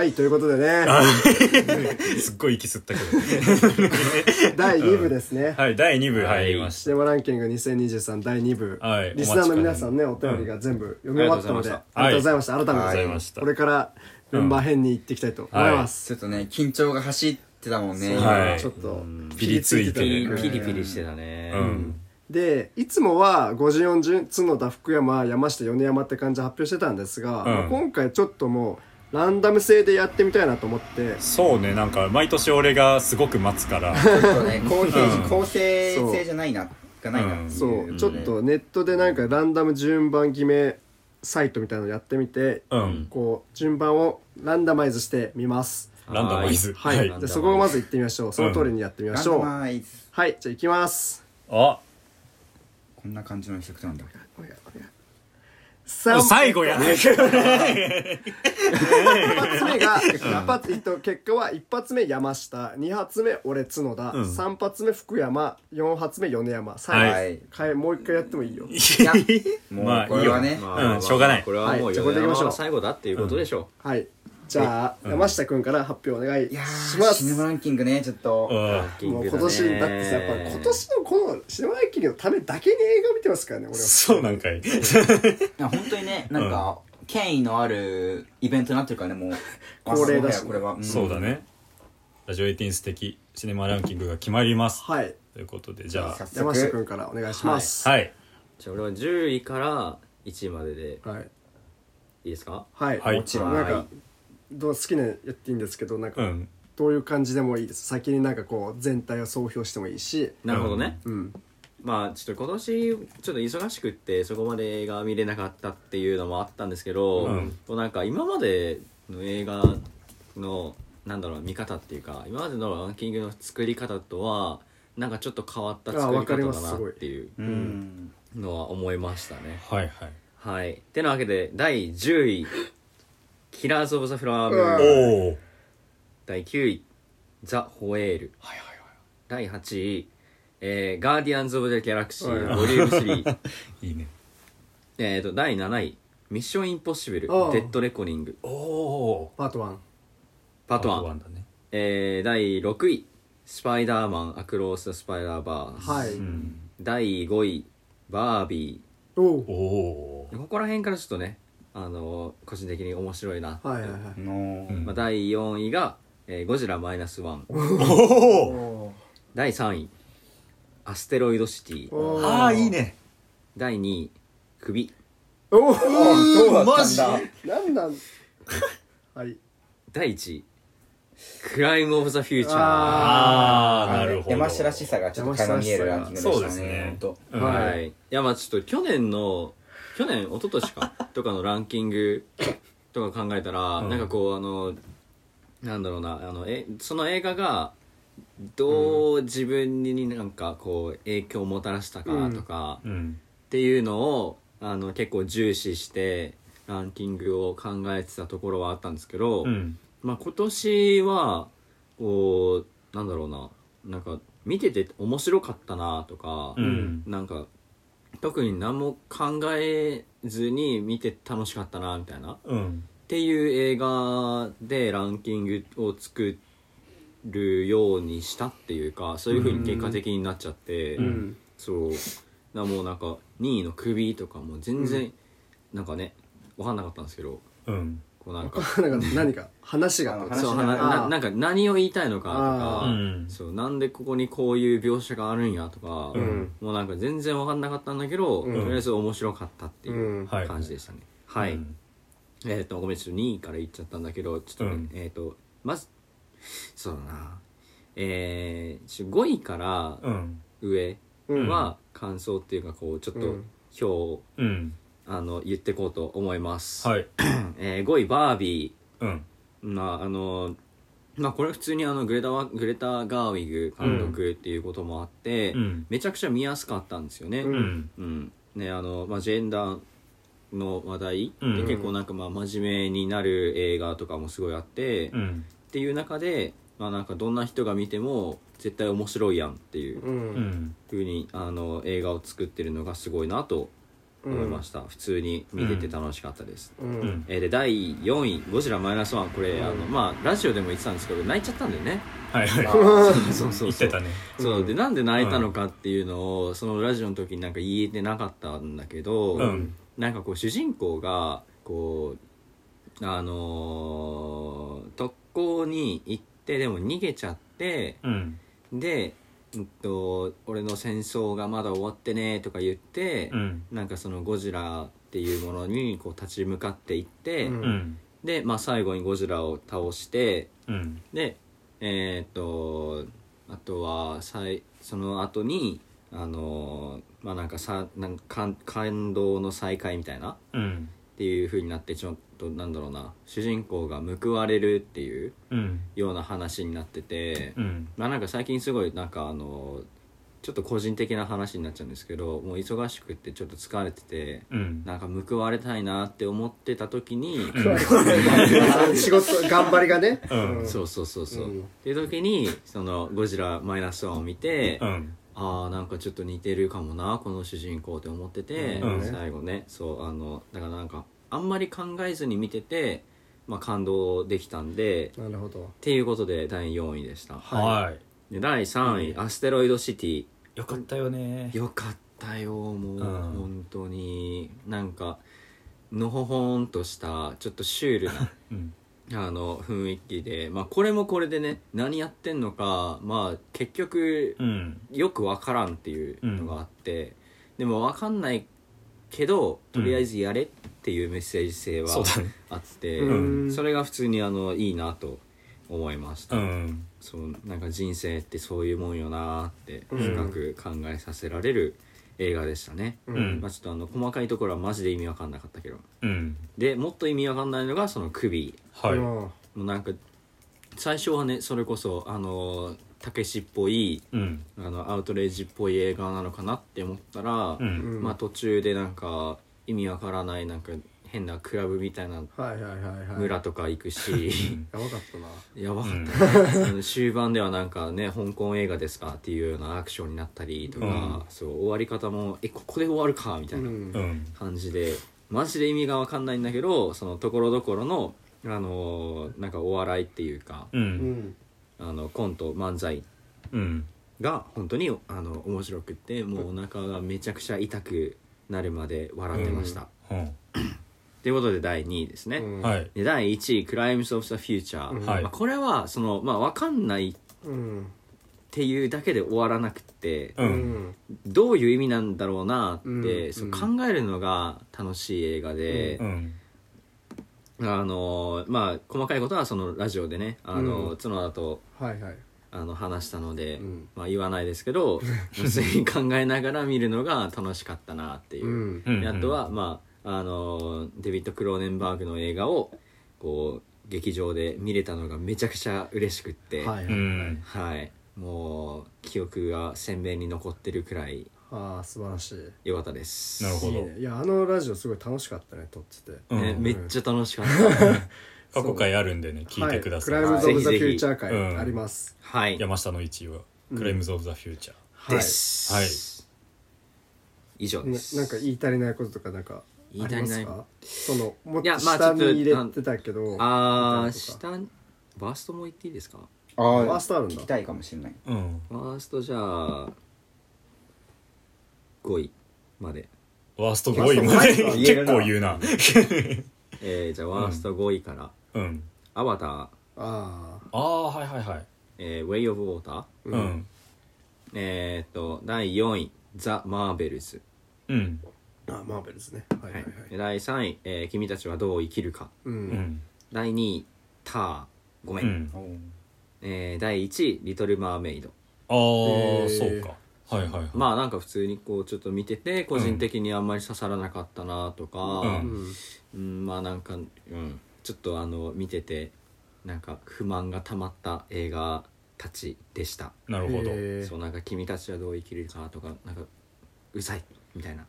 はいということでね。すっごい息吸ったけど。第2部ですね、はい第2部。入りましたシネマランキング2023第2部、はい。リスナーの皆さんねお便りが全部読み終わったので、うん。ありがとうございました、ありがとうござい改めてました。これからメンバー編に行っていきたいと思います、ちょっとね緊張が走ってたもんね。はい。ちょっとピリついてピリピリピリしてたね。うん。でいつもは54順角田福山山下米山って感じで発表してたんですが、まあ今回ちょっともうランダム制でやってみたいなと思って。そうねなんか毎年俺がすごく待つから。ちょっとね公平うん。公正性じゃないながないなそう。ちょっとネットでなんかランダム順番決めサイトみたいなのやってみて、うん。こう順番をランダマイズしてみます。ランダマイズ。はい、はい。でそこをまず行ってみましょう。その通りにやってみましょう、ランダマイズ。はい。じゃあ行きます。あ。こんな感じの曲なんだ。さ最後や。ね 一発目が一発、えっと、結果は一発目山下。二発目俺角田、うん。三発目福山。四発目米山。最後、はい。もう一回やってもいいよ。いや。もうこれはね。まあまあまあうんしょうがない。これはもはいじゃあう米これでいきましょう。山が最後だっていうことでしょはいじゃあ、山下君から発表お願いいやします。ーシネマランキングねちょっと。もう今年だってさやっぱ今年のこのシネマランキングのためだけに映画見てますからね俺は。そうなんかい。本当にねなんか権威のあるイベントになってるからねもう。恒例だしあこれはん。そうだね。ラジオ18素敵シネマランキングが決まります。はい。ということでじゃ早速。山下君からお願いします。あはい。じゃあ俺は10位から1位までで。はい。いいですか？はい、はい。もちろん。なんかはいどう好きなやっていいんですけどなんか、うん。どういう感じでもいいです。先になんかこう全体を総評してもいいし。なるほどね。うん。まあちょっと今年ちょっと忙しくってそこまで映画見れなかったっていうのもあったんですけど、うん。こうなんか今までの映画のなんだろう見方っていうか今までのランキングの作り方とはなんかちょっと変わった作り方だますすごい。なっていううん。のは思いましたね。はいはい。はい。てなわけで第10位「キラーズ・オブ・ザ・フラワームーン。おお第9位「ザ・ホエール」はいはいは第8位「えーガーディアンズ・オブ・ザ・ギャラクシー」はい。ボリューム3い いいね。えーと第7位「ミッション・インポッシブルデッド・レコニング。おおパート1」パート1、ワンだね。えー第6位「スパイダーマン・アクロース・ザ・スパイダーバース」はい、うん。第5位「バービおおおおー」ここら辺からちょっとねあの個人的に面白いな、はいはいはい。のうん。まあ、第4位が、えーゴジラマイナスワン。おおお第3位「アステロイドシティ。おああいいね。第2位「首。おおそうだったんだ？マジ？なんなん？はい。第1位「クライム・オブ・ザ・フューチャー」ああなるほど。山下らしさがちょっと垣間見えるランキングでしたねそうですね。ほんとうん。はい、いやまあちょっと去年の去年一昨年か とかのランキング とか考えたら、うん。なんかこうあのなんだろうなあのえその映画がどう自分になんかこう影響をもたらしたかとかうん。っていうのをあの結構重視してランキングを考えてたところはあったんですけど、うん。まあ今年はこうなんだろうななんか見てて面白かったなとか、うん。なんか特に何も考えずに見て楽しかったなみたいな。っうん。ていう映画でランキングを作るようにしたっていうかそういうふうに結果的になっちゃって、うん。そう。だもうなんか2位の首とかも全然なんかね分かんなかったんですけど。うんこうなんか。なんか何か話がそうがなななんか何を言いたいのかとあか、ー。うん。そうなんでここにこういう描写があるんやとか、うん。もうなんか全然分かんなかったんだけど、うん。とりあえず面白かったっていう感じでしたね、はい、うんえっ、とごめんちょっと2位から言っちゃったんだけどちょっとね、うん。えっ、とまずそうだな。えー、5位からうん。上うん。は感想っていうかこうちょっとうん。表をうんあの言ってこうと思います、はい。えー、5位バービうん。ーまああのまあこれ普通にあのグレタワグレタ・ガーウィグ監督っていうこともあって、うん。めちゃくちゃ見やすかったんですよね、ううん。うん。ねあのまあ、ジェンダーの話題うん。で結構なんかまあ真面目になる映画とかもすごいあって、っうん。ていう中で、まあ、なんかどんな人が見ても絶対面白いやんっていううんうん。風にあの映画を作ってるのがすごいなと思いました、普通に見てて楽しかったです、ううん。んえーで第4位「ゴジラマイナスワン。これ、あのまあラジオでも言ってたんですけど泣いちゃったんだよね。はいはい。そうそうそう。言ってたね。そう。でなんで泣いたのかっていうのをそのラジオの時になんか言えてなかったんだけど、うん。なんかこう主人公がこうあのー特攻に行ってでも逃げちゃってうん。で、うんと「俺の戦争がまだ終わってね」とか言って、うん。なんかそのゴジラっていうものにこう立ち向かっていって、うん。うんで、まあ、最後にゴジラを倒してうん。でえーっとあとは最その後にあのーまあなんかさなんか感感動の再会みたいなうん。っていう風になってちょっとなんだろうな。主人公が報われるっていううん。ような話になってて、うん。まあなんか最近すごいなんかあのちょっと個人的な話になっちゃうんですけどもう忙しくってちょっと疲れててうん。なんか報われたいなって思ってた時に、仕事頑張りがね。うん。そうそうそうそう、うん。っていう時にそのゴジラマイナスワンを見て、うん。ああなんかちょっと似てるかもなこの主人公って思ってて、うん。最後ね。そうあのだからなんかあんまり考えずに見てて、まあ、感動できたんでなるほど。っていうことで第4位でした。はい。で第3位、アステロイドシティ。よかったよね。よかったよもう、ん。本当に。なんかのほほんとしたちょっとシュールな うん。あの雰囲気で、まあ、これもこれでね何やってんのかまあ結局うん。よく分からんっていうのがあって、でも分かんないけどとりあえずやれっていうメッセージ性はそうだね。あって、うん。それが普通にあのいいなと思いました、うん。そうなんか人生ってそういうもんよなってうん。深く考えさせられる映画でしたね、うん。まあ、ちょっとあの細かいところはマジで意味わかんなかったけど。うん。でもっと意味わかんないのがその首。はい。うん。もうなんか最初はねそれこそあのたけしっぽいうん。あのアウトレイジっぽい映画なのかなって思ったら、うん。うん。まあ途中でなんか意味わからないなんか変なクラブみたいなはいはいはいはい。村とか行くし、やばかったな。やばかった、ねあの終盤ではなんかね香港映画ですかっていうようなアクションになったりとか、うん。そう終わり方もえここで終わるかみたいなうん。うん感じでマジで意味がわかんないんだけどそのところどころのあのーなんかお笑いっていうかううんん。あのコント漫才うん。が本当にあの面白くってもうお腹がめちゃくちゃ痛くなるまで笑ってました、うん。ということで第2位ですね、うん。はい。で第1位「クライムス・オブ・ザ・フューチャー」うん。はい。まあ、これはその、まあ、分かんないっうんていうだけで終わらなくって、ううん。んどういう意味なんだろうなって、うん。そう考えるのが楽しい映画でう、ん。あのまあ細かいことはそのラジオでねあの、うん。角田とはいはいあの話したので、うん。まあ、言わないですけど 普通に考えながら見るのが楽しかったなっていう。う、ん。うんであとは、まあ、あのデビッド・クローネンバーグの映画をこう劇場で見れたのがめちゃくちゃ嬉しくって、はいはいうんはい。もう記憶が鮮明に残ってるくらい。ああ素晴らしい。良かったです。なるほど。いいね。いやあのラジオすごい楽しかったね撮って。てうん。ねめっちゃ楽しかった 過去回あるんでね聞いてください、はい、クライムズ・オブ・ザ・フューチャー会うんあります、はい。山下の1位は「クライムズ・オブ・ザ・フューチャーはい。です、はい。以上ねです。なんか言い足りないこととかなんか言い足りない。ありますかそのもっいやと下に入れてたけどあーみたいなと。か下にバーストも言っていいですか？あワーストあるんだ。聞きたいかもしれない。うん。バーストじゃあ5位まで。ワースト5位まで 結構言うな。えー、じゃあワースト5位から、うん。アバター、ああああはいはいはい。えー、ウェイ・オブ・ウォーターううん。んえー、っと第4位ザ・マーベルズ、うん。あマーベルズねはいはい。はい。で第3位、えー君たちはどう生きるか。ううん。ん第2位ターごめん、うん。えー第1位リトル・マーメイドああへー。そうか。はいはいはい。まあなんか普通にこうちょっと見てて個人的にあんまり刺さらなかったなとか、ううん。うん、まあなんか、うん、ちょっとあの見ててなんか不満がたまった映画たちでした。なるほど。そうなんか君たちはどう生きるかとかなんかうざいみたいな。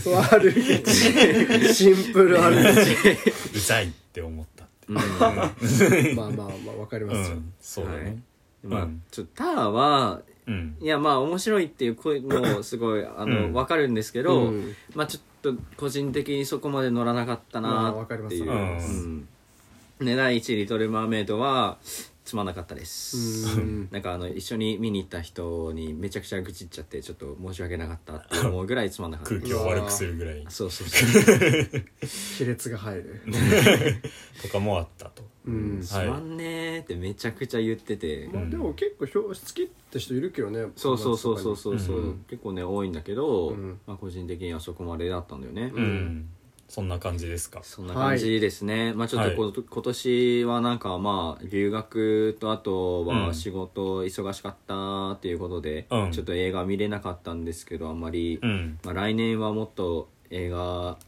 そ う悪口シンプル悪口うざいって思ったってうん。まあまあまあわかりますよ。うんそうだね。まあ、うん。ちょっとターはうん。いやまあ面白いっていう声もすごいあの、うん。分かるんですけど、うん。まあちょっと個人的にそこまで乗らなかったまあなっていう、わかります。うん。ね第一リトル・マーメイドはつまんなかったです、うん。なんかあの一緒に見に行った人にめちゃくちゃ愚痴っちゃってちょっと申し訳なかったって思うぐらいつまんなかった。空気を悪くするぐらい。そうそうそう。亀裂が入る。とかもあった。とうん。つまんねーってめちゃくちゃ言ってて、まあでも結構表好きって人いるけどね。そうそうそうそうそうそう、うん。結構ね多いんだけど、うん。まあ、個人的にはそこまでだったんだよね、うん。そんな感じですか。そんな感じですね、まあちょっとこ、今年はなんかまあ留学とあとうん。は仕事忙しかったっていうことで、うん。ちょっと映画見れなかったんですけどあんまり、うん。まあ、来年はもっと映画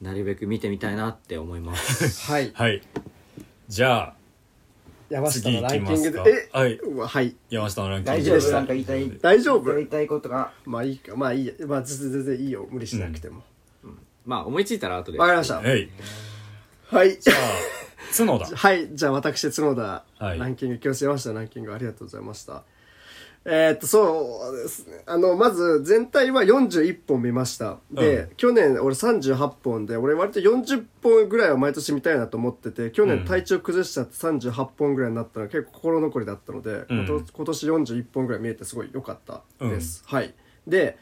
なるべく見てみたいなって思います。はい。はいじゃあ山下のランキングですえかはい。うわはい。山下のランキング大丈夫なんか言いたい。大丈夫？言いたいことが。まあいいか。まあいいや。まあ全然全然いいよ。無理しなくても。まあ思いついたら後で。わかりました。はい。はい。じゃあ角田。はい。じゃあ私角田。はい。ランキング今日しましたランキングありがとうございましたえーっとそうですね。あのまず全体は41本見ました。で、うん。去年俺38本で俺割と40本ぐらいは毎年見たいなと思ってて去うん。年体調崩しちゃって38本ぐらいになったのが結構心残りだったので、うん。今年今年41本ぐらい見えてすごい良かったです、はい。で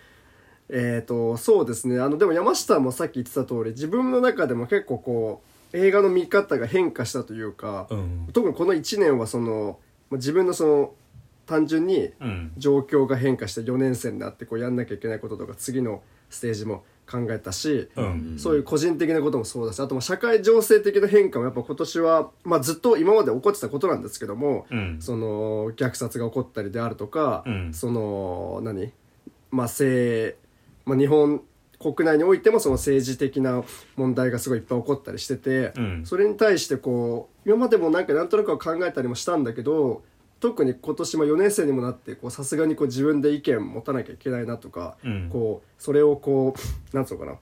えっ、とそうですね。あのでも山下もさっき言ってた通り自分の中でも結構こう映画の見方が変化したというか、うん。特にこの1年はそのまあ自分のその単純にうん。状況が変化して4年生になってこうやんなきゃいけないこととか次のステージも考えたし、うん。そういう個人的なこともそうだしあとまあ社会情勢的な変化もやっぱ今年は、まあ、ずっと今まで起こってたことなんですけども、うん。その虐殺が起こったりであるとか、うん。その何？まあ性、まあ、日本国内においてもその政治的な問題がすごいいっぱい起こったりしてて、うん。それに対してこう今までもなんかなんとなくは考えたりもしたんだけど特に今年も4年生にもなってこうさすがにこう自分で意見持たなきゃいけないなとか、うん。こうそれをこうなんつうのかな。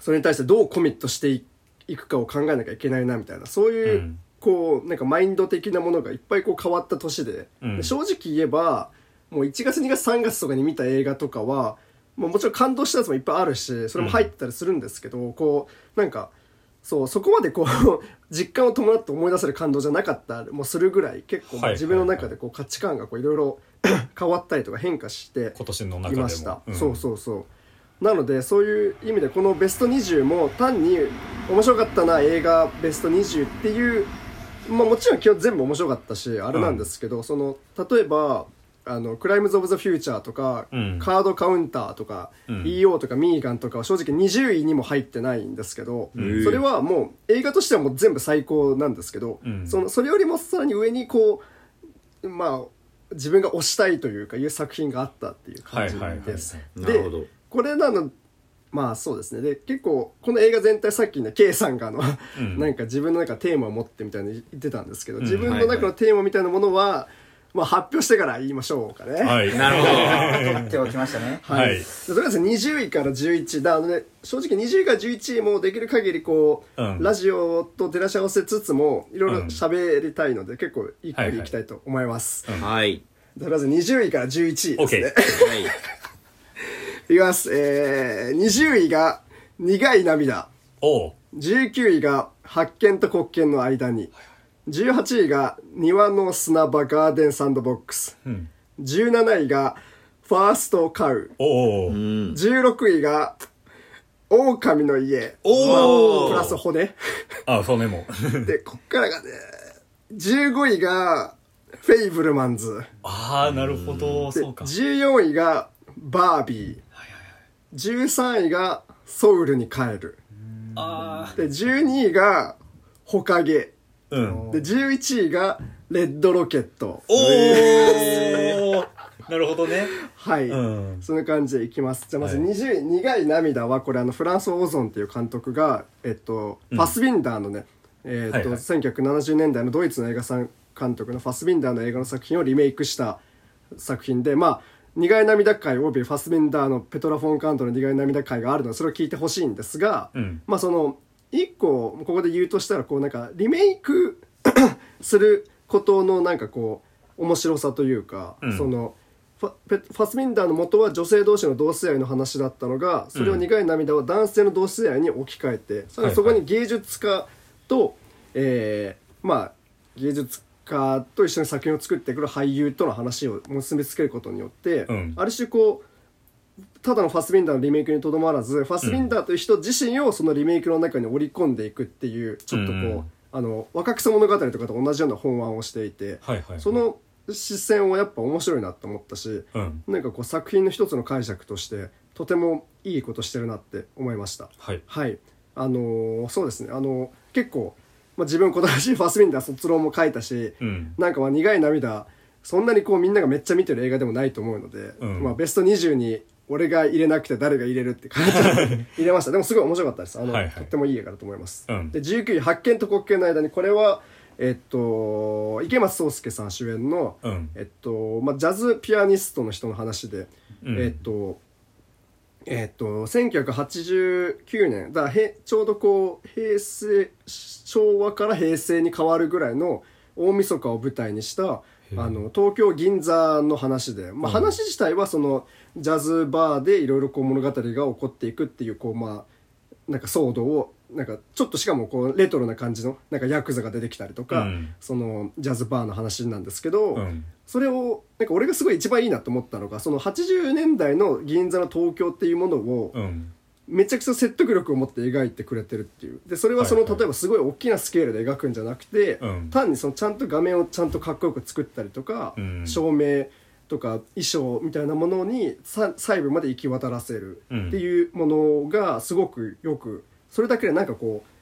それに対してどうコミットしていいくかを考えなきゃいけないなみたいなそういう、うん。こうなんかマインド的なものがいっぱいこう変わった年で,、うん。で正直言えばもう1月2月3月とかに見た映画とかはもうもちろん感動したやつもいっぱいあるしそれも入ってたりするんですけど、こうなんかそうそこまでこう 実感を伴って思い出せる感動じゃなかったりもするぐらい結構はい自分の中でこう価値観がこういろいろ変わったりとか変化して今年の中いでも。ました、ん。そうそうそう。なのでそういう意味でこのベスト20も単に面白かったな映画ベスト20っていうまあもちろん今日全部面白かったしあれなんですけど、その例えばあのクライムズ・オブ・ザ・フューチャーとか、うん。カードカウンターとか、うん。EO とかミーガンとかは正直20位にも入ってないんですけど、ん。それはもう映画としてはもう全部最高なんですけど、うん。そのそれよりもさらに上にこうまあ自分が推したいというかいう作品があったっていう感じです。はいはいはいはい。でなるほど。これなのまあそうですね。で結構この映画全体さっきね K さんがあの、うん。なんか自分の中テーマを持ってみたいに言ってたんですけど、ん。自分の中のテーマみたいなものは、まあ、発表してから言いましょうかね。はい。なるほど。取っておきましたね。はい。でとりあえず20位から11だあの、ね、正直20位から11位もできる限りこう、うん。ラジオと照らし合わせつつもいろいろ喋りたいので、結構一気にいきたいと思います、はい。とりあえず20位から11位ですね。OK はい いきます。えー、20位が苦い涙。おう。19位が発見と黒見の間に18位が庭の砂場ガーデンサンドボックス。うん。17位がファーストカウ。おおうん。16位が狼の家おー。まあプラス骨。あ骨も。でこっからがね15位がフェイブルマンズ。ああなるほど。でそうか。14位がバービー。13位がソウルに帰る。あで12位がホカゲ。あうん。で11位がレッドロケット。おお なるほどね。はい、うん。そんな感じでいきます。じゃあまずはい。20位、苦い涙はこれあのフランス・オーゾンっていう監督が、えっと、ファスビンダーのね、えっとはいはい。1970年代のドイツの映画さん監督のファスビンダーの映画の作品をリメイクした作品でまあ苦い涙会およびファスビンダーのペトラ・フォン・カントの苦い涙会があるのでそれを聞いてほしいんですが、うん。まあその一個ここで言うとしたらこうなんかリメイク することのなんかこう面白さというか、うん。そのファペファスビンダーの元は女性同士の同性愛の話だったのがそれを苦い涙を男性の同性愛に置き換えて、さらにそこに芸術家と、えーまあ芸術家と一緒に作品を作ってくる俳優との話を結びつけることによって、うん。ある種こうただのファスビンダーのリメイクにとどまらずファスビンダーという人自身をそのリメイクの中に織り込んでいくっていうちょっとこう、うんあの若草物語とかと同じような本案をしていて、はいはいはい。その視線をやっぱ面白いなと思ったし、うん。なんかこう作品の一つの解釈としてとてもいいことしてるなって思いました。はい。はい。あのーそうですね。あの結構、まあ、自分今年ファスビンダー卒論も書いたし、うん。なんかまあ苦い涙そんなにこうみんながめっちゃ見てる映画でもないと思うので、うん。まあ、ベスト20に俺が入れなくて誰が入れるって感じで入れました。でもすごい面白かったです。あの、はいはい。とってもいい映画だと思います、うん。で19位発見と滑稽の間にこれはえっと池松壮亮さん主演の、うん。えっとまあ、ジャズピアニストの人の話で、うん。えっとえっと1989年だへちょうどこう平成昭和から平成に変わるぐらいの大晦日を舞台にしたあの東京銀座の話で、まあ、話自体はそのジャズバーでいろいろこう物語が起こっていくっていうこうまあなんか騒動をなんかちょっとしかもこうレトロな感じのなんかヤクザが出てきたりとか、うん。そのジャズバーの話なんですけど、うん。それをなんか俺がすごい一番いいなと思ったのがその80年代の銀座の東京っていうものをうん。めちゃくちゃ説得力を持って描いてくれてるっていう。でそれはその、はい。はい例えばすごい大きなスケールで描くんじゃなくて、うん。単にそのちゃんと画面をちゃんとかっこよく作ったりとか、うん。照明とか衣装みたいなものにさ細部まで行き渡らせるっていうものがすごくよくそれだけでなんかこう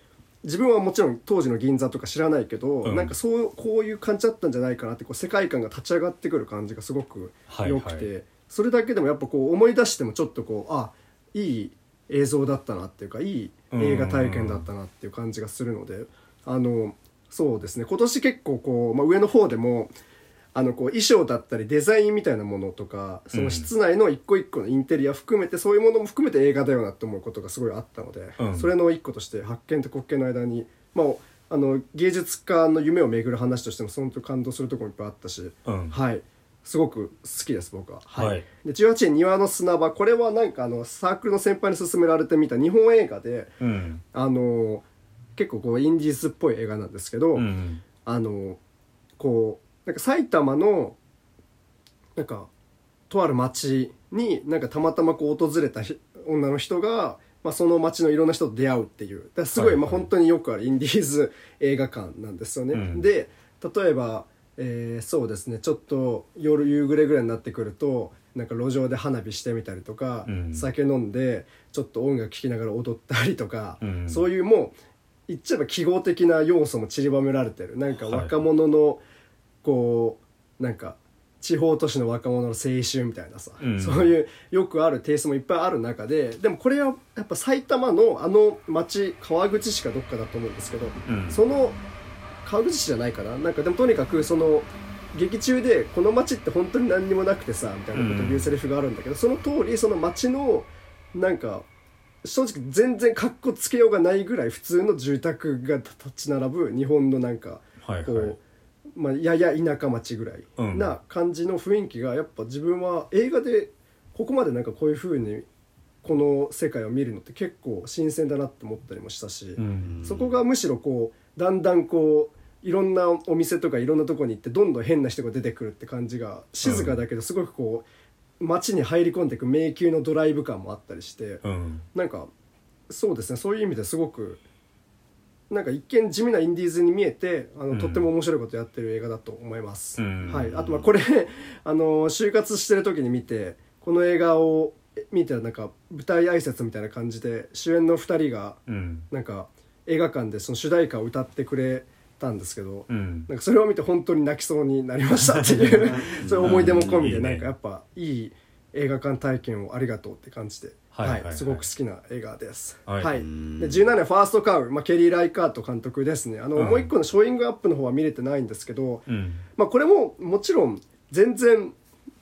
自分はもちろん当時の銀座とか知らないけど、うん。なんかそうこういう感じだったんじゃないかなってこう世界観が立ち上がってくる感じがすごく良くて、はい。はそれだけでもやっぱこう思い出してもちょっとこうあいい映像だったなっていうかいい映画体験だったなっていう感じがするので、あのそうですね。今年結構こう、まあ、上の方でもあのこう衣装だったりデザインみたいなものとかその室内の一個一個のインテリア含めてそういうものも含めて映画だよなって思うことがすごいあったので、うん。それの一個として発見と滑稽の間に、まあ、あの芸術家の夢を巡る話としても本当に感動するところもいっぱいあったし、うん。はい。すごく好きです僕は。はい。で18位「庭の砂場」これはなんかあのサークルの先輩に勧められてみた日本映画でうん。あの結構こうインディーズっぽい映画なんですけど、うん。あのこうなんか埼玉のなんかとある町になんかたまたまこう訪れたひ女の人が、まあ、その町のいろんな人と出会うっていう。だすごい、はいはい。まあ、本当によくあるインディーズ 映画館なんですよね。うん。で例えば、えーそうですね。ちょっと夜夕暮れぐらいになってくるとなんか路上で花火してみたりとか、うん。酒飲んでちょっと音楽聴きながら踊ったりとか、うん。そういうもう言っちゃえば記号的な要素も散りばめられてる。なんかはい。若者のこうなんか地方都市の若者の青春みたいなさ、うん。そういうよくあるテイストもいっぱいある中ででもこれはやっぱ埼玉のあの町川口市かどっかだと思うんですけど、うん。その川口市じゃないかな？なんかでもとにかくその劇中でこの町って本当に何にもなくてさみたいなことを言うセリフがあるんだけど、その通りその町のなんか正直全然かっこつけようがないぐらい普通の住宅が立ち並ぶ日本のなん。かはいはいこう、まあ、やや田舎町ぐらいうん。な感じの雰囲気がやっぱ自分は映画でここまでなんかこういう風にこの世界を見るのって結構新鮮だなって思ったりもしたし、うん。そこがむしろこうだんだんこういろんなお店とかいろんなとこに行ってどんどん変な人が出てくるって感じが静かだけどすごくこう街に入り込んでいく迷宮のドライブ感もあったりしてうん。なんかそうですね。そういう意味ですごくなんか一見地味なインディーズに見えてあの、うん。とっても面白いことやってる映画だと思います、うん。はい、あとまあこれ あの就活してる時に見てこの映画を見てなんか舞台挨拶みたいな感じで主演の2人がうん。なんか映画館でその主題歌を歌ってくれたんですけど、うん。なんかそれを見て本当に泣きそうになりましたっていう そういう思い出も込みでなんかやっぱいい映画館体験をありがとうって感じで、はいはいはい。すごく好きな映画です。ははい。い、で17年ファーストカウ、まあ、ケリー・ライカート監督ですね。あの、うん。もう一個のショーイングアップの方は見れてないんですけど、うん。まあ、これももちろん全然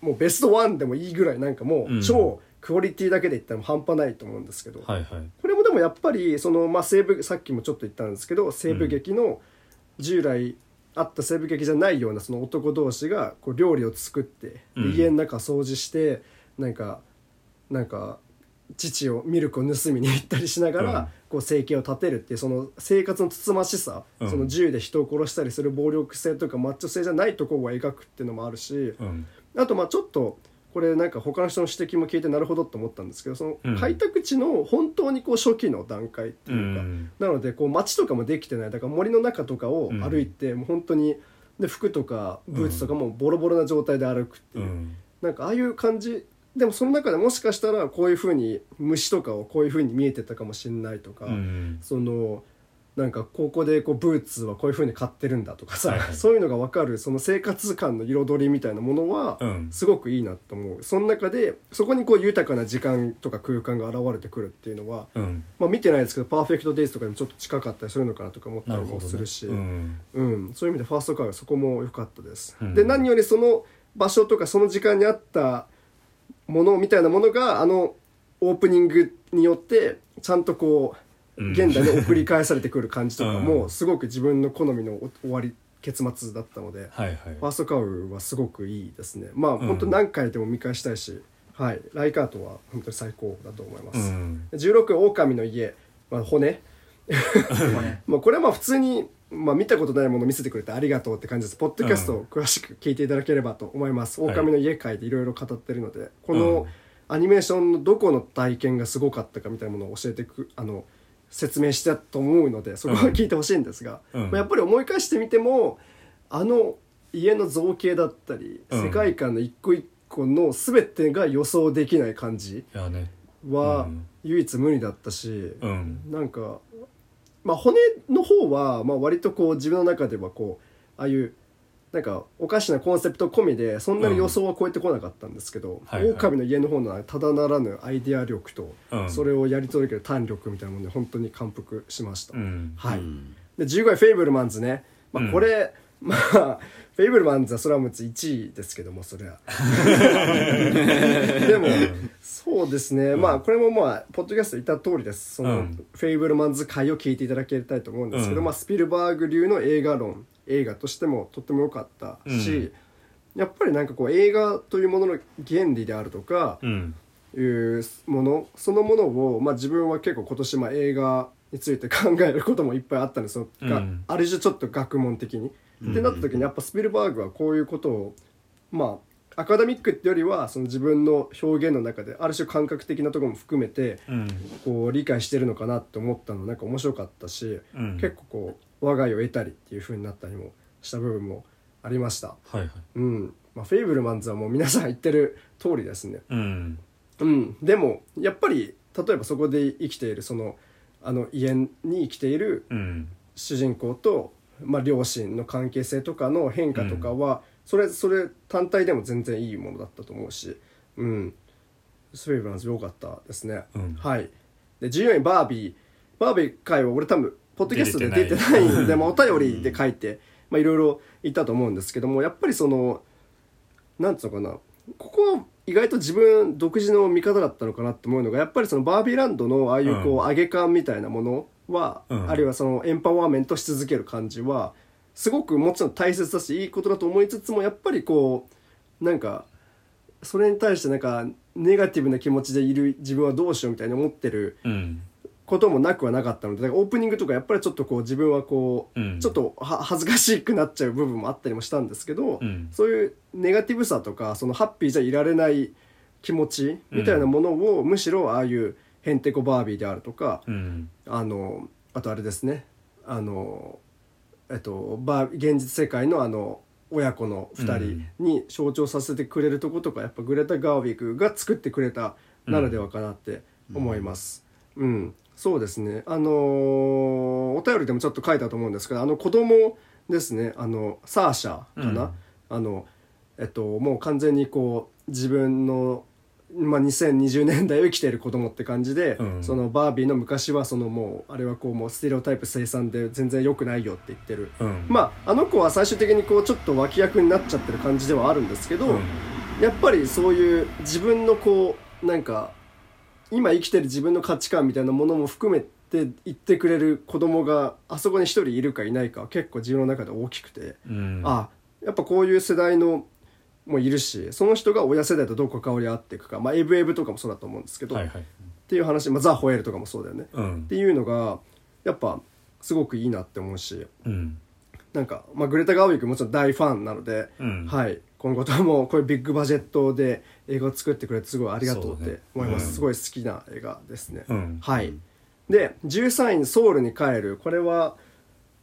もうベストワンでもいいぐらいなんかもうん。う超クオリティだけで言ったら半端ないと思うんですけど、はいはい。これもでもやっぱりその、まあ、西部さっきもちょっと言ったんですけど西部劇の従来あった西部劇じゃないようなその男同士がこう料理を作って、家の中掃除してなんかなんか父をミルクを盗みに行ったりしながら、うん。こう生計を立てるっていうその生活のつつましさ、うん。その銃で人を殺したりする暴力性とかマッチョ性じゃないところを描くっていうのもあるし、うん。あとまあちょっとこれなんか他の人の指摘も聞いてなるほどと思ったんですけどそうん。の開拓地の本当にこう初期の段階ってういうか、ん。なのでこう街とかもできてないだから森の中とかを歩いて、もう本当にで服とかブーツとかもボロボロな状態で歩くっていう、うん。なんかああいう感じでもその中でもしかしたらこういうふうに虫とかをこういうふうに見えてたかもしれないとか、うんそのなんかここでこうブーツはこういうふうに買ってるんだとかさ、はいはい。そういうのが分かるその生活感の彩りみたいなものはうん。すごくいいなと思う。その中でそこにこう豊かな時間とか空間が現れてくるっていうのは、うん。まあ、見てないですけど「パーフェクト・デイズ」とかにもちょっと近かったりするのかなとか思ったりもするし。うん。うん、そういう意味でファーストカーがそこも良かったです、うん。で何よりその場所とかその時間にあったものみたいなものがあのオープニングによってちゃんとこううん。現代に送り返されてくる感じとか うん。もすごく自分の好みの終わり結末だったので、はいはい。ファーストカウはすごくいいですね。まあ、ん。本当何回でも見返したいし、はい、ライカートは本当に最高だと思います、うん。16狼の家、まあ、骨。まあこれはまあ普通に、まあ、見たことないものを見せてくれてありがとうって感じです。ポッドキャストを詳しく聞いていただければと思います、はい。狼の家会でいろいろ語ってるのでこうん。のアニメーションのどこの体験がすごかったかみたいなものを教えてくあの説明してたと思うのでそこは聞いてほしいんですが、うん。まあ、やっぱり思い返してみてもあの家の造形だったり、うん。世界観の一個一個の全てが予想できない感じはうん。唯一無二だったし、うん。なんか、まあ、骨の方は、まあ、割とこう自分の中ではこうああいうなんかおかしなコンセプト込みでそんなに予想は超えてこなかったんですけど、はいはい。狼の家の方のただならぬアイデア力と、うん。それをやり届ける胆力みたいなもので本当に感服しました、うん。はい、うん。で15位フェイブルマンズね、まあ、うん。これ、まあフェイブルマンズはそれはもう1位ですけどもそれは。でもそうですね、まあこれもまあポッドキャスト言った通りです。その、うん。フェイブルマンズ回を聞いていただきたいと思うんですけど、うん。まあ、スピルバーグ流の映画論映画としてもとっても良かったし、やっぱりなんかこう映画というものの原理であるとか、うん。いうものそのものを、まあ、自分は結構今年まあ映画について考えることもいっぱいあったんですよ、がうん。ある種ちょっと学問的に。ってなった時にやっぱスピルバーグはこういうことをまあアカデミックってよりはその自分の表現の中である種感覚的なところも含めてうん。こう理解してるのかなって思ったのなんか面白かったし、うん。結構こう我が家を得たりっていう風になったりもした部分もありました。はいはい。うん。まあ、フェイブルマンズはもう皆さん言ってる通りですね。うん。うん、でもやっぱり例えばそこで生きているそのあの家に生きているうん。主人公と、まあ、両親の関係性とかの変化とかは、それそれ単体でも全然いいものだったと思うし、うん、スペイブランズ良かったですね、うん。はい。で14位バービーバービー回は俺多分ポッドキャストで出てないんで、まあ、お便りで書いてまあいろいろ言ったと思うんですけどもやっぱりそのなんつうのかなここは意外と自分独自の見方だったのかなって思うのがやっぱりそのバービーランドのああいうこう、うん。上げ感みたいなものは、うん。あるいはそのエンパワーメントし続ける感じはすごくもちろん大切だしいいことだと思いつつもやっぱりこうなんかそれに対してなんかネガティブな気持ちでいる自分はどうしようみたいに思ってるうん。こともなくはなかったのでだからオープニングとかやっぱりちょっとこう自分はこう、うん。ちょっとは恥ずかしくなっちゃう部分もあったりもしたんですけど、うん。そういうネガティブさとかそのハッピーじゃいられない気持ちみたいなものを、むしろああいうヘンテコバービーであるとか、うん。あのあとあれですね。あのえっとバー現実世界のあの親子の2人に象徴させてくれるとことかやっぱグレタ・ガーウィグが作ってくれたならではかなって思います。うん、そうですね。あのーお便りでもちょっと書いたと思うんですけどあの子供ですね。あのサーシャかな、うん。あのえっともう完全にこう自分のまあ、2020年代を生きている子供って感じで、うん。そのバービーの昔はそのもうあれはこうもうステレオタイプ生産で全然良くないよって言ってる、うん。まああの子は最終的にこうちょっと脇役になっちゃってる感じではあるんですけど、うん。やっぱりそういう自分のこうなんか今生きてる自分の価値観みたいなものも含めって言ってくれる子供があそこに一人いるかいないかは結構自分の中で大きくて、うん。あやっぱこういう世代のもいるしその人が親世代とどう関わり合っていくか、まあ、エブエブとかもそうだと思うんですけど、はいはい。っていう話、まあ、ザ・ホエールとかもそうだよね、うん。っていうのがやっぱすごくいいなって思うしうん。なんか、まあ、グレタ・ガーウィックもちろん大ファンなので、うん。はい、今後ともこういうビッグバジェットで映画を作ってくれてすごいありがとうって思います、うん。すごい好きな映画ですね、うん。はい。で13位にソウルに帰る。これは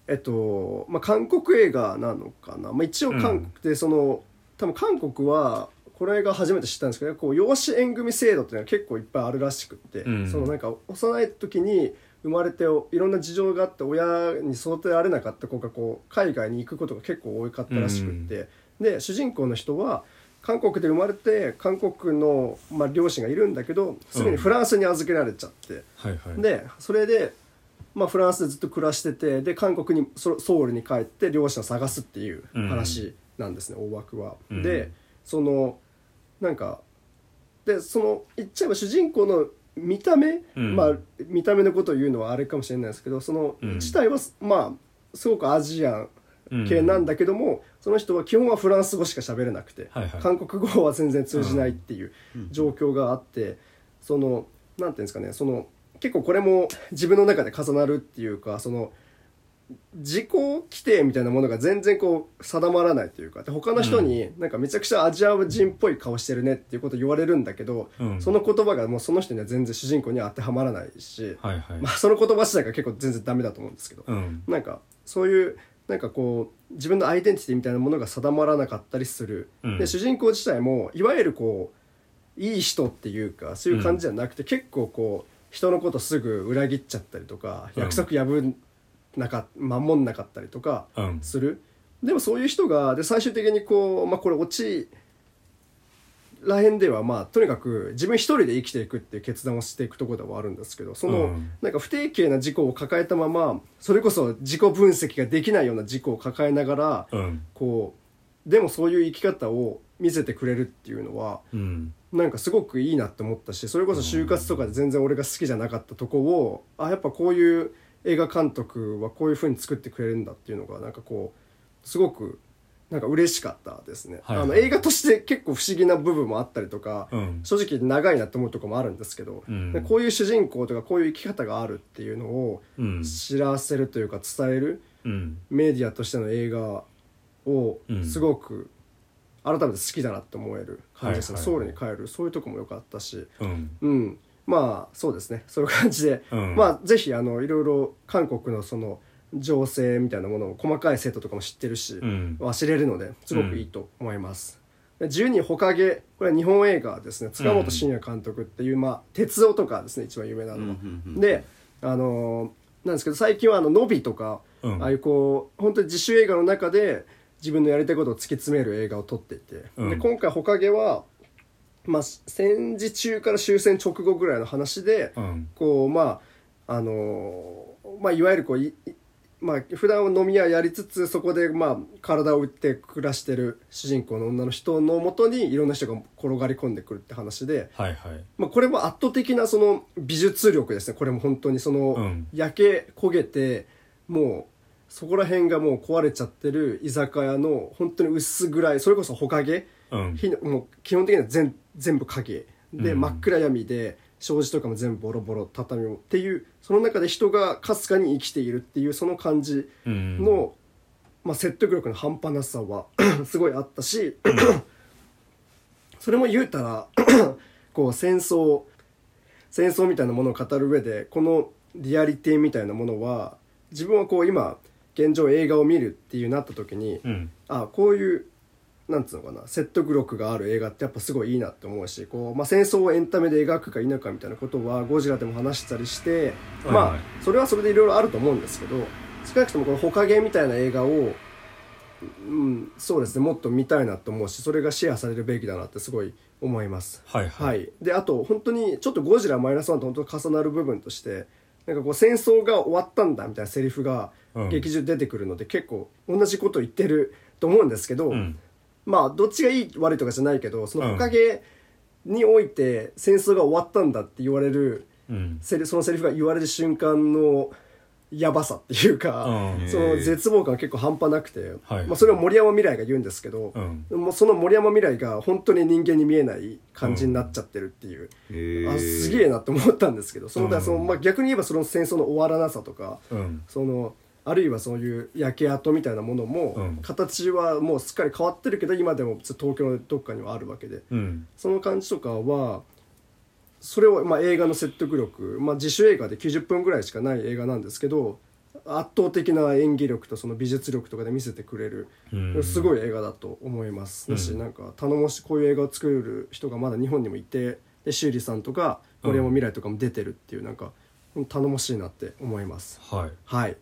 えっと、まあ、韓国映画なのかな、まあ、一応韓国でその、多分韓国はこれが初めて知ったんですけどこう養子縁組制度っていうのは結構いっぱいあるらしくって、うん。そのなんか幼い時に生まれていろんな事情があって親に育てられなかった子がこう海外に行くことが結構多かったらしくって、で主人公の人は韓国で生まれて韓国の、まあ、両親がいるんだけどすぐにフランスに預けられちゃって、はいはい。でそれで、まあ、フランスでずっと暮らしててで韓国にソソウルに帰って両親を探すっていう話なんですね、大枠は。うん。でそのなんかでその言っちゃえば主人公の見た目、うん。まあ見た目のことを言うのはあれかもしれないですけどそのうん。自体はまあすごくアジアン系なんだけども、その人は基本はフランス語しか喋れなくて、はいはい。韓国語は全然通じないっていう状況があって、そのなんていうんですかねその結構これも自分の中で重なるっていうかその自己規定みたいなものが全然こう定まらないというかで他の人になんかめちゃくちゃアジア人っぽい顔してるねっていうこと言われるんだけど、うん。その言葉がもうその人には全然主人公には当てはまらないし、はいはい。まあ、その言葉自体が結構全然ダメだと思うんですけど、うん。なんかそういうなんかこう自分のアイデンティティみたいなものが定まらなかったりする、うん。で主人公自体もいわゆるこういい人っていうかそういう感じじゃなくて、結構こう人のことすぐ裏切っちゃったりとか、うん。約束破んなか守んなかったりとかうん。する、でもそういう人がで最終的にこう、まあ、これオチらへんではまあとにかく自分一人で生きていくっていう決断をしていくところではあるんですけどその、うん。なんか不定形な自己を抱えたままそれこそ自己分析ができないような自己を抱えながらうん。こうでもそういう生き方を見せてくれるっていうのはうん。なんかすごくいいなって思ったしそれこそ就活とかで全然俺が好きじゃなかったとこをあやっぱこういう映画監督はこういう風に作ってくれるんだっていうのがなんかこうすごくなんか嬉しかったですね、はいはい。あの映画として結構不思議な部分もあったりとか、うん。正直長いなって思うところもあるんですけど、うん。でこういう主人公とかこういう生き方があるっていうのをうん。知らせるというか伝えるうん。メディアとしての映画をうん。すごく改めて好きだなって思える感じですね、はいはい。ソウルに帰る。そういうとこも良かったし。うん。うんまあそうですね。そういう感じで、うん。まあぜひあのいろいろ韓国のその情勢みたいなものを細かい生徒とかも知ってるし、うん。は知れるのですごくいいと思います、で12ほかげこれは日本映画ですね塚本慎也監督っていう、まあ鉄夫とかですね一番有名なのは、うんうんうんであのーなんですけど最近はあのノビとか、うん。ああいうこう本当に自主映画の中で自分のやりたいことを突き詰める映画を撮っていて、うん。で今回ほかげは、まあ、戦時中から終戦直後ぐらいの話で、うん。こうまああのーまあいわゆるこういいまあ普段飲み屋やりつつそこでまあ体を打って暮らしてる主人公の女の人のもとにいろんな人が転がり込んでくるって話で、はいはい。まあ、これも圧倒的なその美術力ですね。これも本当にその、うん。焼け焦げてもうそこら辺がもう壊れちゃってる居酒屋の本当に薄暗いそれこそほかげ、うん。火のもう基本的には全全部影。で、うん。真っ暗闇で障子とかも全部ボロボロ畳もっていうその中で人がかすかに生きているっていうその感じうん。の、まあ、説得力の半端なさは すごいあったしそれも言うたら こう戦争戦争みたいなものを語る上でこのリアリティみたいなものは自分はこう今現状映画を見るっていうなった時に、うん。あこういうなんつうのかな説得力がある映画ってやっぱすごいいいなって思うしこう、まあ、戦争をエンタメで描くか否かみたいなことはゴジラでも話したりして、まあそれはそれでいろいろあると思うんですけど少なくともこの「ほかげ」みたいな映画を、うん、そうですねもっと見たいなと思うしそれがシェアされるべきだなってすごい思います。はいはい。はい、であと本当にちょっとゴジラマイナスワンと本当に重なる部分としてなんかこう戦争が終わったんだみたいなセリフがうん。劇中で出てくるので、結構同じこと言ってると思うんですけど、うんまあどっちがいい悪いとかじゃないけどそのうん。おかげにおいて戦争が終わったんだって言われるうん。そのセリフが言われる瞬間のやばさっていうか、うん。その絶望感が結構半端なくて、はい。まあ、それを森山未来が言うんですけど、うん。もうその森山未来が本当に人間に見えない感じになっちゃってるっていう、あすげえなって思ったんですけどそのその、まあ、逆に言えばその戦争の終わらなさとか、うん。そのあるいはそういう焼け跡みたいなものも、うん。形はもうすっかり変わってるけど今でも東京のどっかにはあるわけで。うん。その感じとかはそれを、まあ、映画の説得力、まあ、自主映画で90分ぐらいしかない映画なんですけど圧倒的な演技力とその美術力とかで見せてくれる、うん。すごい映画だと思います、だしなんか頼もしいこういう映画を作る人がまだ日本にもいてで修理さんとか森山未来とかも出てるっていうなんか頼もしいなって思います。はい。はい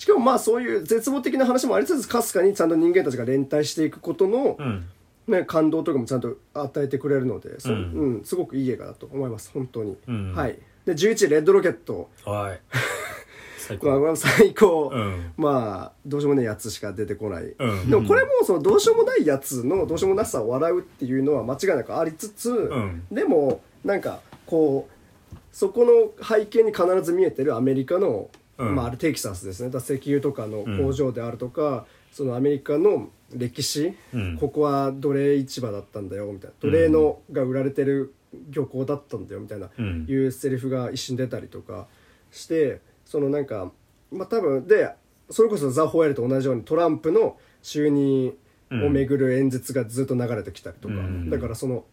しかもまあそういう絶望的な話もありつつかすかにちゃんと人間たちが連帯していくことの、うん。ね、感動とかもちゃんと与えてくれるので、そううん。んすごくいい映画だと思います本当に、うん。はい。で11レッドロケット。はい。最まあ高これは最高、うん。まあどうしようもないやつしか出てこない、うん。でもこれもそのどうしようもないやつのどうしようもなさを笑うっていうのは間違いなくありつつ、ん。でもなんかこうそこの背景に必ず見えてるアメリカの、うん。まあ、あれテキサスですね。だ石油とかの工場であるとか、そのアメリカの歴史、うん。ここは奴隷市場だったんだよみたいな。奴隷のが売られてる漁港だったんだよみたいな、うん。いうセリフが一瞬出たりとかしてそのなんかまあ多分でそれこそザ・ホエールと同じようにトランプの就任をめぐる演説がずっと流れてきたりとか、うん。だからその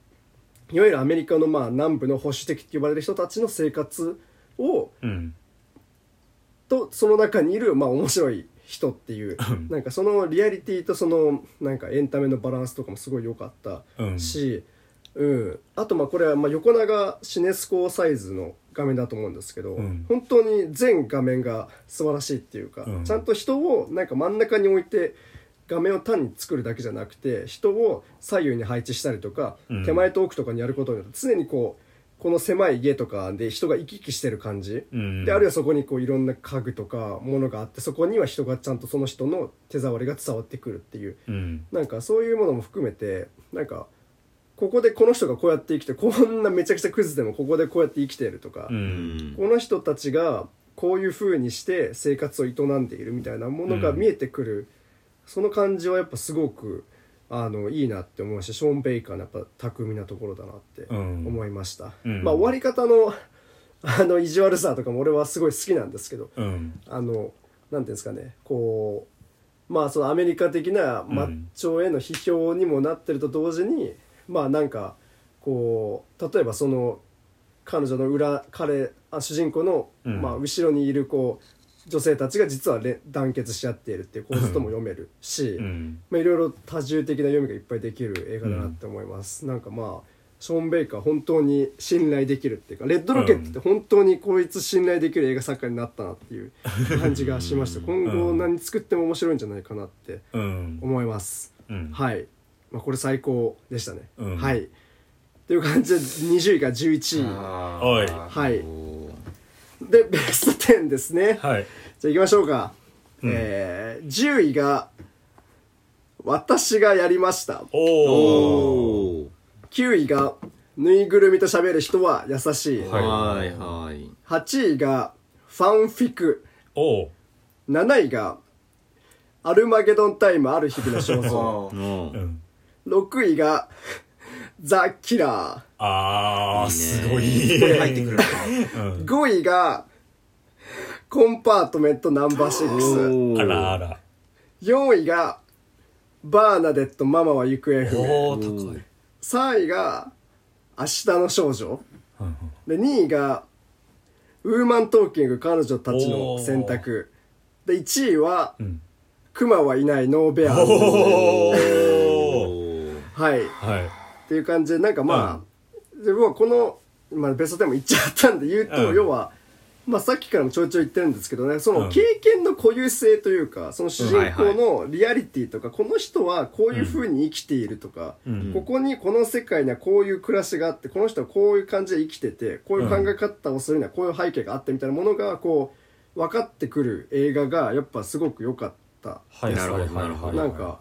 いわゆるアメリカのまあ南部の保守的って呼ばれる人たちの生活をうんとその中にいるまあ面白い人っていうなんかそのリアリティとそのなんかエンタメのバランスとかもすごい良かったし、うん。あとまあこれはまあ横長シネスコサイズの画面だと思うんですけど、うん。本当に全画面が素晴らしいっていうか、うん。ちゃんと人をなんか真ん中に置いて画面を単に作るだけじゃなくて人を左右に配置したりとか、うん。手前と奥とかにやることによって常にこうこの狭い家とかで人が行き来してる感じ、うん。であるいはそこにこういろんな家具とかものがあってそこには人がちゃんとその人の手触りが伝わってくるっていう。うん。なんかそういうものも含めてなんかここでこの人がこうやって生きてこんなめちゃくちゃクズでもここでこうやって生きているとか、うん。この人たちがこういう風にして生活を営んでいるみたいなものが見えてくる、その感じはやっぱすごくあのいいなって思いましたショーン・ベイカーのやっぱ巧みなところだなってうん。思いました、うん。まあ終わり方の あの意地悪さとかも俺はすごい好きなんですけどうん。あのなんていうんですかねこうまあそのアメリカ的なマッチョへの批評にもなってると同時に、まあなんかこう例えばその彼女の裏彼あ主人公の、うん。まあ、後ろにいるこう女性たちが実はれ団結し合っているっていう構図とも読めるし、うん。まあ、いろいろ多重的な読みがいっぱいできる映画だなって思います、なんかまあショーン・ベイカー本当に信頼できるっていうかレッドロケットって本当にこいつ信頼できる映画作家になったなっていう感じがしました。今後何作っても面白いんじゃないかなってうん。思います、うん。はい、まあ、これ最高でしたね、うん。はい。っていう感じで20位。から11位はいでベスト10ですね。はい。じゃあ行きましょうか、うん。えー、10位が「私がやりました」おおおお9位が「ぬいぐるみと喋る人は優しい」はい。はいはい。8位が「ファンフィク。おお」7位が「アルマゲドンタイムある日々の肖像 おうん」6位が「ザ・キラあーすごい。入ってくるー」5位が「コンパートメントナンバー6」あらあら。4位が「バーナデットママは行方不明。おお高い」3位が「明日の少女。うん」で2位が「ウーマントーキング彼女たちの選択」で1位はうん「クマはいないノーベアーズ」おおはいっはいていう感じでなんかまあ、で僕はこの、まあ、ベスト10も言っちゃったんで言うと、うん。要は、まあ、さっきからもちょいちょい言ってるんですけどねそのうん。経験の固有性というかその主人公のリアリティとか、この人はこういうふうに生きているとか、うん。ここにこの世界にはこういう暮らしがあってこの人はこういう感じで生きててこういう考え方をするにはこういう背景があってみたいなものがこう分かってくる映画がやっぱすごく良かったはい。なるほど。なんか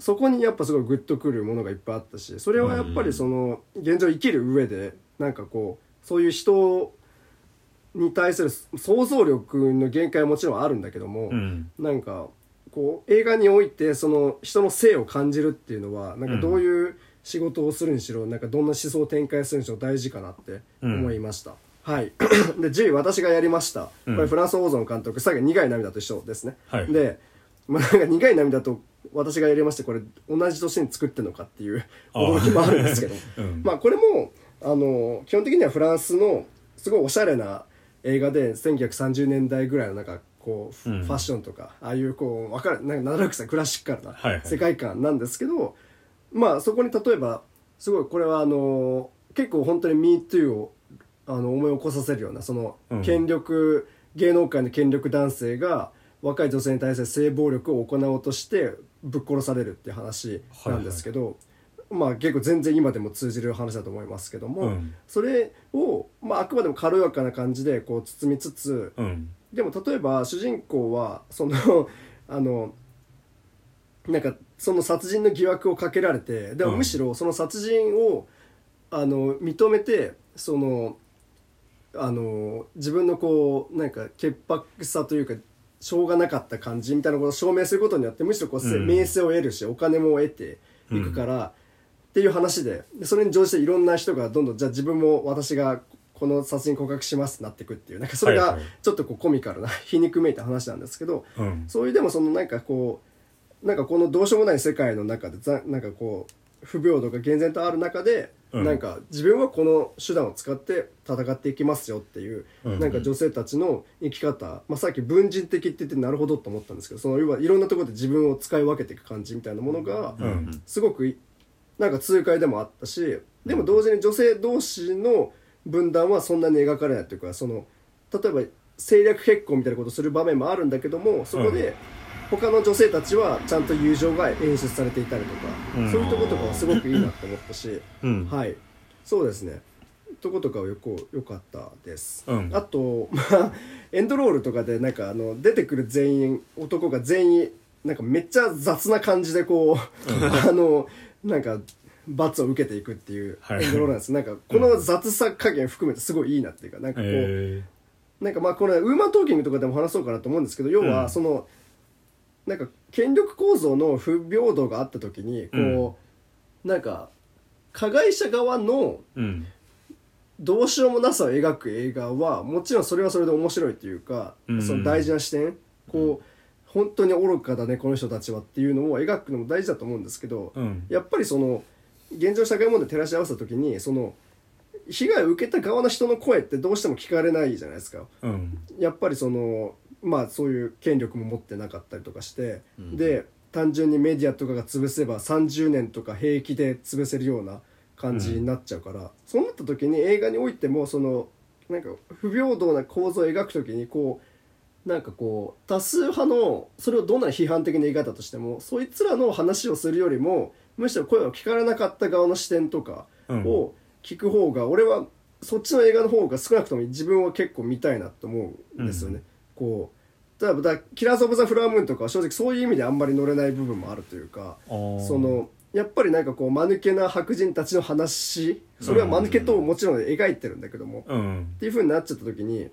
そこにやっぱすごいグッとくるものがいっぱいあったしそれはやっぱりその現状生きる上でなんかこうそういう人に対する想像力の限界はもちろんあるんだけども、うん。なんかこう映画においてその人の性を感じるっていうのはなんかどういう仕事をするにしろ、なんかどんな思想を展開するにしろ大事かなって思いました、はい。で10位私がやりました、うん。これフランスオーゾン監督さっき苦い涙と一緒ですね、はい。で、まあ、なんか苦い涙と私がやりましてこれ同じ年に作ってるのかっていう驚きもあるんですけど。うん。まあこれもあの基本的にはフランスのすごいおしゃれな映画で1930年代ぐらいのなんかこうフうん。ファッションとか、ああいうこうわかるなんか76歳クラシカルなはいはい。世界観なんですけど、まあそこに例えばすごいこれはあの結構本当に MeToo をあの思い起こさせるようなそのうん。権力、芸能界の権力男性が若い女性に対する性暴力を行おうとしてぶっ殺されるっていう話なんですけど、まあ結構全然今でも通じる話だと思いますけども、うん。それを、まあ、あくまでも軽やかな感じでこう包みつつうん。でも例えば主人公はその あのなんかその殺人の疑惑をかけられてでもうん。むしろその殺人をあの認めてそのあの自分のこうなんか潔白さというかしょうがなかった感じみたいなことを証明することによってむしろこう、うん。名声を得るしお金も得ていくから、っていう話ででそれに乗じていろんな人がどんどんじゃあ自分も私がこの殺人告白しますってなっていくっていうなんかそれがちょっとこうコミカルな 皮肉めいた話なんですけど、うん。そういうでもそのなんかこうなんかこのどうしようもない世界の中でざなんかこう不平等が厳然とある中で、うん。なんか自分はこの手段を使って戦っていきますよっていう、うん。なんか女性たちの生き方、まあ、さっき文人的って言ってなるほどと思ったんですけどその要はいろんなところで自分を使い分けていく感じみたいなものが、うん。すごくいなんか痛快でもあったしでも同時に女性同士の分断はそんなに描かれないというかその例えば政略結婚みたいなことをする場面もあるんだけどもそこで他の女性たちはちゃんと友情が演出されていたりとか、うん。そういうところとかはすごくいいなって思ったし、うん。はい。そうですね。とことかはよくよかったです、うん。あと まあエンドロールとかでなんかあの出てくる全員男が全員なんかめっちゃ雑な感じでこう、あのなんか罰を受けていくっていうはい。エンドロールなんです、なんかこの雑さ加減含めてすごいいいなっていうかなんかこう、えなんかまあこれウーマントーキングとかでも話そうかなと思うんですけど要うん。はその、なんか権力構造の不平等があった時にこう、なんか加害者側のーうん。どうしようもなさを描く映画はもちろんそれはそれで面白いというか、うん。その大事な視点こう本当に愚かだねこの人たちはっていうのを描くのも大事だと思うんですけど、うん。やっぱりその現状社会問題照らし合わせた時にその被害を受けた側の人の声ってどうしても聞かれないじゃないですか。うん。やっぱりそのまあそういう権力も持ってなかったりとかして、うん。で単純にメディアとかが潰せば30年とか平気で潰せるような感じになっちゃうから、そうなった時に映画においてもそのなんか不平等な構造を描く時にこうなんかこう多数派のそれをどんな批判的な言い方としてもそいつらの話をするよりもむしろ声を聞かれなかった側の視点とかを聞く方が、俺はそっちの映画の方が少なくとも自分は結構見たいなと思うんですよね。こう例えばだキラーズ・オブ・ザ・フラワームーンとかは正直そういう意味であんまり乗れない部分もあるというかそのやっぱりなんかこう間抜けな白人たちの話それは間抜けともちろん描いてるんだけども、うん。っていう風になっちゃった時に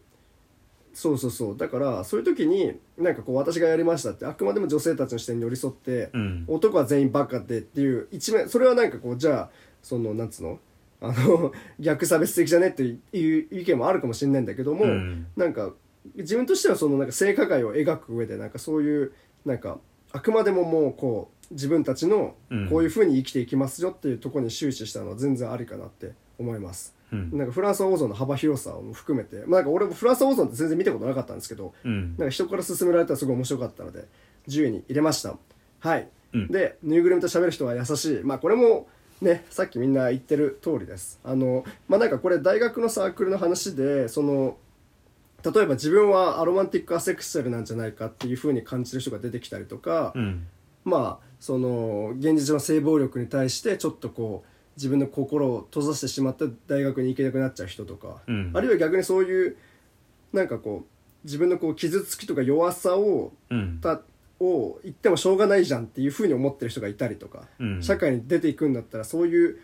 そうそうそう。だからそういう時になんかこう私がやりましたってあくまでも女性たちの視点に寄り添って、うん。男は全員バカでっていう一面それはなんかこうじゃあそのなんつうのあの 逆差別的じゃねっていう意見もあるかもしれないんだけども、うん。なんか自分としてはそのなんか性加害を描く上でなんかそういうなんかあくまでももうこう自分たちのうんこういうふうに生きていきますよっていうところに終始したのは全然ありかなって思います。うん。なんかフランス王像の幅広さも含めて、まあ、なんか俺もフランス王像って全然見たことなかったんですけど、うん。なんか人から勧められたらすごい面白かったので10位に入れました。はい、うん。でぬいぐるみと喋る人は優しい。まあこれもねさっきみんな言ってる通りです。あのまあなんかこれ大学のサークルの話でその例えば自分はアロマンティックアセクシャルなんじゃないかっていうふうに感じる人が出てきたりとか、うん。まあその現実の性暴力に対してちょっとこう自分の心を閉ざしてしまって大学に行けなくなっちゃう人とか、うん。あるいは逆にそういうなんかこう自分のこう傷つきとか弱さをうん。たを言ってもしょうがないじゃんっていうふうに思ってる人がいたりとか、うん。社会に出ていくんだったらそういう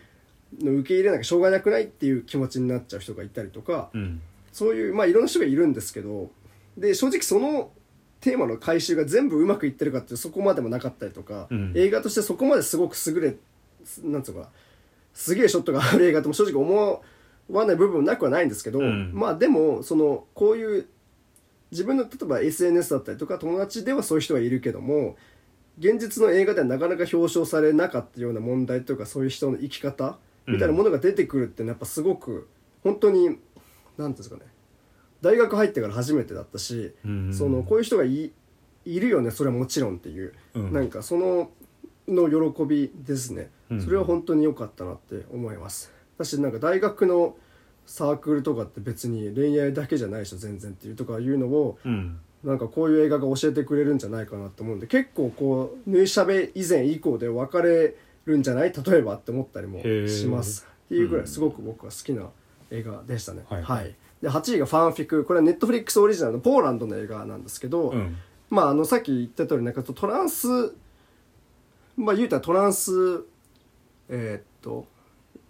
の受け入れなきゃしょうがなくないっていう気持ちになっちゃう人がいたりとか、うんそういうまあいろんな人がいるんですけどで正直そのテーマの回収が全部うまくいってるかってそこまでもなかったりとか、うん。映画としてそこまですごく優れなんつうかすげえショットがある映画とも正直思わない部分もなくはないんですけど、うん。まあでもそのこういう自分の例えば SNS だったりとか友達ではそういう人はいるけども現実の映画ではなかなか表彰されなかったような問題とかそういう人の生き方みたいなものが出てくるってやっぱすごく本当に何ていうんですかね。大学入ってから初めてだったし、うんそのこういう人がいいるよねそれはもちろんっていう、うん。なんかそのの喜びですね、うんそれは本当に良かったなって思います。私なんか大学のサークルとかって別に恋愛だけじゃないでしょ全然っていうとかいうのをうん。なんかこういう映画が教えてくれるんじゃないかなと思うんで結構こう縫いしゃべ以前以降で別れるんじゃない？例えばって思ったりもします。っていうぐらいすごく僕は好きな映画でしたね、はい。で8位がファンフィクこれはネットフリックスオリジナルのポーランドの映画なんですけど、うん。まああのさっき言った通りなんかトランスまあ言うたらトランスえーっと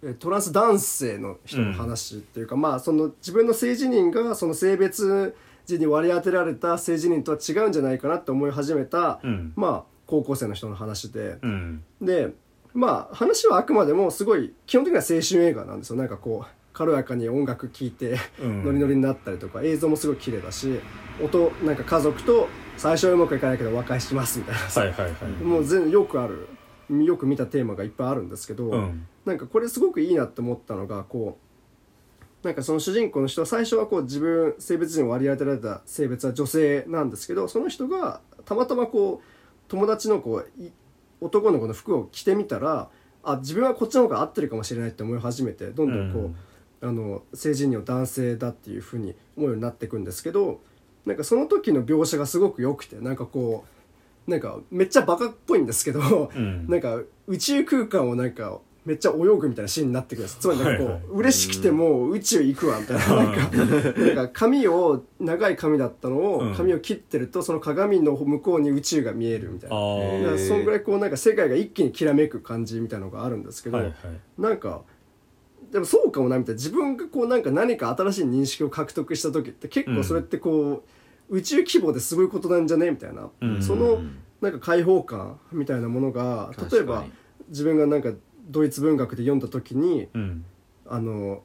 えトランス男性の人の話っていうか、まあその自分の性自認がその性別時に割り当てられた性自認とは違うんじゃないかなって思い始めた、うん。まあ高校生の人の話で、うん。でまあ話はあくまでもすごい基本的には青春映画なんですよ。なんかこう軽やかに音楽聴いて、うん。ノリノリになったりとか映像もすごい綺麗だし音なんか家族と最初はうまくいかないけど和解しますみたいな。さ、はいはいはい。もう全よくあるよく見たテーマがいっぱいあるんですけど、うん。なんかこれすごくいいなって思ったのがこうなんかその主人公の人は最初はこう自分性別に割り当てられた性別は女性なんですけどその人がたまたまこう友達のこうい男の子の服を着てみたらあ自分はこっちの方が合ってるかもしれないって思い始めてどんどんこう、あの性自認を男性だっていうふうに思うようになっていくんですけどなんかその時の描写がすごく良くてなんかこうなんかめっちゃバカっぽいんですけど、うん。なんか宇宙空間をなんかめっちゃ泳ぐみたいなシーンになってくるんです。つまりなんかこう、はいはい。嬉しくてもう宇宙行くわみたいな。なんかなんか髪を長い髪だったのを、うん。髪を切ってるとその鏡の向こうに宇宙が見えるみたいな。あだからーそんぐらいこうなんか世界が一気にきらめく感じみたいなのがあるんですけど、はいはい。なんかでもそうかもなみたいな自分がこうなんか何か新しい認識を獲得した時って結構それってこう、宇宙規模ですごいことなんじゃねみたいな、うん。そのなんか開放感みたいなものが例えば自分がなんかドイツ文学で読んだ時にうん。あの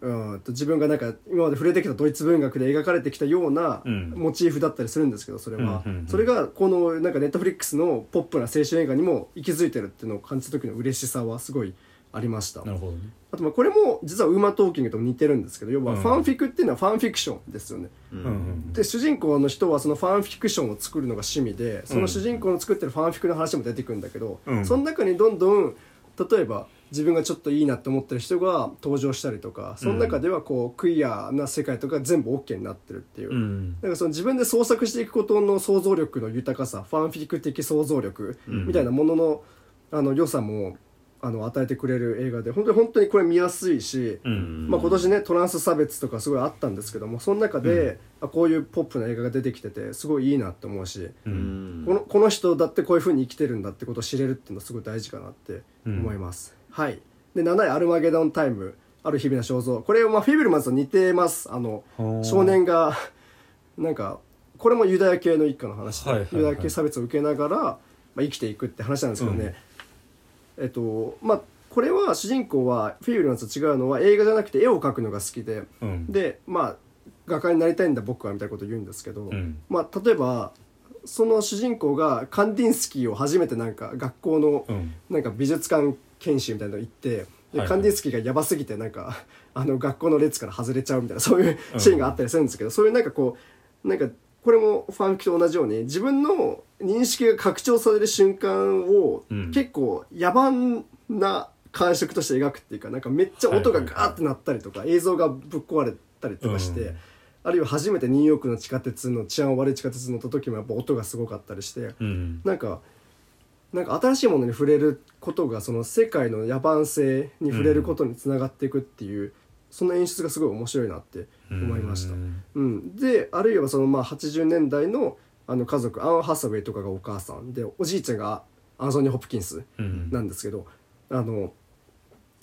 うんと自分がなんか今まで触れてきたドイツ文学で描かれてきたようなうん。モチーフだったりするんですけどそれは、うんうんうん。それがこのなんかネットフリックスのポップな青春映画にも息づいてるっていうのを感じた時の嬉しさはすごいありました。なるほどね。あとまあこれも実はウーマントーキングとも似てるんですけど要はうん。ファンフィクっていうのはファンフィクションですよね、うん。うんで主人公の人はそのファンフィクションを作るのが趣味でその主人公の作ってるファンフィクの話も出てくるんだけど、うん。その中にどんどん例えば自分がちょっといいなって思ってる人が登場したりとかその中ではこうクイアな世界とか全部 OK になってるっていう、うん。なんかその自分で創作していくことの想像力の豊かさファンフィク的想像力みたいなものの,、あの良さもあの与えてくれる映画で本当に本当にこれ見やすいし、うん。まあ、今年ねトランス差別とかすごいあったんですけどもその中で、あこういうポップな映画が出てきててすごいいいなって思うし、ううん。んこのこの人だってこういうふうに生きてるんだってことを知れるっていうのはすごい大事かなって思います、はい。で7位「アルマゲドンタイムある日々の肖像」これはまあフィブルマンズと似てます。あの少年が なんかこれもユダヤ系の一家の話で、はいはいはい。ユダヤ系差別を受けながら、まあ、生きていくって話なんですけどね、えっとまあこれは主人公はフィブルマンズと違うのは映画じゃなくて絵を描くのが好きで、うん。でまあ画家になりたいんだ僕はみたいなことを言うんですけど、ん。まあ例えばその主人公がカンディンスキーを初めてなんか学校のうん。なんか美術館研修みたいなの行って、でカンディンスキーがやばすぎてなんかあの学校の列から外れちゃうみたいなそういうシーンがあったりするんですけど、そういうなんかこうなんかこれもファンクと同じように自分の認識が拡張される瞬間を、うん。結構野蛮な感触として描くっていうかなんかめっちゃ音がガーってなったりとか、映像がぶっ壊れたりとかして、うん。あるいは初めてニューヨークの地下鉄の治安悪い地下鉄に乗った時もやっぱ音がすごかったりして、うん。なんかなんか新しいものに触れることがその世界の野蛮性に触れることにつながっていくっていう、その演出がすごい面白いなって思いました。うん。うん、であるいはそのまあ80年代のあの家族アン・ハサウェイとかがお母さんでおじいちゃんがアンソニー・ホプキンスうん。なんですけど、あの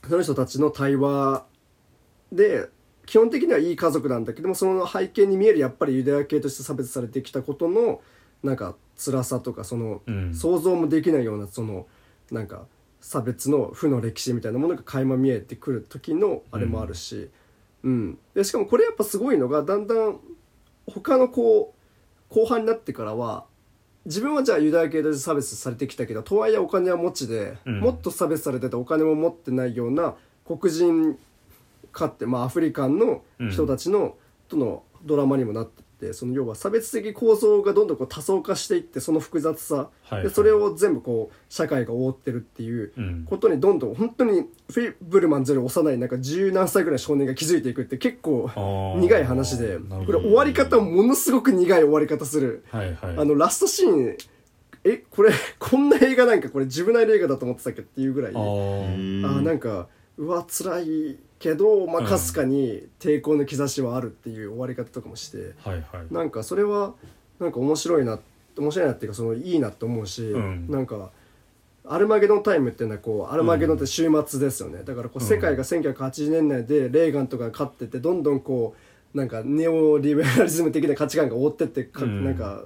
その人たちの対話で基本的にはいい家族なんだけどもその背景に見えるやっぱりユダヤ系として差別されてきたことのなんか辛さとかその、うん。想像もできないようなそのなんか差別の負の歴史みたいなものが垣間見えてくる時のあれもあるし、うん。でしかもこれやっぱすごいのがだんだん他のこう後半になってからは自分はじゃあユダヤ系として差別されてきたけどとはいえお金は持ちで、うん。もっと差別されててお金も持ってないような黒人かって、まあ、アフリカンの人たちの、とのドラマにもなってってその要は差別的構造がどんどんこう多層化していってその複雑さ、はいでそれを全部こう社会が覆ってるっていううん。ことにどんどん本当にフィブルマンズより幼いなんか十何歳ぐらいの少年が気づいていくって結構苦い話で。これ終わり方ものすごく苦い終わり方する。はいはい。あのラストシーンえこれこんな映画なんかこれ自分なり映画だと思ってたっけっていうぐらい。ああなんかうわ辛いけどまあうんかすかに抵抗の兆しはあるっていう終わり方とかもしてはいはい。なんかそれはなんか面白いな面白いなっていうかそのいいなと思うし、うん。なんかアルマゲドンタイムっていうのはこうアルマゲドンって週末ですよね、だからこう世界が1980年代でレーガンとかが勝っててどんどんこうなんかネオリベラリズム的な価値観が覆ってってか、うん。なんか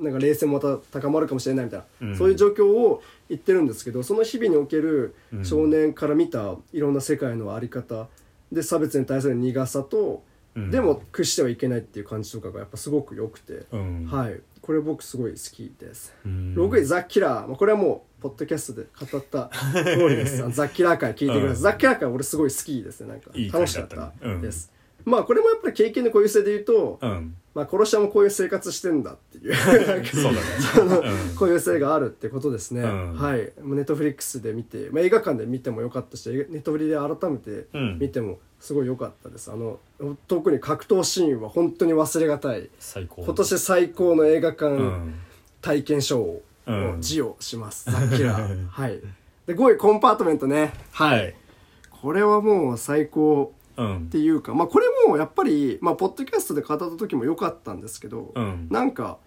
なんか冷戦もまた高まるかもしれないみたいな、うん。そういう状況を言ってるんですけどその日々におけるうん。少年から見たいろんな世界の在り方で差別に対する苦さと、うん。でも屈してはいけないっていう感じとかがやっぱすごく良くて、うん。はい。これ僕すごい好きです。うん。6位ザ・キラー、まあ、これはもうポッドキャストで語った 通りです。ザ・キラー会聞いてください、うん。ザ・キラー会俺すごい好きですね。なんか楽しかったです、まあこれもやっぱり経験の固有性で言うと、うん。まあ、殺し屋もこういう生活してんだっていう。そうだね。固有性があるってことですね、うん。はい。ネットフリックスで見て、まあ、映画館で見てもよかったしネットフリで改めてうん。見てもすごい良かったです。あの特に格闘シーンは本当に忘れがたい。最高。今年最高の映画館、うん。体験ショーをうん。授与します、ザ・キラーはい。で5位コンパートメントね。はい。これはもう最高。うんっていうかまあこれもやっぱりまあポッドキャストで語った時も良かったんですけど、うん。なんか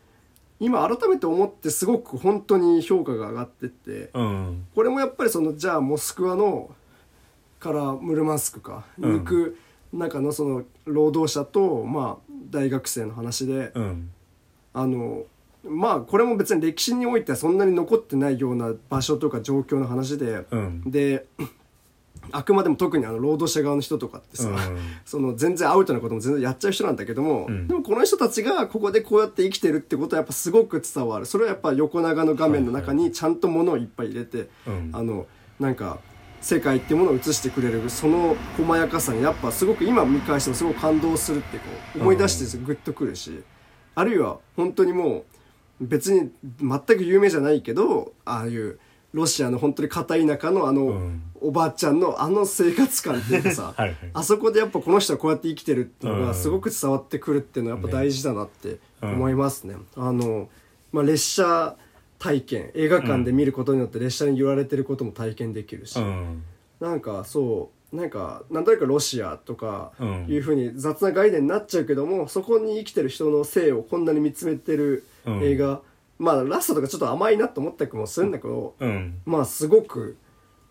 今改めて思ってすごく本当に評価が上がってってうん。これもやっぱりそのじゃあモスクワのからムルマンスクかに行く中のその労働者とまあ大学生の話で、うん。あのまあこれも別に歴史においてはそんなに残ってないような場所とか状況の話で、うん。であくまでも特にあの労働者側の人とかってさ、うん。その全然アウトなことも全然やっちゃう人なんだけども、うん。でもこの人たちがここでこうやって生きてるってことはやっぱすごく伝わる。それはやっぱ横長の画面の中にちゃんと物をいっぱい入れて、うん。あのなんか世界っていうものを映してくれるその細やかさにやっぱすごく今見返してもすごく感動するってこう思い出してグッとくるし、あるいは本当にもう別に全く有名じゃないけどああいうロシアの本当に片田舎のあの、うんおばあちゃんのあの生活感っていうかさ はいはい。あそこでやっぱこの人はこうやって生きてるっていうのうん。がすごく伝わってくるっていうのはやっぱ大事だなって思いますね。あの、まあ、列車体験映画館で見ることによって列車に揺られてることも体験できるし、うん。なんかそうなんかなんとなくロシアとかうんいうふうに雑な概念になっちゃうけどもそこに生きてる人の性をこんなに見つめてるうん。映画、まあラストとかちょっと甘いなと思ったりもするんだけど、うん。まあすごく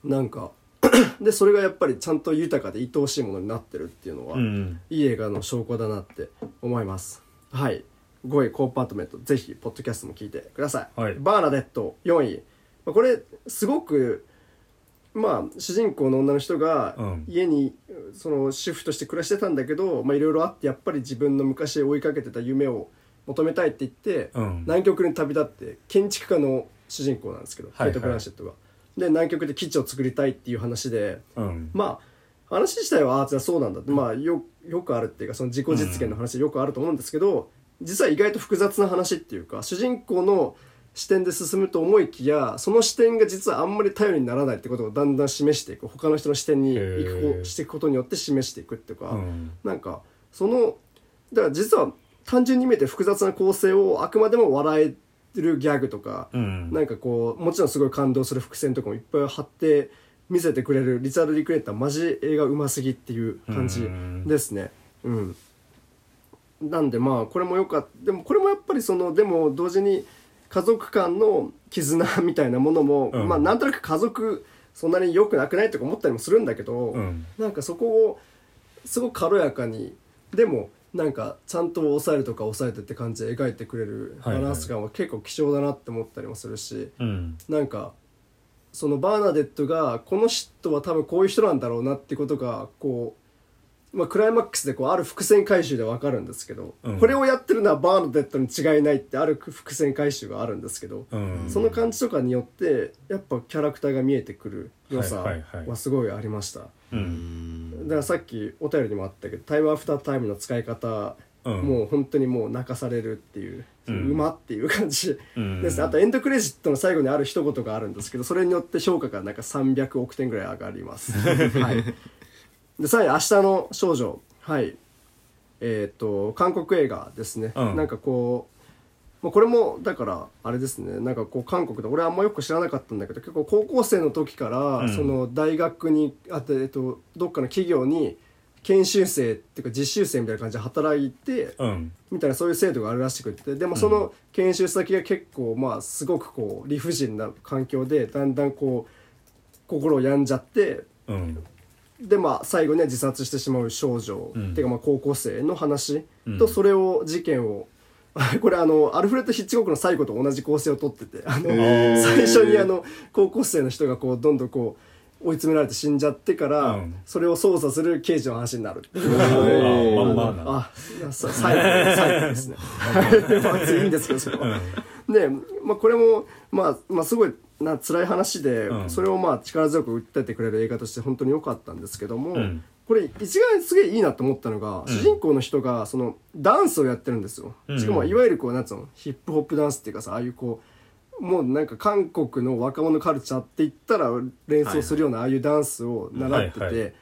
なんか でそれがやっぱりちゃんと豊かで愛おしいものになってるっていうのは、うんいい映画の証拠だなって思います。はい。5位コンパートメントぜひポッドキャストも聞いてください、はい。バーナデット4位。まあこれすごくまあ主人公の女の人がうん。家にその主婦として暮らしてたんだけどまあいろいろあってやっぱり自分の昔追いかけてた夢を求めたいって言って、うん。南極に旅立って建築家の主人公なんですけど、はいはい。ケイト・ブランシェットが。で南極で基地を作りたいっていう話でうん。まあ話自体はああそうなんだって、まあよよくあるっていうかその自己実現の話でよくあると思うんですけど、実は意外と複雑な話っていうか主人公の視点で進むと思いきやその視点が実はあんまり頼りにならないってことをだんだん示していく。他の人の視点に行くしていくことによって示していくっていうか、うん。なんかそのだから実は単純に見えて複雑な構成をあくまでも笑えるギャグとか、うん。なんかこうもちろんすごい感動する伏線とかもいっぱい貼って見せてくれるリチャード・リクレーターマジ映画うますぎっていう感じですね。うん。なんでまあこれもよかったでもこれもやっぱりそのでも同時に家族間の絆みたいなものも、うん。まあなんとなく家族そんなに良くなくないとか思ったりもするんだけど、うん。なんかそこをすごく軽やかにでもなんかちゃんと抑えるとか抑えてって感じで描いてくれるバはいはい。ランス感は結構希少だなって思ったりもするし、うん。なんかそのバーナデットがこの人は多分こういう人なんだろうなってことがこう、まあ、クライマックスでこうある伏線回収で分かるんですけど、うん。これをやってるのはバーナデットに違いないってある伏線回収があるんですけど、うん。その感じとかによってやっぱキャラクターが見えてくる良さはいはいはい。はすごいありました。うん。だからさっきお便りにもあったけどタイムアフタータイムの使い方、うん。もう本当にもう泣かされるっていう、ううん。まっていう感じうんですね、あとエンドクレジットの最後にある一言があるんですけどそれによって評価がなんか300億点ぐらい上がります。はいでさらに「明日の少女」はい。えっ、と韓国映画ですね、うん。なんかこうまあこれもだからあれですね。なんかこう韓国で俺あんまよく知らなかったんだけど結構高校生の時から、うん。その大学にあと、えっと、どっかの企業に研修生っていうか実習生みたいな感じで働いて、うん。みたいなそういう制度があるらしくって。でもその研修先が結構まあすごくこう理不尽な環境でだんだんこう心を病んじゃってうんでまあ最後には自殺してしまう少女、うん。っていうかまあ高校生の話。うん。とそれを事件を これあのアルフレッド・ヒッチコックの最後と同じ構成をとっててあのー。最初にあの高校生の人がこうどんどんこう追い詰められて死んじゃってから、うん。それを捜査する刑事の話になる あさ最後最後ですね。まあいいんですけどそれは。で、まあ、これも、まあ、まあすごいな辛い話で、うん。それをまあ力強く訴えてくれる映画として本当に良かったんですけども、うん。これ一概にすげえいいなと思ったのが、主人公の人がそのダンスをやってるんですよ、うん。しかもいわゆるこうなんつうのヒップホップダンスっていうかさああいうこうもうなんか韓国の若者カルチャーって言ったら連想するようなああいうダンスを習ってて、はいはい。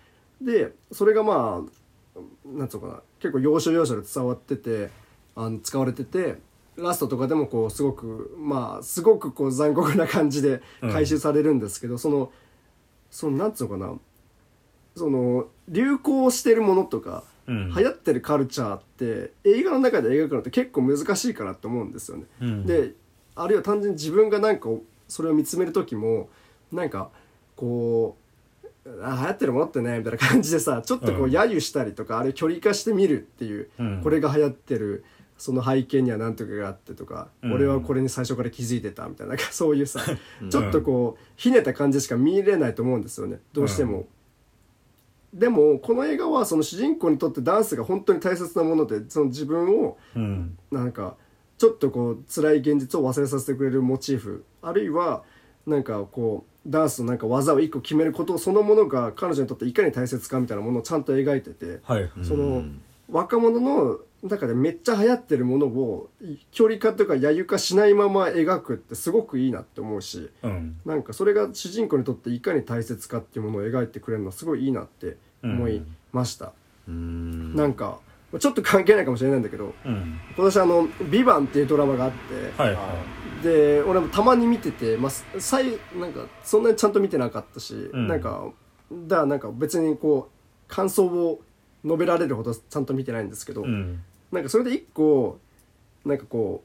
でそれがまあなんつうのかな結構要所要所で伝わっててあの使われててラストとかでもこうすごくまあすごくこう残酷な感じで回収されるんですけど、そのそのなんつうのかな。その流行してるものとか、うん。流行ってるカルチャーって映画の中で描くのって結構難しいかなって思うんですよね。うん。であるいは単純に自分がなんかそれを見つめる時もなんかこうあ流行ってるものってねみたいな感じでさちょっとこううん。揶揄したりとか、あれ距離化してみるっていう、うん。これが流行ってるその背景には何とかがあってとか、うん。俺はこれに最初から気づいてたみたいなそういうさちょっとこうひねった感じしか見れないと思うんですよね。どうしても。でもこの映画はその主人公にとってダンスが本当に大切なものでその自分をうん。なんかちょっとこう辛い現実を忘れさせてくれるモチーフ。あるいはなんかこうダンスのなんか技を一個決めることそのものが彼女にとっていかに大切かみたいなものをちゃんと描いててはい。その若者の中でめっちゃ流行ってるものを距離化とか揶揄化しないまま描くってすごくいいなって思うしうん。なんかそれが主人公にとっていかに大切かっていうものを描いてくれるのはすごいいいなって思いました。うん。なんかちょっと関係ないかもしれないんだけどうん。今年あの「ビバンっていうドラマがあって、はいはで俺もたまに見てて、まあ、最なんかそんなにちゃんと見てなかったし、うん。なんかだからなんか別にこう感想を述べられるほどちゃんと見てないんですけど、いうんなんかそれで一個なんかこ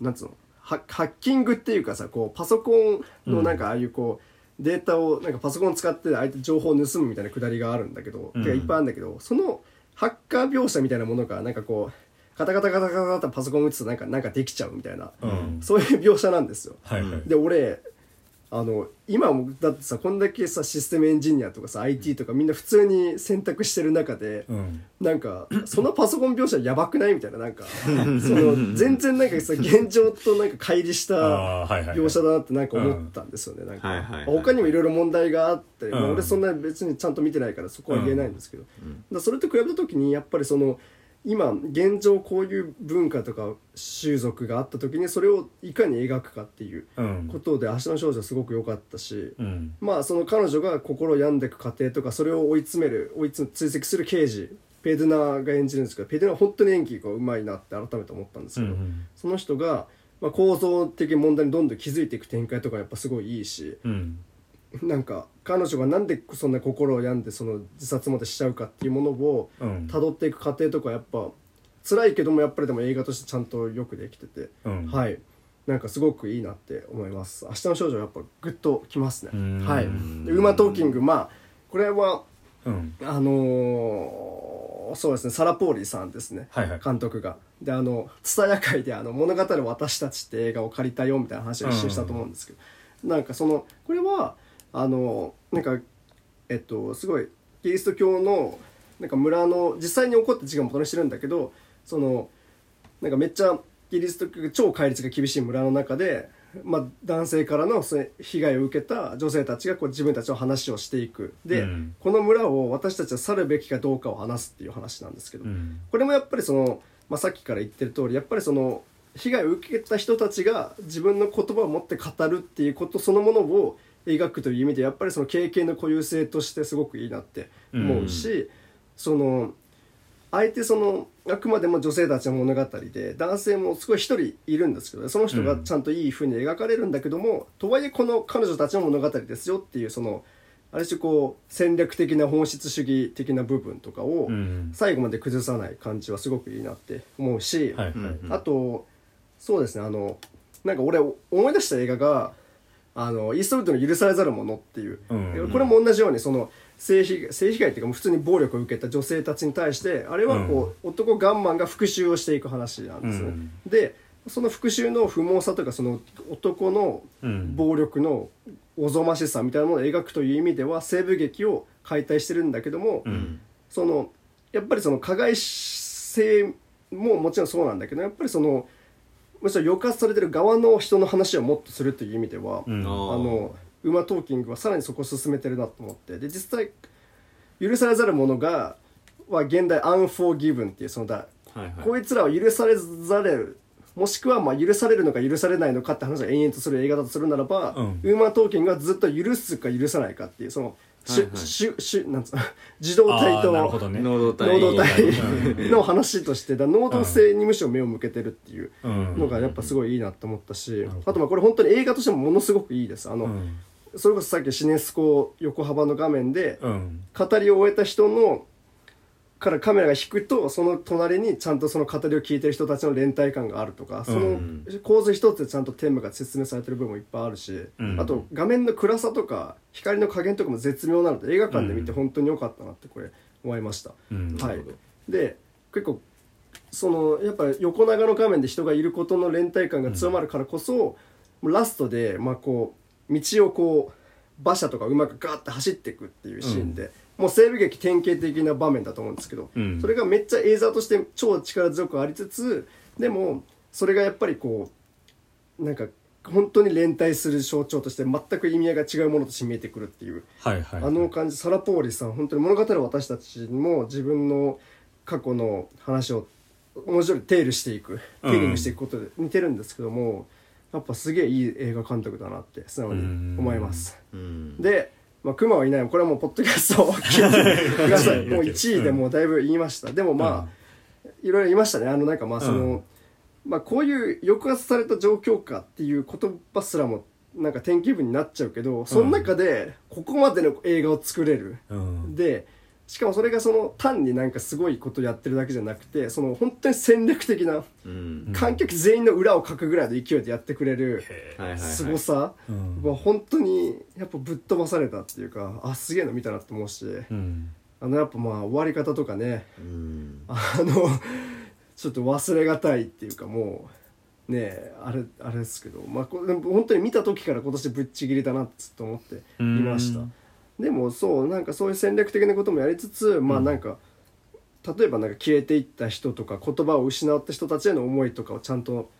うなんつうの？ハハッキングっていうかさこうパソコンのなんかああいうこう、データをなんかパソコン使って相手情報を盗むみたいなくだりがあるんだけど、うん。てかいっぱいあるんだけどそのハッカー描写みたいなものがなんかこうカタカタカタカタカタパソコン打つとなんかなんかできちゃうみたいな、うん。そういう描写なんですよ。はいはい。で俺あの今もだってさこんだけさシステムエンジニアとかさ IT とかみんな普通に選択してる中で、うん。なんかそのパソコン描写やばくないみたいななんか その全然なんかさ現状となんか乖離した描写だなってなんか思ったんですよね。はいはいはい。他にもいろいろ問題があって、まあうん。俺そんな別にちゃんと見てないからそこは言えないんですけど、だからそれと比べた時にやっぱりその今現状こういう文化とか習俗があった時にそれをいかに描くかっていううん。ことで「明日の少女」はすごく良かったし、うん。まあその彼女が心を病んでいく過程とかそれを追い詰める追い追跡する刑事ペドゥナが演じるんですけどペドゥナは本当に演技がうまいなって改めて思ったんですけど、うん。その人が、まあ、構造的問題にどんどん気づいていく展開とかやっぱすごいいいしうん。なんか彼女がなんでそんな心を病んでその自殺までしちゃうかっていうものをうん。辿っていく過程とかやっぱ辛いけどもやっぱりでも映画としてちゃんとよくできてて、うん。はい。なんかすごくいいなって思います。明日の少女はやっぱグッときますね。うん。はい。でウーマントーキングまあこれはうん。あののそうですねサラ・ポーリーさんですね、はいはい。監督が。であの蔦屋会であの「物語る私たち」って映画を借りたよみたいな話を一瞬したと思うんですけど、なんかそのこれはあのなんかえっとすごいキリスト教のなんか村の実際に起こった事件を元にしてるんだけどそのなんかめっちゃキリスト教超戒律が厳しい村の中で、まあ、男性からの被害を受けた女性たちがこう自分たちの話をしていく。で、うん。この村を私たちは去るべきかどうかを話すっていう話なんですけど、うん。これもやっぱりその、まあ、さっきから言ってる通りやっぱりその被害を受けた人たちが自分の言葉を持って語るっていうことそのものを描くという意味でやっぱりその経験の固有性としてすごくいいなって思うし、その相手そのあくまでも女性たちの物語で男性もすごい一人いるんですけどその人がちゃんといい風に描かれるんだけども、とはいえこの彼女たちの物語ですよっていうそのある種こう戦略的な本質主義的な部分とかをうん。最後まで崩さない感じはすごくいいなって思うし、はいはいうんあとそうですねあのなんか俺思い出した映画があのイーストウッドの「許されざる者」っていう、うん。これも同じようにその性被害性被害っていうかもう普通に暴力を受けた女性たちに対してあれはこう、男ガンマンが復讐をしていく話なんですね、うん。でその復讐の不毛さとかその男のうん。暴力のおぞましさみたいなものを描くという意味では西部劇を解体してるんだけども、うん。そのやっぱりその加害性ももちろんそうなんだけどやっぱりそのむしろ抑圧されてる側の人の話をもっとするという意味では、うん。あのウーマトーキングはさらにそこを進めてるなと思って。で実際許されざる者がは現代「アンフォーギブン」っていうそのだ、はいはい。こいつらは許されざれるもしくはまあ許されるのか許されないのかって話を延々とする映画だとするならば、うん。ウーマントーキングはずっと許すか許さないかっていうその、しゅしゅしゅなんつうの 自動体あーとなるほどね。能動体能動体うんの話としてだ能動性にむしろ目を向けてるっていううん。のがやっぱすごいいいなと思ったし、るほど。あとまあこれ本当に映画としてもものすごくいいです。あの、うん。それこそさっきシネスコ横幅の画面でうん。語りを終えた人のからカメラが引くとその隣にちゃんとその語りを聞いてる人たちの連帯感があるとかそのうん構図一つでちゃんとテーマが説明されてる部分もいっぱいあるし、うん。あと画面の暗さとか光の加減とかも絶妙なので映画館で見て本当に良かったなってこれ思いました。うん。はい。で結構そのやっぱ横長の画面で人がいることの連帯感が強まるからこそ、もうラストで、まあ、こう道をこう馬車とか馬がガーッて走っていくっていうシーンで、もう西部劇典型的な場面だと思うんですけど、うん。それがめっちゃ映像として超力強くありつつでもそれがやっぱりこうなんか本当に連帯する象徴として全く意味合いが違うものとして見えてくるっていう。はいはいあの感じサラ・ポーリさん本当に物語る私たちも自分の過去の話を面白いテールしていくテーリングしていくことで似てるんですけども、やっぱすげえいい映画監督だなって素直に思います。うん。で、まあ、クマはいない。これはもうポッドキャストを 聞いてください。もう1位でもうだいぶ言いました。でもまあ、いろいろ言いましたね。あのなんかまあその、うん。まあこういう抑圧された状況下っていう言葉すらもなんか天気分になっちゃうけどその中でここまでの映画を作れる、うん。でしかもそれがその単になんかすごいことやってるだけじゃなくてその本当に戦略的なうん。観客全員の裏をかくぐらいの勢いでやってくれるはいはいはい。凄さ。本当にやっぱぶっ飛ばされたっていうかあすげえの見たなって思うしうん。あのやっぱまあ終わり方とかねうん。あのちょっと忘れがたいっていうかもうねえあれあれですけど。まあ本当に見た時から今年ぶっちぎりだなってずっと思っていました。うんでもそうなんかそういう戦略的なこともやりつつまあなんか、例えばなんか消えていった人とか言葉を失った人たちへの思いとかをちゃんと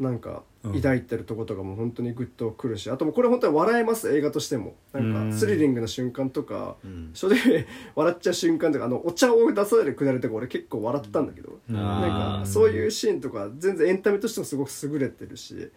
なんかうん抱いてるとことかも本当にグッとくるし、あともうこれ本当に笑えます映画としても。なんうん。かスリリングな瞬間とか、うん。正直笑っちゃう瞬間とかあのお茶を出されるくだりとか俺結構笑ったんだけど、うん。なんかそういうシーンとか全然エンタメとしてもすごく優れてるし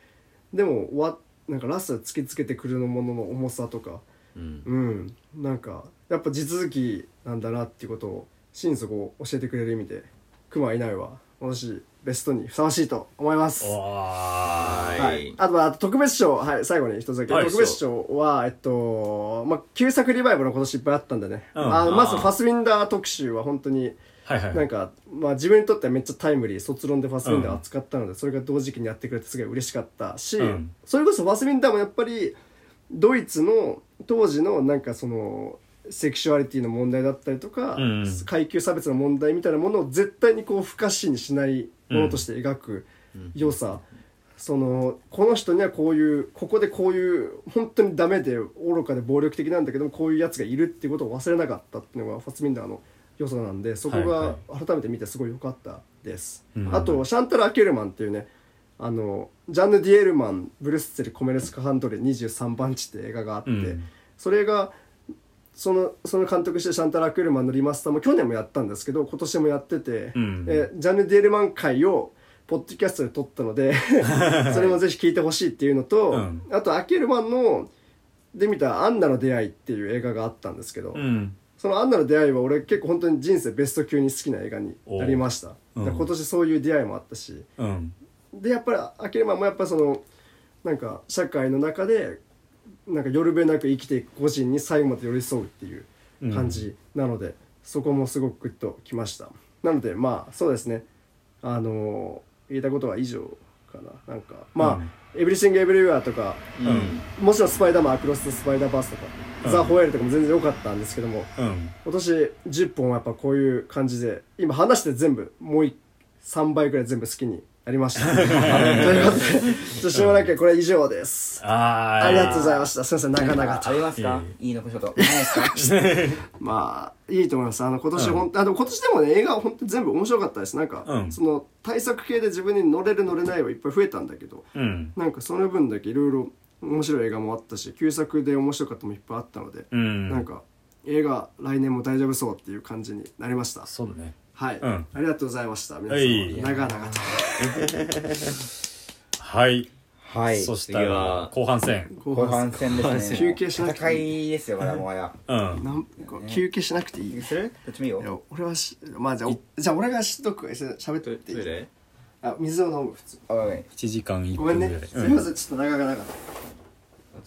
でもわなんかラストで突きつけてくるものの重さとかうん。うんなんかやっぱ地続きなんだなっていうことを心底教えてくれる意味でクマいないわ。私ベストにふさわしいと思います。わははい、あとは特別賞、はい、最後に一つだけ、はい特別賞は、えっとまあ、旧作リバイバルの今年いっぱいあったんでね、うん。あまずファスウィンダー特集は本当にはいはいなんか、まあ、自分にとってはめっちゃタイムリー卒論でファスウィンダーを扱ったので、それが同時期にやってくれてすごい嬉しかったし、うん。それこそファスウィンダーもやっぱりドイツの当時のなんかそのセクシュアリティの問題だったりとか、うん。うん階級差別の問題みたいなものを絶対にこう不可視にしないものとして描く良さ、そのこの人にはこういうここでこういう本当にダメで愚かで暴力的なんだけどもこういうやつがいるっていうことを忘れなかったっていうのがファスミンダーの良さなんでそこはが改めて見てすごい良かったです、うん。あとシャンタル・アケルマンっていうねあのジャンヌ・ディエルマンブルッセル・コメレスカ・ハンドレ23番地って映画があって、うん。それがそのその監督してシャンタル・アクルマンのリマスターも去年もやったんですけど今年もやってて、うん。えジャンヌ・ディエルマン会をポッドキャストで撮ったので それもぜひ聞いてほしいっていうのと、うん。あとアケルマンので見た「アンナの出会い」っていう映画があったんですけど、うん。その「アンナの出会い」は俺結構本当に人生ベスト級に好きな映画になりました、今年そういう出会いもあったしうんでやっぱりアケルマンもやっぱそのなんか社会の中でなんかよるべなく生きていく個人に最後まで寄り添うっていう感じなので、そこもすごくグッときました。なのでまあそうですね。あの言いたことは以上かな。なんかまあ「エブリシング・エブリウェア」とか、もちろん「スパイダーマン・アクロス・スパイダーバース」とか「うん。ザ・ホエール」とかも全然良かったんですけどもうん。今年10本はやっぱこういう感じで今話して全部もう3倍くらい全部好きになりました。ということでちょっとしょうがなきゃこれ以上です。あーありがとうございました。すいません長々と。ありますか？いいい残し事ないですか？まあいいと思います。あの今年うん。ほん、あでも今年でもね映画は本当に全部面白かったです。なんか、うん。その対策系で自分に乗れる乗れないはいっぱい増えたんだけどうん。なんかその分だけいろいろ面白い映画もあったし旧作で面白かったのもいっぱいあったので、うん。なんか映画来年も大丈夫そうっていう感じになりました。そうだねはい、うん。ありがとうございました。皆はい。様長々と。はい。はい。そしたら後半戦。後半戦ですね。休憩しなく戦ていい。いですよもは。やうん。なんか休憩しなくていい、いする？どっちもいい俺はしまあじゃあおじゃあ俺がしとくしゃべっていい？あ水を飲む普通。おいおい1時間1ごめん分ぐらい。ね。すいませんちょっと長々長かっ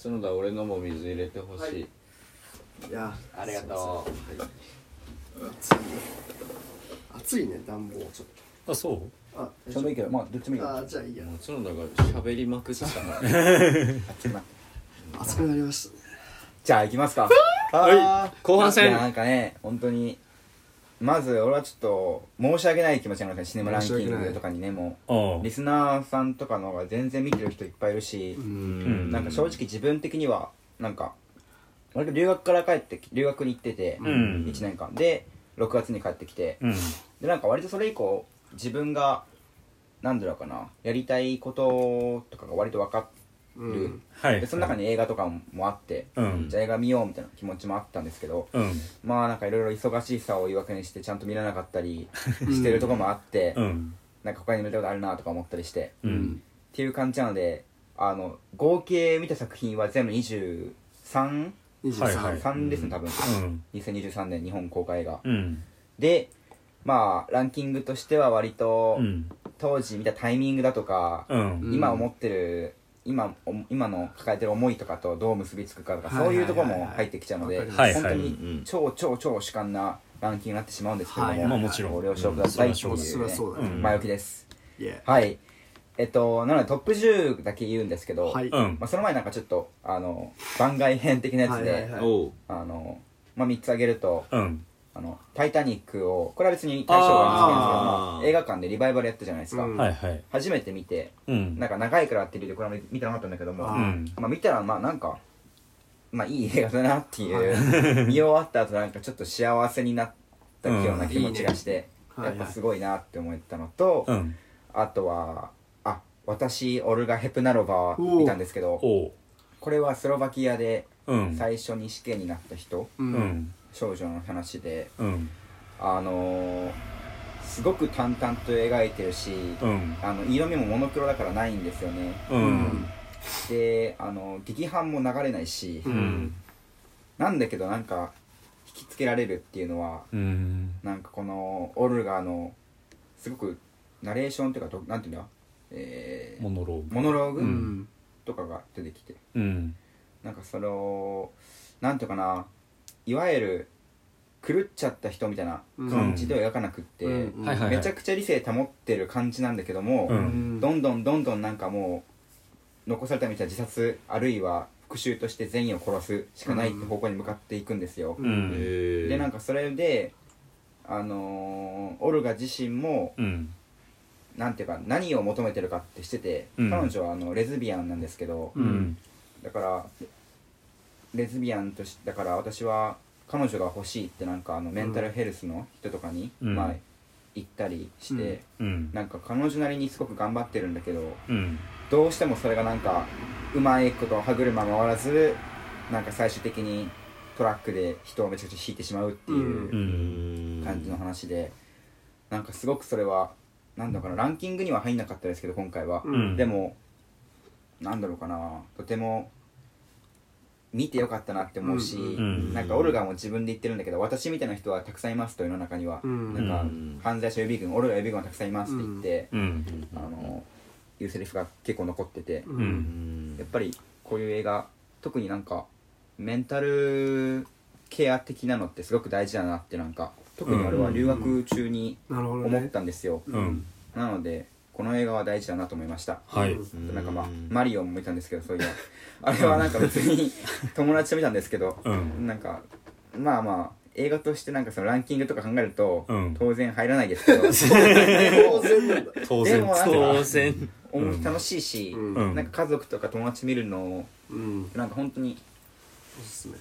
角田俺のも水入れてほしい、たい。やありがと暑い暑いね暖房ちょっあそう？とあうちょうどいいけどまあどっちもいいよ。あじゃあいいや。もう角田が喋りまくって たからあちょっと待って暑くなりました。ねじゃあ行きますか。はい。後半い戦やなんかね本当にまず俺はちょっと申し訳ない気持ちなのでシネマランキングとかにねもあうリスナーさんとかの方が全然見てる人いっぱいいるし、ん。なんか正直自分的にはなんか俺が留学から帰ってき留学に行ってて、うん。1年間。で6月に帰ってきて、うんでなんか割とそれ以降自分がなんだろうかなやりたいこととかが割と分かる、うん。はい。でその中に映画とかもあって、うん。じゃあ映画見ようみたいな気持ちもあったんですけど、うん。まあなんかいろいろ忙しさを言い訳にしてちゃんと見れなかったり してるところもあって、うん。なんか他に見たことあるなとか思ったりして、っうん。ていう感じなのであの合計見た作品は全部23はいはい。3ですね多分、うん。2023年日本公開映画、うん。でまあランキングとしては割と、うん。当時見たタイミングだとか、うん。今思ってる今お今の抱えてる思いとかとどう結びつくかとか、そういうところも入ってきちゃうので、はいはいに超超超主観なランキングになってしまうんですけども、はい。はいまあもちろん。ご了承くださいっていう、うんね。前置きです。いやはい。えっとなのでトップ10だけ言うんですけど、まあ、その前なんかちょっとあの番外編的なやつで、あのまあ、3つ挙げるとうん「あのタイタニックを」これは別に対象があるんですけど映画館でリバイバルやったじゃないですか、うん。はいはい。初めて見てうん。なんか長いからっていう理由でこれは見てなかったんだけども、うん。まあ、見たらまあなんかまあいい映画だなっていう 見終わった後なんかちょっと幸せになったような気持ちがして、うん。やっぱすごいなって思ったのと、うん。あとはあ私オルガ・ヘプナロバー見たんですけどおう。これはスロバキアでうん。最初に死刑になった人、ううんん少女の話でうん。あのーすごく淡々と描いてるし、うん。あの色味もモノクロだからないんですよね。うん。であの劇伴も流れないし、うん。なんだけどなんか引きつけられるっていうのはうん。なんかこのオルガのすごくナレーションっていうかどなんていうんだ、えーモノローグ。モノローグ、うん。とかが出てきて。うん。なんかそれをなんていうかないわゆる狂っちゃった人みたいな感じでは描かなくって、めちゃくちゃ理性保ってる感じなんだけども、どんどんどんどんなんかもう残された道は自殺あるいは復讐として全員を殺すしかないって方向に向かっていくんですよ、うん。でなんかそれであのーオルガ自身もうん。なんていうか何を求めてるかってしてて、うん。彼女はあのレズビアンなんですけど、うん。だからレズビアンとしてだから私は彼女が欲しいってなんかあのメンタルヘルスの人とかに、うん。まあ行ったりして、うん。なんか彼女なりにすごく頑張ってるんだけどうん。どうしてもそれがなんかうまいこと歯車回らずなんか最終的にトラックで人をめちゃくちゃ引いてしまうっていううん。感じの話で、なんかすごくそれはなんだかなランキングには入んなかったですけど今回は、うん。でもなんだろうかなとても見てよかったなって思うし、んなんかオルガも自分で言ってるんだけど私みたいな人はたくさんいますと世の中には、うんなんか、うん犯罪者予備軍オルガ予備軍はたくさんいますって言って、うんあのいうセリフが結構残ってて、やっぱりこういう映画特になんかメンタルケア的なのってすごく大事だなってなんか特に俺は留学中に思っねたんですよ、うん。なのでこの映画は大事だなと思いました。はい。うん。なんかまあマリオンも見たんですけどそういう あれはなんか別に 友達と見たんですけど、うん。なんかまあまあ映画としてなんかそのランキングとか考えると、うん。当然入らないですけど。当然当然でもなんか当然楽しいし、うん。うん。なんか家族とか友達見るのうん。なんか本当に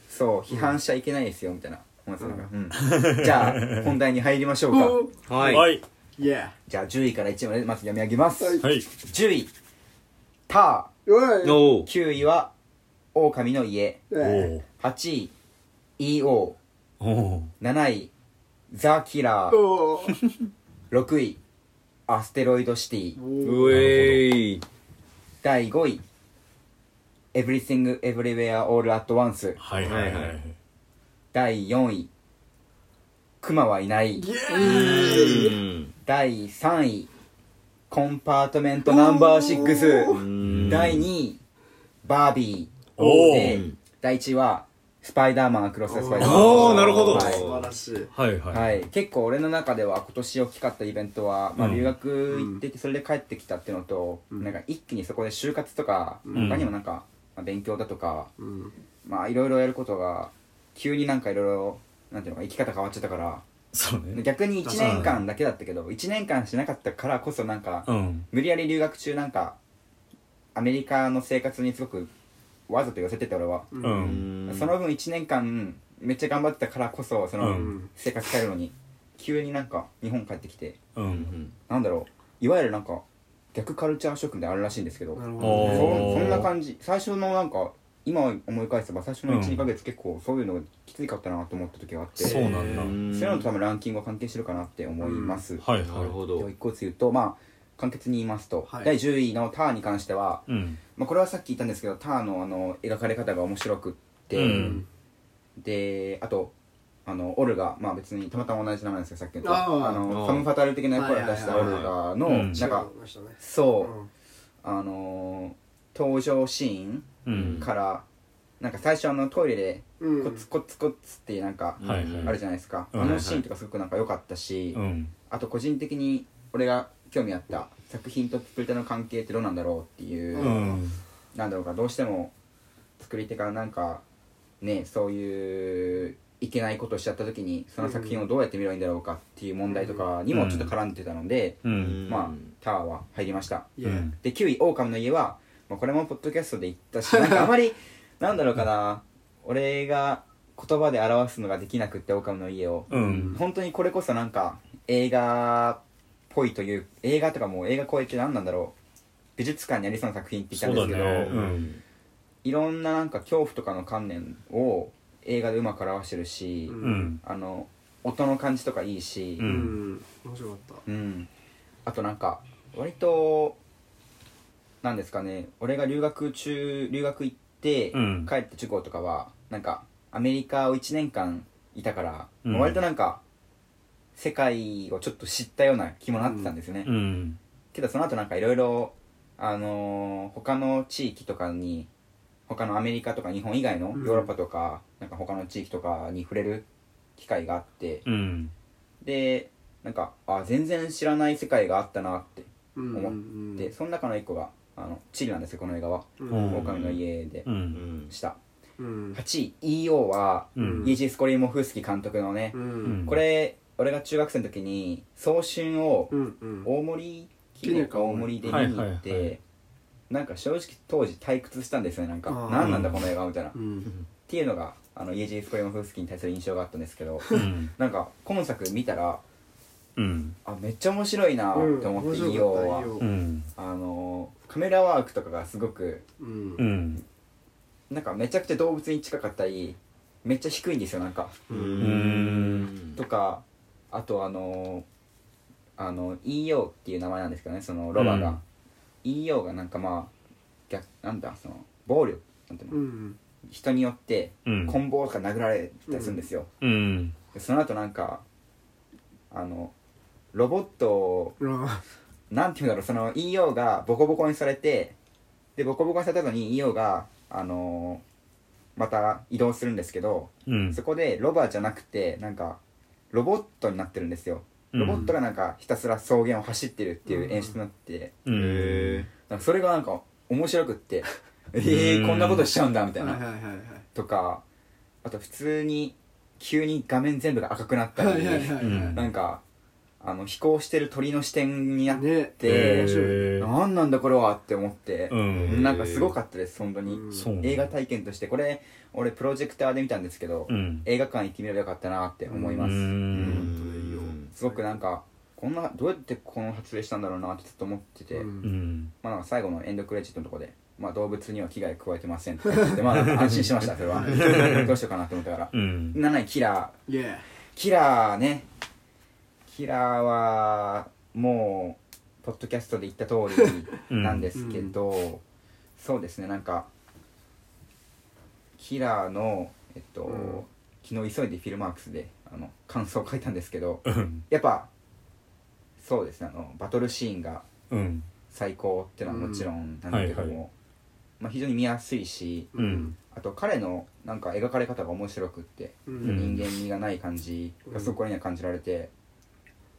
そう批判しちゃいけないですよみたいな。うん。じゃあ本題に入りましょうか。はいはいじゃあ10位から1位までまず読み上げます、はい。はい。10位ター。おー9位は狼の家。おえお8位 EO7 おお位ザ・キラー。お6位アステロイドシティ。うえい。第5位 Everything Everywhere All at Once はいはいははいはい。第4位クマはいない。イエーイ第3位コンパートメントナンバー6第2位バービー。おでー第1位はスパイダーマンアクロス・ザ・スパイダーマン。おーなるほど。はい。素晴らしい。はいはい。はい、結構俺の中では今年大きかったイベントは、まあ、うん。留学行っててそれで帰ってきたっていうのと、うん。なんか一気にそこで就活とか、ん。他にもなんか、まあ、勉強だとかうん。まあいろいろやることが急になんかいろいろなんていうのか生き方変わっちゃったからそうね。逆に1年間だけだったけど1年間しなかったからこそなんか、うん。無理やり留学中なんかアメリカの生活にすごくわざと寄せてて俺は、ううん。んその分1年間めっちゃ頑張ってたからこそその、うん。生活変えるのに急になんか日本帰ってきてうん。なんだろう。いわゆるなんか逆カルチャーショックみたいなのあるらしいんですけど。なるほおどね。そそんな感じ。最初のなんか今思い返せば最初のうん。12ヶ月結構そういうのがきついかったなと思った時があって、そうなんだ。そういうのと多分ランキングは関係してるかなって思います、はいなるほど。一個ずつ言うとまあ簡潔に言いますと、はい。第10位のターに関しては、いうん。まあ、これはさっき言ったんですけどターのあの描かれ方が面白くって、うん。であとあのオルガまあ別にたまたま同じ名前なんですけどさっきのあのファム・ファタル的な役割を出したオルガのうん。なんかそう。あのー登場シーンうん。からなんか最初あのトイレでうん。コツコツコツってなんかはいはいあるじゃないですか、うん。あのシーンとかすごくなんか良かったし、うん。あと個人的に俺が興味あった作品と作り手の関係ってどうなんだろうっていう、うん。なんだろうかどうしても作り手がなんかねそういういけないことをしちゃった時にその作品をどうやって見ればいいんだろうかっていう問題とかにもちょっと絡んでたので、うん。まあタワーは入りました。で9位「狼の家は」まあこれもポッドキャストで言ったし なんかあまりなんだろうかな。俺が言葉で表すのができなくって狼の家を。うん。本当にこれこそなんか映画っぽいという映画とかもう映画超えて何なんだろう。美術館にありそうな作品って言ったんですけど、ね。うん。いろんななんか恐怖とかの観念を映画でうまく表してるし、うん。うんあの音の感じとかいいし、ううんん。面白かった。うん。あとなんか割となんですかね。俺が留学中留学行って、うん。帰って直後とかはなんかアメリカを1年間いたから、うん。割となんか世界をちょっと知ったような気もなってたんですよね、うん。けどその後なんかいろいろあのー他の地域とかに他のアメリカとか日本以外のヨうん。ーロッパとか、なんか他の地域とかに触れる機会があって。うん。でなんかあ全然知らない世界があったなって思思って、その中の一個があのチリなんですよこの映画は。うん。狼の家でううん。んした。うん。8位 EO はうん。イージー・スコリーモフスキ監督のねこれ俺が中学生の時に早春を大森記念か大森で見に行っはいはいはてなんか正直当時退屈したんですよねなんか。何なんだこの映画みたいな。っうん。ていうのがあのイージー・スコリーモフスキに対する印象があったんですけどうん。なんか今作見たらうん。あめっちゃ面白いなって思って、面白かった EO はうん。あのカメラワークとかがすごくうん。うん。なんかめちゃくちゃ動物に近かったりめっちゃ低いんですよなんか。ううん。んとかあとあのあの EO っていう名前なんですけどねそのロバが、うん。EO がなんかまあ逆なんだその暴力なんていうの、うん。人によってうん。棍棒とか殴られたりするんですよ、うん。でその後なんかあのロボットをあなんていうんだろうその EO がボコボコにされてでボコボコにされた後に EO があのまた移動するんですけどうん。そこでロバじゃなくてなんかロボットになってるんですよ。ロボットがなんかひたすら草原を走ってるっていう演出になって、うん。なんかそれがなんか面白くって えうー、ん。こんなことしちゃうんだみたいな、はいはいはいはい。とかあと普通に急に画面全部が赤くなったり、はいはいはいなんかあの飛行してる鳥の視点になって、ね。へ面白いー。何なんだこれはって思って、うん。なんかすごかったです本当に、うん。映画体験として。これ俺プロジェクターで見たんですけど、うん。映画館行ってみればよかったなって思います、ううんんすごくなんかこんなどうやってこの発令したんだろうなってずっと思ってて、まあなんか最後のエンドクレジットのところで、まあ、動物には危害加えてませんって言って まあ安心しましたそれは。どうしようかなと思ったから。うん。7位キラー。イエキラーねキラーはもうポッドキャストで言った通りなんですけど、そうですねなんかキラーのえっと、うん昨日急いでフィルマークスであの感想を書いたんですけどうん。やっぱそうですねあのバトルシーンがうん。最高っていうのはもちろんなんだけども、うんはい。はまあ、非常に見やすいしーうん。あと彼のなんか描かれ方が面白くって、うん。人間味がない感じがすごく俺には感じられて、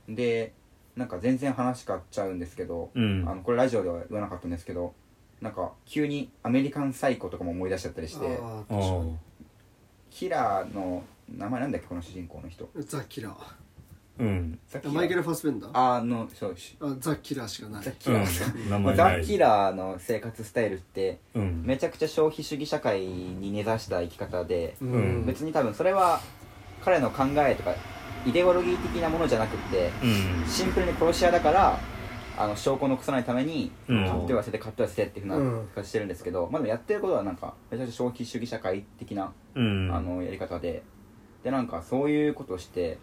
でなんか全然話変わっちゃうんですけど、うん。あのこれラジオでは言わなかったんですけどなんか急にアメリカンサイコとかも思い出しちゃったりしてキラーの名前なんだっけこの主人公の人。にザ・キラー。うん。ザマイケル・ファスベンダー？あのそうしあザ・キラーしかない。ザ・キラうん。ー、名前ない。ザ・キラーの生活スタイルってうん。めちゃくちゃ消費主義社会に根ざした生き方で、ん。別に多分それは彼の考えとかイデオロギー的なものじゃなくってうん。シンプルに殺し屋だからあの証拠を残さないためにうん。買っては捨てて買っては捨てっていうふうなうん形してるんですけど、まあでもやってることはなんかめちゃくちゃ消費主義社会的な、うん。あのやり方で。でなんかそういうことをして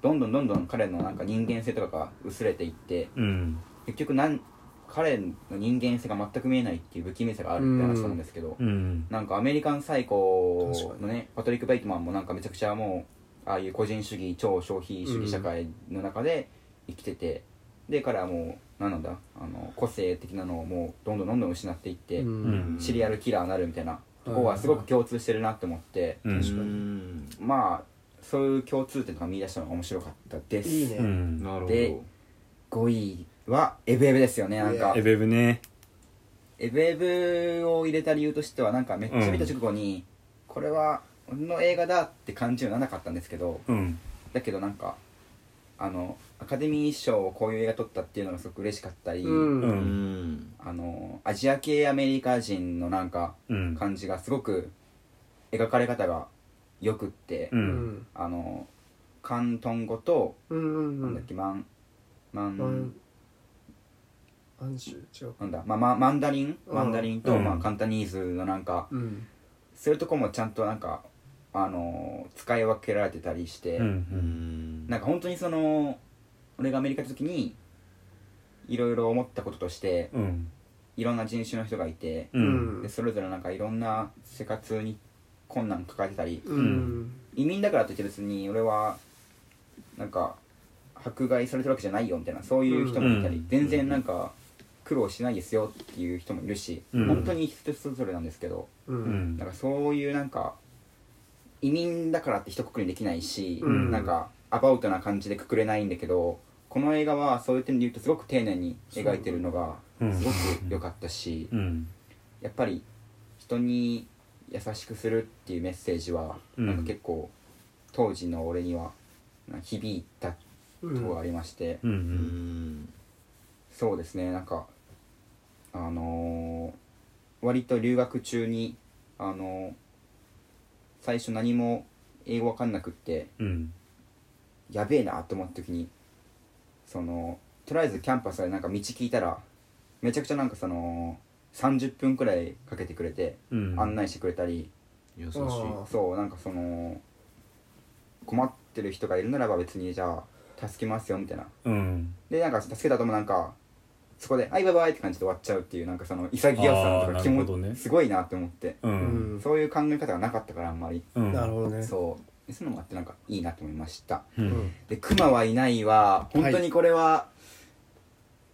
どんどんどんどん彼のなんか人間性とかが薄れていってうん。結局なん彼の人間性が全く見えないっていう不気味さがあるって話なんですけど、うん。なんかアメリカンサイコ確のねパトリック・ベイトマンもなんかめちゃくちゃもうああいう個人主義超消費主義社会の中で生きてて、で彼はもう何なんだあの個性的なのをもうどんどんどんどん失っていって、うん。シリアルキラーになるみたいなとこはすごく共通してるなって思って、うん。確かに。うんまあそういう共通点とか見出したのが面白かったです。いいね。うん。なるほど。で5位はエブエブですよねなんか。エベブね。エブエブを入れた理由としてはなんかめっちゃ見た直後に、これは俺の映画だって感じにはならなかったんですけどうん。だけどなんかあのアカデミー賞をこういう映画撮ったっていうのがすごく嬉しかったり、うん。ううん。んあのアジア系アメリカ人のなんかうん。感じがすごく描かれ方がよくって、ううん。んあの広東語と、うんうんなんだっけマンマン、マンアンシュ違う。なんだ、まあ、まマンダリン？うん。マンダリンと、うん。まあ、カンタニーズのなんかうん。そういうとこもちゃんとなんかあの使い分けられてたりして、うんうん。なんか本当にその俺がアメリカ行った時にいろいろ思ったこととしてうん。いろんな人種の人がいて、ううん。んでそれぞれなんかいろんな生活に困難抱えてたりうん。移民だからといって別に俺はなんか迫害されてるわけじゃないよみたいなそういう人もいたり、うん。全然なんか苦労しないですよっていう人もいるし、うん。本当に人それぞれなんですけど、なんかそういうなんか移民だからって一括りにできないし、うん。なんかアバウトな感じでくくれないんだけどこの映画はそういう点で言うとすごく丁寧に描いてるのがうん。すごく良かったし、うん。やっぱり人に優しくするっていうメッセージは、うん。なんか結構当時の俺には響いたとありまして、うん。ううんん。そうですねなんかあのー割と留学中にあのー最初何も英語わかんなくってうん。やべえなと思った時にそのとりあえずキャンパスでなんか道聞いたらめちゃくちゃなんかその30分くらいかけてくれてうん。案内してくれたり、優しい。そうなんかその困ってる人がいるならば別にじゃあ助けますよみたいな。うん。でなんか助けた後もなんかそこで「はいバイバイ」って感じで終わっちゃうっていうなんかその潔さとか気なるほどね。もすごいなって思って、ううん。んそういう考え方がなかったからあんまり、うん。なるほどね。そう。でそういうのもあってなんかいいなと思いました。ううん。んで「クマはいない」は本当にこれは、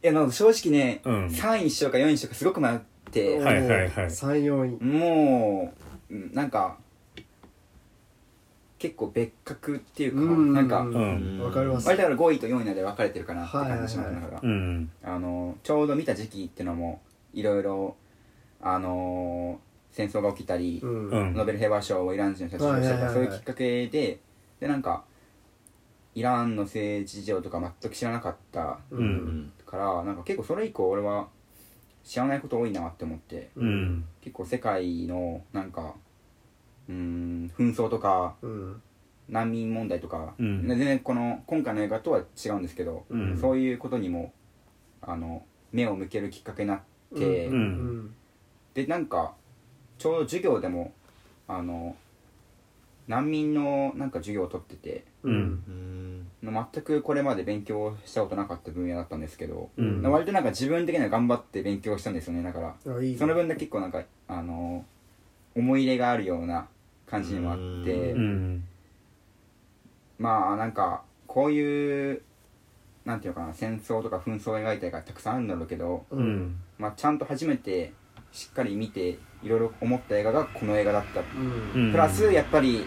い、やなんか正直ね、うん。3位にしようか4位にしようかすごく迷って、はいはいはい。34位もううんなんか結構別格っていうか、うん。なんか、うん。わかります。割とだから5位と4位で分かれてるかなって感じしますら、うん。あのちょうど見た時期っていうのもいろいろあの戦争が起きたり、うん。うん。ノーベル平和賞をイラン人の人たちがしたりとかはいはい。はいはいそういうきっかけででなんかイランの政治事情とか全く知らなかったううんん。からなんか結構それ以降俺は知らないこと多いなって思ってうん。結構世界のなんかうーん紛争とかうん難民問題とか、うん。全然この今回の映画とは違うんですけど、うん。そういうことにもあの目を向けるきっかけになって、うん。うん。でなんかちょうど授業でもあの難民のなんか授業を取っててうん。うん。全くこれまで勉強したことなかった分野だったんですけど、うん。割となんか自分的には頑張って勉強したんですよね。だからね。その分で結構なんかあの思い入れがあるような感じにもあって、うん。まあなんかこういうなんていうのかな戦争とか紛争を描いた映画たくさんあるんだろうけど、うん。うんまあ、ちゃんと初めてしっかり見ていろいろ思った映画がこの映画だった、うん。うんプラスやっぱり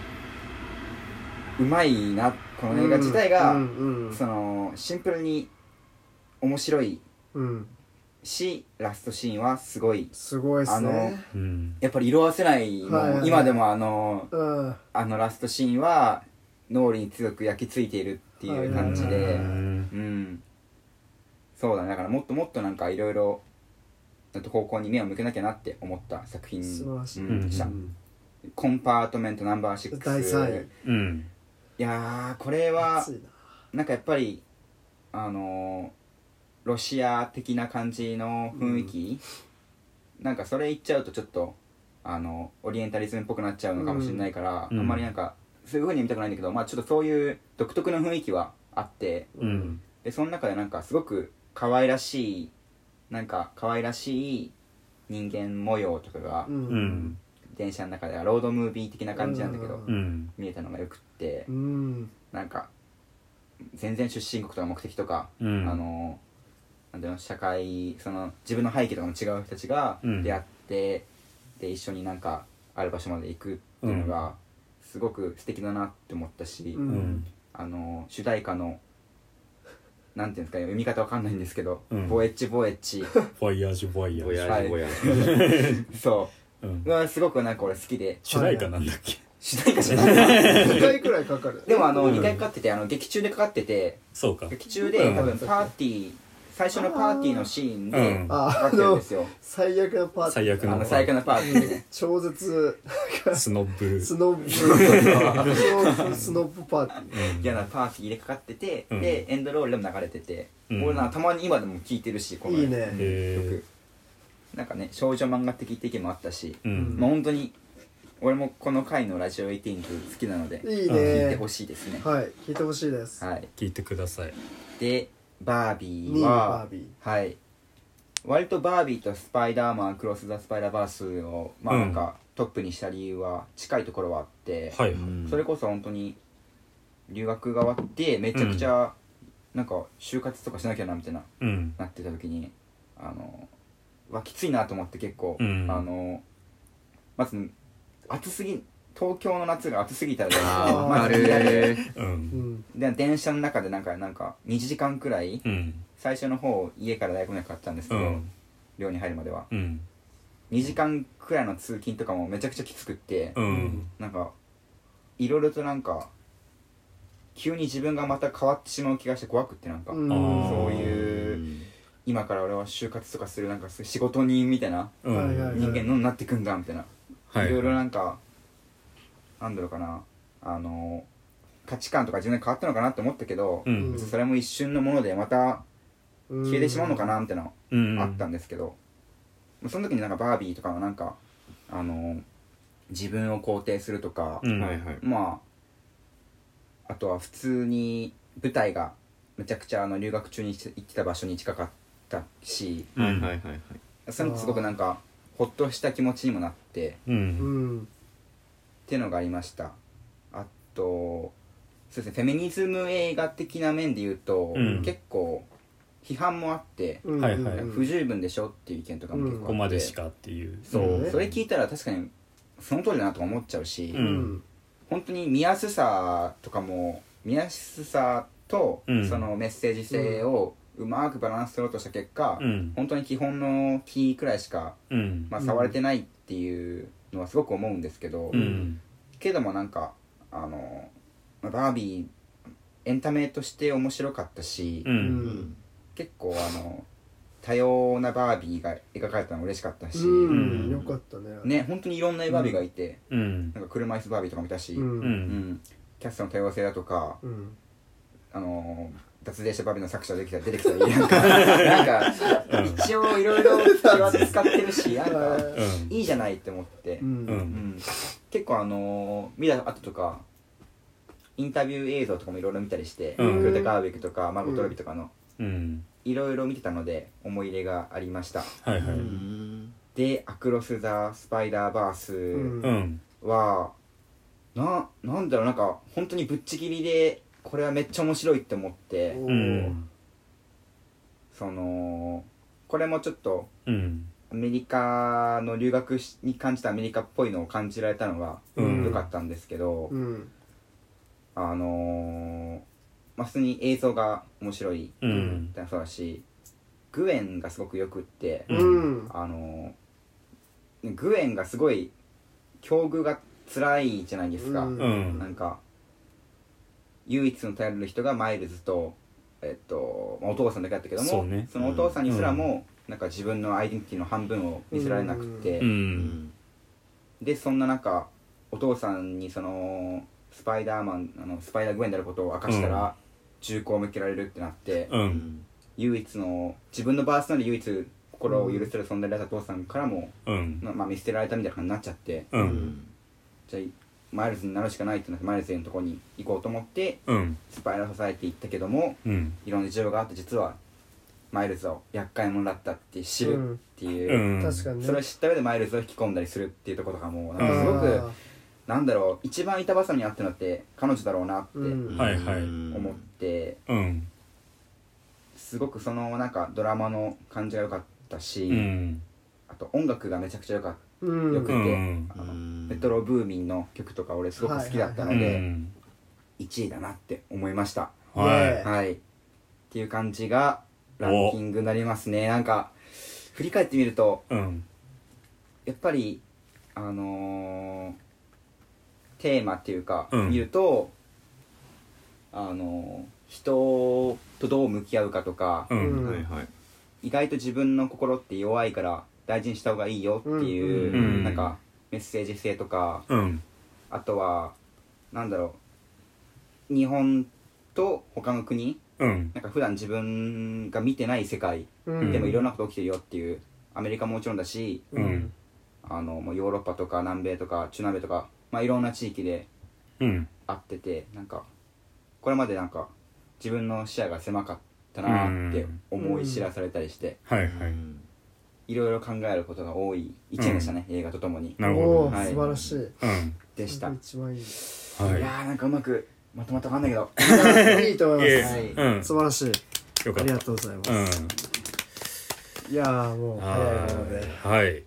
うまいなこの映画自体が、うんうん。そのシンプルに面白いうんしラストシーンはすごいすごいっすね。うん。やっぱり色あせないの、はいはいはい。今でもあのうん。あのラストシーンは脳裏に強く焼き付いているっていう感じで、はいはいはい。うん。そうだね。だからもっともっとなんかいろいろ方向に目を向けなきゃなって思った作品素晴らしい。うんでした、うん。コンパートメントナンバー6第三位。うん。いやーこれはなんかやっぱりあのーロシア的な感じの雰囲気、なんかそれ言っちゃうとちょっとあのオリエンタリズムっぽくなっちゃうのかもしれないから、うん。あんまりなんかそういう風に見たくないんだけど、まあちょっとそういう独特の雰囲気はあってうん。でその中でなんかすごく可愛らしいなんか可愛らしい人間模様とかがうん。うん電車の中ではロードムービー的な感じなんだけど、ううん。見えたのがよくって、うん。なんか全然出身国とか目的とか、うん。あのなんていうの社会その自分の背景とかも違う人たちがうん。出会って、で一緒になんかある場所まで行くっていうのがすごく素敵だなって思ったし、うん。うんあの主題歌のなんていうんですか読み方わかんないんですけど「うん。ボエッチボエッチファイヤージュファイヤージュはい。じぼやじ」そう。うん。がすごくなんか俺好きで。主題歌なんだっけ？主題歌じゃない2回くらいかかるでもあのうん2回かかっててあの劇中でかかっててそうか劇中でうん多分パーティー最初のパーティーのシーンでうん。かかってるんですよ。最悪のパーティー。最悪のあの最悪のパーティー超絶スノブスノブ超絶スノブパーティー。うん。嫌なパーティーでかかってて、うん。でエンドロールでも流れてて、うん。俺なたまに今でも聴いてるしこのいいね。へ曲。なんかね少女漫画的って意見もあったし、ーうん。まあ本当に俺もこの回のラジオ18好きなのでいい聴いてねほしいですね。はい聞いてほしいです。はい。聞いてください。でバービ2位バーははい。割とバービーとスパイダーマンクロス・ザ・スパイダーバースをまあなんかトップにした理由は近いところはあって、はい。それこそ本当に留学が終わってめちゃくちゃなんか就活とかしなきゃなみたいなうん。なってた時にあのわきついなと思って結構、うん。あのまず暑すぎ東京の夏が暑すぎたらああず嫌でれううん。んで電車の中でなんかなんか2時間くらいうん。最初の方家から大学までかかったんですけど、うん。寮に入るまでは。うん。2時間くらいの通勤とかもめちゃくちゃきつくって、うん。なんかいろいろとなんか急に自分がまた変わってしまう気がして怖くってなんか、うん。あーそういう今から俺は就活とかするなんかそういう仕事人みたいなうん。はいはい人間のになってくんだみたいな、はい。いろいろなんかなんだろうかな。あの価値観とか自分で変わったのかなって思ったけど、うん。別にそれも一瞬のものでまた消えてしまうのかなみたいなのうん。あったんですけど、その時になんかバービーとかはなんかあの自分を肯定するとか、うん。はいはい。まああとは普通に舞台がめちゃくちゃあの留学中に行ってた場所に近かったしうん。はいはいはいはい。それもすごくなんかほっとした気持ちにもなってううんんっていうのがありました。あとそうですねフェミニズム映画的な面で言うと、うん。結構批判もあって、うん。はいはい。うん不十分でしょっていう意見とかも結構あって、ここまでしかっていう。そう、うん。それ聞いたら確かにその通りだなとか思っちゃうし、ううんん。本当に見やすさとかも見やすさと、うん。そのメッセージ性をうまくバランス取ろうとした結果、うん。本当に基本のキーくらいしか、うん。まあ、触れてないっていうのはすごく思うんですけど、うん。けどもなんかあのまあバービーエンタメとして面白かったし、ううん。ん結構あの多様なバービーが描かれたの嬉しかったし、うん。よかったね。ね本当にいろんなバービーがいて、うん。なんか車椅子バービーとかもいたし、ううん。うん。んキャストの多様性だとか、うん。あの脱税者バビの作者出てきた出てきたりなんかなんか一応いろいろ気は使ってるしなんかうんいいじゃないって思って、ううん。うん。結構あの見た後とかインタビュー映像とかもいろいろ見たりして、うん。グレタ・ガーウィックとかマーゴット・ロビーとかのうん。いろいろ見てたので思い入れがありました。はいはい。うん。で「アクロス・ザ・スパイダーバースうんうん。は」ななんだろうなんか本当にぶっちぎりでこれはめっちゃ面白いって思ってうんそのこれもちょっとうんアメリカの留学しに感じたアメリカっぽいのを感じられたのがうん。良かったんですけど、うん。あのーまあ、普通に映像が面白いうんってのはそうだしグエンがすごくよくって、ううん。あのーグエンがすごい境遇が辛いじゃないですか、うん。うん。なんか唯一の頼れる人がマイルズと、えっとまあお父さんだけだったけどもそうね。のお父さんにすらも、なんか自分のアイデンティティの半分を見せられなくて、ううん。んでそんな中お父さんにそのスパイダーマンあのスパイダーグウェンであることを明かしたら、うん。銃口を向けられるってなって、ううん。ん唯一の自分のバースなで唯一心を許せる存在だったお父さんからも、うん。まあ、見捨てられたみたいな感じになっちゃって。ううんん。じゃあマイルズになるしかないってなってマイルズへのところに行こうと思ってうん。スパイダーソサエティ行ったけどもうん。いろんな事情があって実はマイルズを厄介者だったって知るっていうう、ん。確かにね。それを知った上でマイルズを引き込んだりするっていうところとかもなんかすごく、あなんだろう一番板挟みにあったのって彼女だろうなってうん。はいはい。思って、うん。すごくそのなんかドラマの感じが良かったし、うん。あと音楽がめちゃくちゃ良かっーうんよくて、うんあのうん。メトロブーミンの曲とか俺すごく好きだったのうで、ん1位だなって思いました。はい。はい。っていう感じがランキングになりますね。なんか振り返ってみるとうん。やっぱりあのーテーマっていうか、うん。見るとあのー人とどう向き合うかとか、ううんん。はいはい。意外と自分の心って弱いから大事にした方がいいよっていう、うんうんなんかメッセージ性とかうん。あとはなんだろう日本と他の国うん。なんか普段自分が見てない世界うん。でもいろんなこと起きてるよっていうアメリカももちろんだしうん。あのもうヨーロッパとか南米とか中南米とか、まあ、いろんな地域でうん。会っててなんかこれまでなんか自分の視野が狭かったなって思い知らされたりして。はいはいいろいろ考えることが多い一年でしたね、映画とともに。なるほおどはい。ー素晴らしい。うん。でした、い一番いい。はい。やーなんかうまくまとまったかんないけど いいと思いえます。はい。うん。素晴らしい。よかった。ありがとうございます。うん。いやーもう早いもので。はい。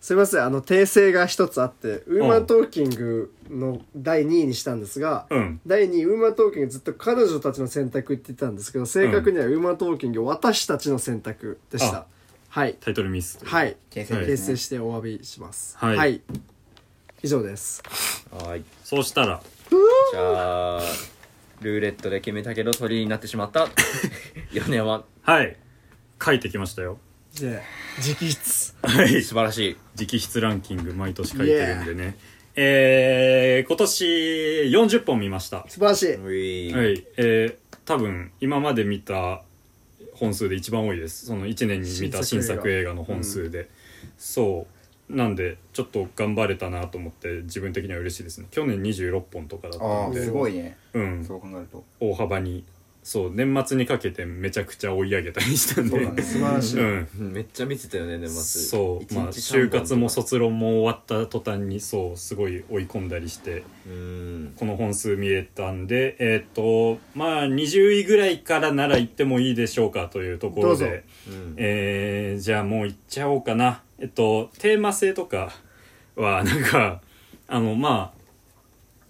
すいません。あの訂正が一つあってウーマントーキングの第2位にしたんですが、うん。第2位ウーマントーキングずっと彼女たちの選択って言ってたんですけど正確にはウーマントーキング私たちの選択でした、あはい。タイトルミスはい。訂訂正ですね。正してお詫びします。はい。以上です。はい。そうしたら。じゃあルーレットで決めたけど鳥になってしまった。米山。はい。書いてきましたよ。じゃあ直筆。はい。素晴らしい。直筆ランキング毎年書いてるんでね。えー、今年40本見ました。素晴らしい、うい。はい。えー、多分今まで見た本数で一番多いです。その1年に見た新新作映画の本数で、そう。なんでちょっと頑張れたなと思って自分的には嬉しいですね。去年26本とかだったああんですごいね。うん。そう考えると。大幅にそう年末にかけてめちゃくちゃ追い上げたりしたんで。そうだね。素晴らしい、うん。めっちゃ見てたよね年末。そう。まあ就活も卒論も終わった途端にそうすごい追い込んだりしてうん。この本数見れたんでえっ、とまあ20位ぐらいからなら行ってもいいでしょうかというところどうぞ。でうん。えーじゃあもう行っちゃおうかな。えっとテーマ性とかはなんかあのまあ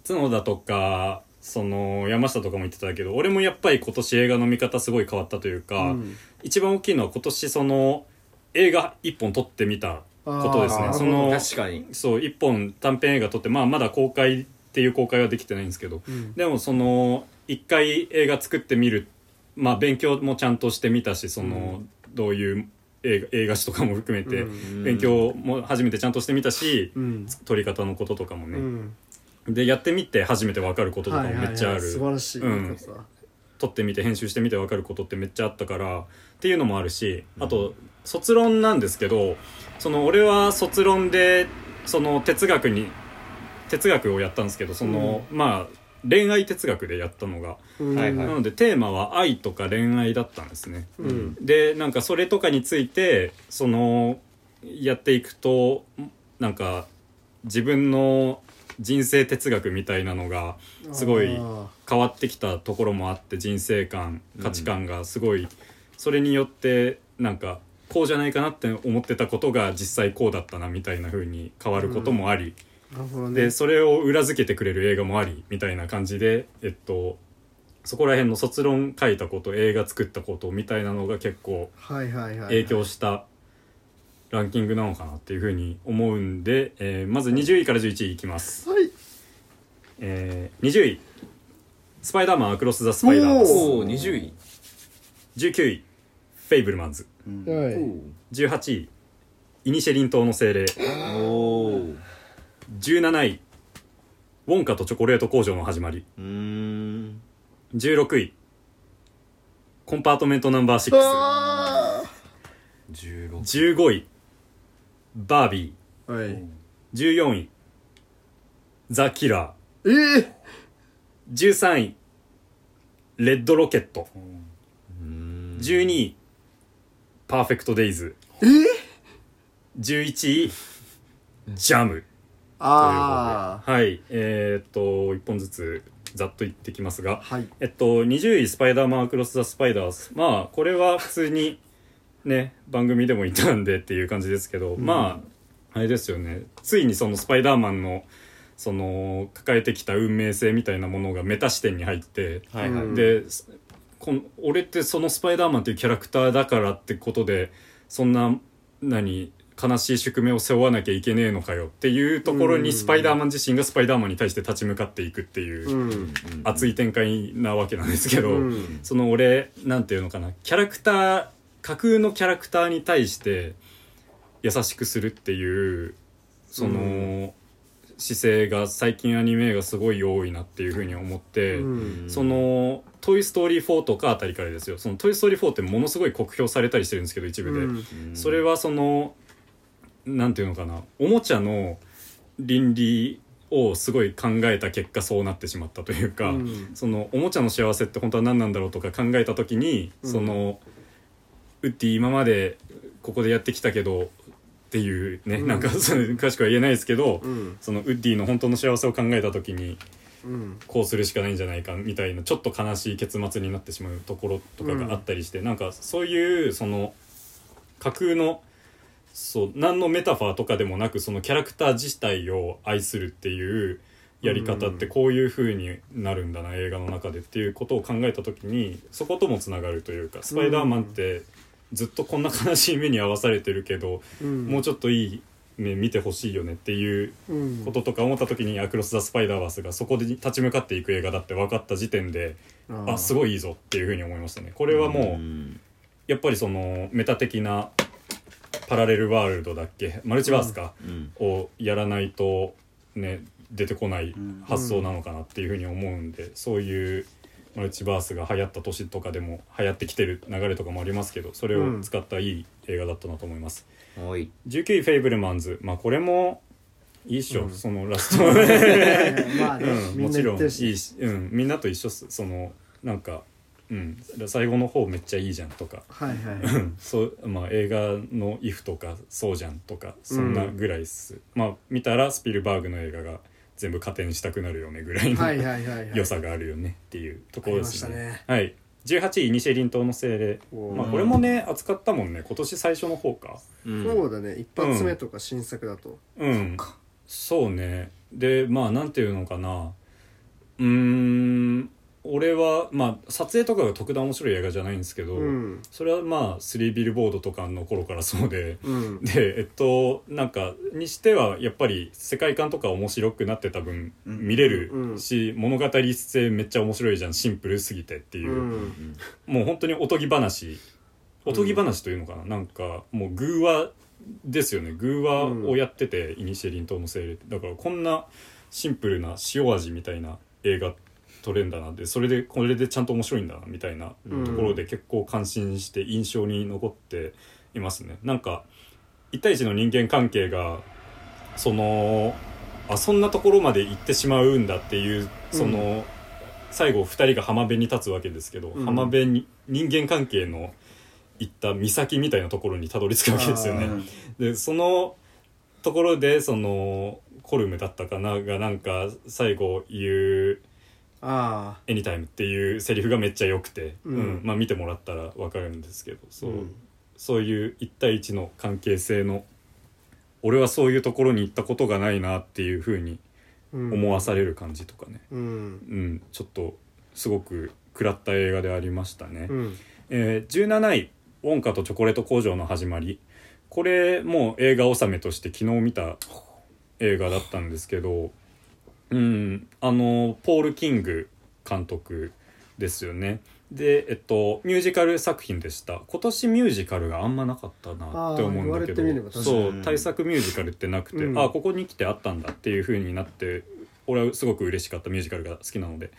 角田とかその山下とかも言ってたけど俺もやっぱり今年映画の見方すごい変わったというか、うん。一番大きいのは今年その映画一本撮ってみたことですね。その確かに。そう一本短編映画撮ってまあまだ公開っていう公開はできてないんですけど、ん。でもその一回映画作ってみるまあ勉強もちゃんとしてみたしその、どういう映画映画史とかも含めてうん。勉強も初めてちゃんとしてみたし、うん。撮り方のこととかもね、うんでやってみて初めて分かることとかもめっちゃある、素晴らしい、うん。撮ってみて編集してみて分かることってめっちゃあったからっていうのもあるしあと卒論なんですけどその俺は卒論でその哲学に哲学をやったんですけどその、まあ恋愛哲学でやったのが、うん。はいはい。なのでテーマは愛とか恋愛だったんですね、うん。でなんかそれとかについてそのやっていくとなんか自分の人生哲学みたいなのがすごいあ変わってきたところもあって人生観価値観がすごい、それによってなんかこうじゃないかなって思ってたことが実際こうだったなみたいな風に変わることもあり、でそれを裏付けてくれる映画もありみたいな感じでえっとそこら辺の卒論書いたこと映画作ったことみたいなのが結構影響したランキングなのかなっていう風に思うんで、えーまず20位から11位いきます、はい。えー20位「スパイダーマンアクロス・ザ・スパイダーバース」おお20位。19位「フェイブルマンズ。うんはい」18位「イニシェリン島の精霊」おお17位「ウォンカとチョコレート工場の始まり。うーん」16位「コンパートメントナンバー6」あ16 15位「バービー。はい。ー」14位「ザ・キラえー、ー」13位「レッド・ロケット」12位「パーフェクト・デイズ。えー、」11位「ジャム」ああはい。えー、っと1本ずつざっと言ってきますが、はい。えっと20位「スパイダーマンアクロス・ザ・スパイダース」まあこれは普通にね番組でも言ったんでっていう感じですけど、まああれですよね。ついにそのスパイダーマンのその抱えてきた運命性みたいなものがメタ視点に入って、はいはい。うんでこん俺ってそのスパイダーマンっていうキャラクターだからってことでそんな何悲しい宿命を背負わなきゃいけねえのかよっていうところにスパイダーマン自身がスパイダーマンに対して立ち向かっていくっていう、うん。熱い展開なわけなんですけど、うん。その俺なんていうのかなキャラクター架空のキャラクターに対して優しくするっていうその、姿勢が最近アニメがすごい多いなっていうふうに思って、うん。その「トイ・ストーリー4」とかあたりからですよ。その「トイ・ストーリー4」ってものすごい酷評されたりしてるんですけど一部で、うん。それはそのなんていうのかな。おもちゃの倫理をすごい考えた結果そうなってしまったというか、うん。そのおもちゃの幸せって本当は何なんだろうとか考えた時に、うん。そのウッディ今までここでやってきたけどっていうね、うん。なんかそれ詳しくは言えないですけど、うん。そのウッディの本当の幸せを考えた時にうん。こうするしかないんじゃないかみたいなちょっと悲しい結末になってしまうところとかがあったりして、なんかそういうその架空のそう何のメタファーとかでもなくそのキャラクター自体を愛するっていうやり方ってこういう風になるんだな、映画の中でっていうことを考えた時にそこともつながるというかスパイダーマンってずっとこんな悲しい目に遭わされてるけど、うん。もうちょっといい目見てほしいよねっていううん。こととか思った時に「アクロス・ザ・スパイダーバース」がそこで立ち向かっていく映画だって分かった時点であすいごいいいぞっていう風に思いましたね。これはもう、ん。やっぱりそのメタ的なパラレルワールドだっけ？マルチバースか、うん。をやらないとね出てこない発想なのかなっていうふうに思うんで、そういうマルチバースが流行った年とかでも流行ってきてる流れとかもありますけどそれを使ったいい映画だったなと思います、はい。19位「フェイブルマンズ」まあこれもいいっしょ、うん。そのラスト。まあね、うん、もちろんいいしし、うん、みんなと一緒そのなんか、うん、最後の方めっちゃいいじゃんとか。はいはい。そうまあ映画の「イフとか「そうじゃん」とかそんなぐらいっす、まあ見たらスピルバーグの映画が全部加点したくなるよねぐらいの、はいはいはいはい。良さがあるよねっていうところですありましたね。はい。18位イニシェリン島の精霊。まあこれもね扱ったもんね今年最初の方か。うん。そうだね。一発目とか新作だと、うん。そうね。でまあなんていうのかな。うーん俺はまあ撮影とかが特段面白い映画じゃないんですけど、うん。それはまあスリービルボードとかの頃からそうでうん。でえっとなんかにしてはやっぱり世界観とか面白くなってた分うん。見れるうん。し、物語性めっちゃ面白いじゃん。シンプルすぎてっていう。う、ん。もう本当におとぎ話。おとぎ話というのかな、なんかもう偶話ですよね。偶話をやってて、イニシェリン島の精霊って。だからこんなシンプルな塩味みたいな映画撮れんだなでそれでこれでちゃんと面白いんだなみたいなうん。ところで結構感心して印象に残っていますね。なんか1対1の人間関係がそのあそんなところまで行ってしまうんだっていうその、最後2人が浜辺に立つわけですけど、うん。浜辺に人間関係の行った岬みたいなところにたどり着くわけですよね。うんでそのところでそのコルムだったかながなんか最後言うあ「エニタイム」っていうセリフがめっちゃ良くて、うん。うん。まあ見てもらったら分かるんですけどあそう,、そういう1対1の関係性の俺はそういうところに行ったことがないなっていうふうにうん。思わされる感じとかね、うん。うん、ちょっとすごく食らった映画でありましたね。うん。えー17位「ウォンカとチョコレート工場の始まり」これも映画納めとして昨日見た映画だったんですけどうん。あのポール・キング監督ですよね。でえっとミュージカル作品でした。今年ミュージカルがあんまなかったなって思うんだけど。そう対策ミュージカルってなくて、うん。あここに来てあったんだっていう風になって俺はすごく嬉しかったミュージカルが好きなので。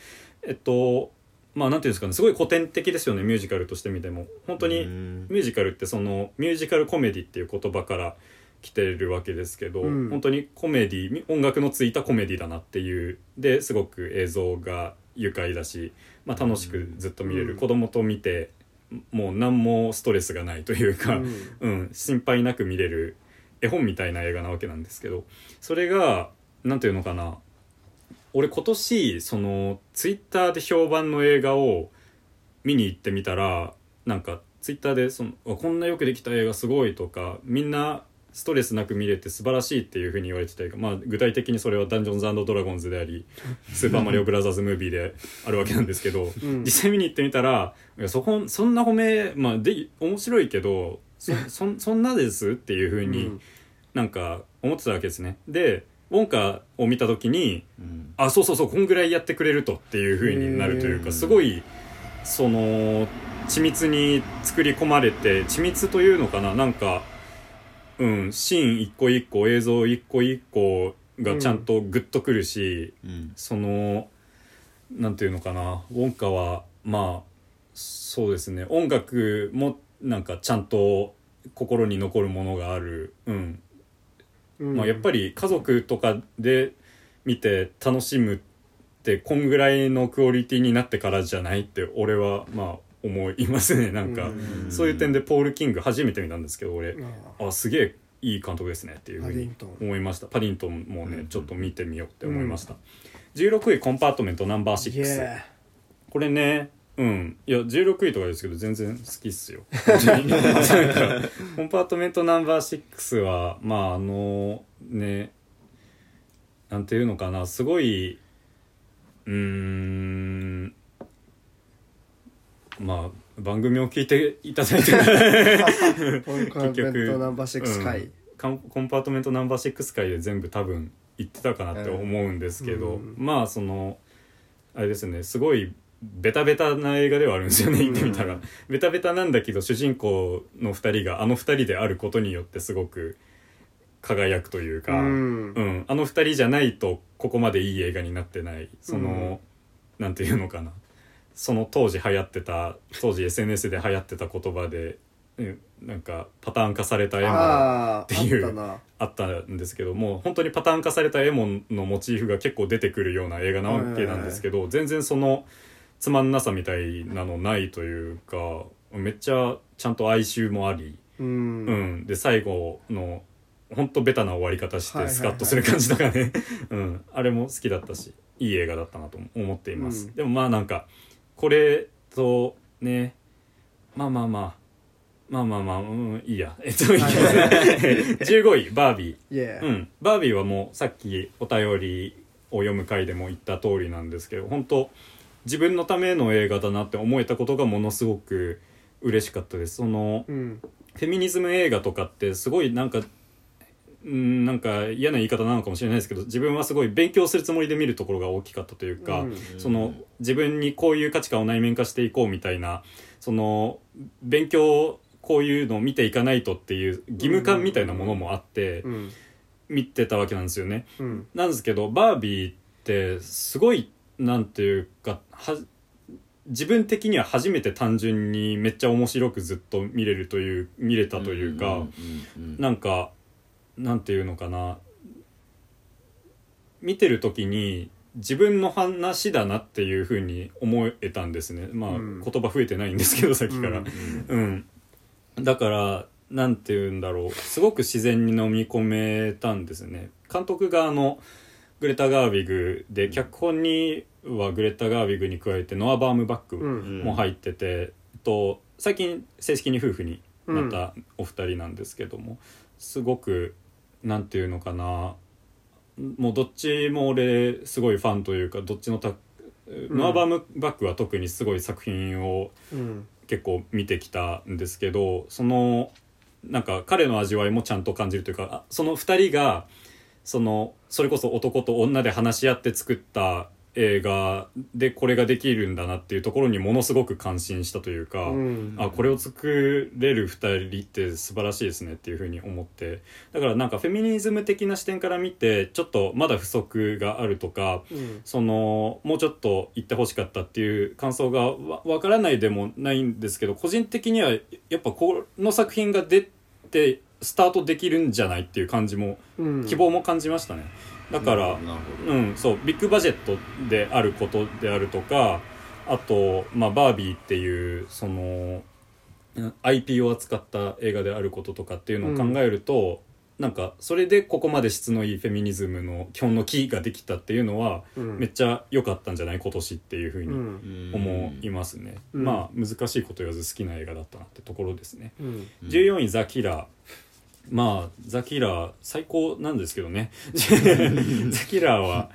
えっとまあなんていうんですかね。すごい古典的ですよねミュージカルとして見ても。本当にうん。ミュージカルってそのミュージカルコメディっていう言葉から来てるわけですけど、うん。本当にコメディ音楽のついたコメディだなっていうですごく映像が愉快だし、まあ、楽しくずっと見れる、うん。子供と見てもう何もストレスがないというか、うん、心配なく見れる絵本みたいな映画なわけなんですけどそれがなんていうのかな俺今年そのツイッターで評判の映画を見に行ってみたらなんかツイッターでそのあこんなよくできた映画すごいとかみんなストレスなく見れて素晴らしいっていうふうに言われてた映画まあ具体的にそれは「ダンジョンズドラゴンズ」であり「スーパーマリオブラザーズ・ムービー」であるわけなんですけど、うん。実際見に行ってみたらいやそこそんな褒めまあで面白いけどそ そそんなですっていうふうに、うん。なんか思ってたわけですね。でウォンカを見た時にうん。あそうそうそうこんぐらいやってくれるとっていう風になるというかすごいその緻密に作り込まれて緻密というのかな。なんかうんシーン一個一個映像一個一個がちゃんとグッとくるし、うん。そのなんていうのかな。ウォンカはまあそうですね。音楽もなんかちゃんと心に残るものがある、うん、うん。まあ、やっぱり家族とかで見て楽しむってこんぐらいのクオリティになってからじゃないって俺はまあ思いますねなんか。うん。そういう点でポール・キング初めて見たんですけど俺ああすげえいい監督ですねっていうふうに思いました。パディントンもねうん。ちょっと見てみようって思いました。16位コンパートメントナンバーイエ6これねうん。いや16位とかですけど全然好きっすよ。コンパートメントナンバー6はまああのねなんていうのかなすごいうーんまあ番組を聞いていただいて。コンパートメントナンバー6回、うん。コンパートメントナンバー6回で全部多分言ってたかなって思うんですけど、うん。まあそのあれですねすごいベタベタな映画ではあるんですよね。言ってみたら、ベタベタなんだけど主人公の2人があの2人であることによってすごく輝くというか、うん。うん。あの2人じゃないとここまでいい映画になってない。その、なんていうのかなその当時流行ってた当時 SNS で流行ってた言葉で、うんなんかパターン化された絵もああっていうあったんですけども本当にパターン化された絵ものモチーフが結構出てくるような映画なわけなんですけど全然そのつまんなさみたいなのないというかめっちゃちゃんと哀愁もあり、うん、うん、で最後の本当ベタな終わり方してスカッとする感じとかね、うん、あれも好きだったしいい映画だったなと思っています、うん。でもまあなんかこれとねまあまあまあまあまあまあ、うん、いいや。えっと、いいや。15位、バービー。うん、バービーはもうさっきお便りを読む回でも言った通りなんですけど本当自分のための映画だなって思えたことがものすごく嬉しかったです。そのうん。フェミニズム映画とかってすごいなんかうんなんか嫌な言い方なのかもしれないですけど自分はすごい勉強するつもりで見るところが大きかったというか、うん。その自分にこういう価値観を内面化していこうみたいなその勉強こういうのを見ていかないとっていう義務感みたいなものもあってうん。見てたわけなんですよね。うん。なんですけどバービーってすごいなんていうかは自分的には初めて単純にめっちゃ面白くずっと見れるという見れたというか、んうんうん。なんかなんていうのかな。見てる時に自分の話だなっていうふうに思えたんですね。まあ、うん。言葉増えてないんですけどさっきから、うん。だからなんて言うんだろう。すごく自然に飲み込めたんですね。監督があのグレタ・ガービグで脚本にはグレタ・ガービグに加えてノア・バームバックうん。も入ってて、えっと最近正式に夫婦になったお二人なんですけども、すごくなんていうのかな。もうどっちも俺すごいファンというかどっちのた、ノア・バームバックは特にすごい作品をうん。結構見てきたんですけどそのなんか彼の味わいもちゃんと感じるというかあその2人がそのそれこそ男と女で話し合って作った映画でこれができるんだなっていうところにものすごく感心したというか、うん。あこれを作れる2人って素晴らしいですねっていうふうに思って。だからなんかフェミニズム的な視点から見てちょっとまだ不足があるとかうん。そのもうちょっと言ってほしかったっていう感想がわわからないでもないんですけど個人的にはやっぱこの作品が出てスタートできるんじゃないっていう感じもうん。希望も感じましたねだから、うん、そうビッグバジェットであることであるとかあと、まあ、バービーっていうそのうん IP を扱った映画であることとかっていうのを考えると、なんかそれでここまで質のいいフェミニズムの基本のキーができたっていうのは、うん。めっちゃ良かったんじゃない？今年っていうふううにん。思いますね、うん。まあ難しいこと言わず好きな映画だったなってところですね、うん。14位「ザ・キラー」まあザ・キラー最高なんですけどね。ザ・キラーは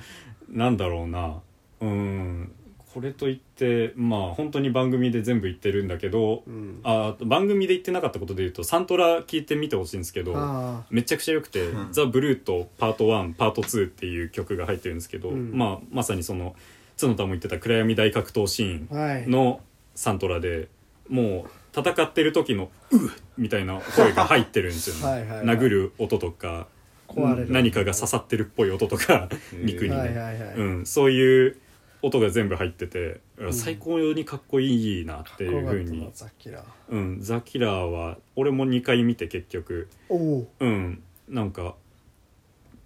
なんだろうな。うんこれといってまあ本当に番組で全部言ってるんだけど、うん。あ番組で言ってなかったことで言うとサントラ聞いてみてほしいんですけどあめちゃくちゃ良くて「ザ・ブルートパート1パート2」っていう曲が入ってるんですけど、うん。まあ、まさにその角田も言ってた暗闇大格闘シーンのサントラでもう戦ってる時の「うっ!」みたいな声が入ってるんですよね。はい殴る音とか壊れる何かが刺さってるっぽい音とか肉にね、はいはいはい。うん、そういう音が全部入ってて、最高にかっこいいなっていうふうにザ・キラー。うん、ザ・キラーは俺も2回見て結局。う。ん。なんか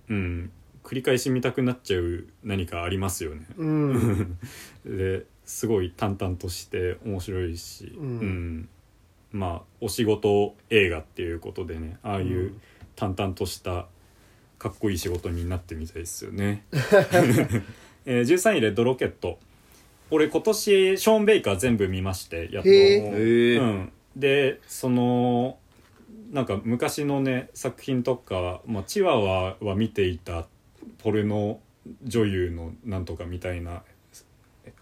うん。繰り返し見たくなっちゃう何かありますよね。うん。ですごい淡々として面白いし、うんまあお仕事映画っていうことでねああいううん。淡々としたかっこいい仕事になってみたいですよね、えー13位「レッドロケット」俺今年ショーン・ベイカー全部見ましてやっと、うん、でそのなんか昔のね作品とか、まあ、チワワは見ていたポルノ女優のなんとかみたいな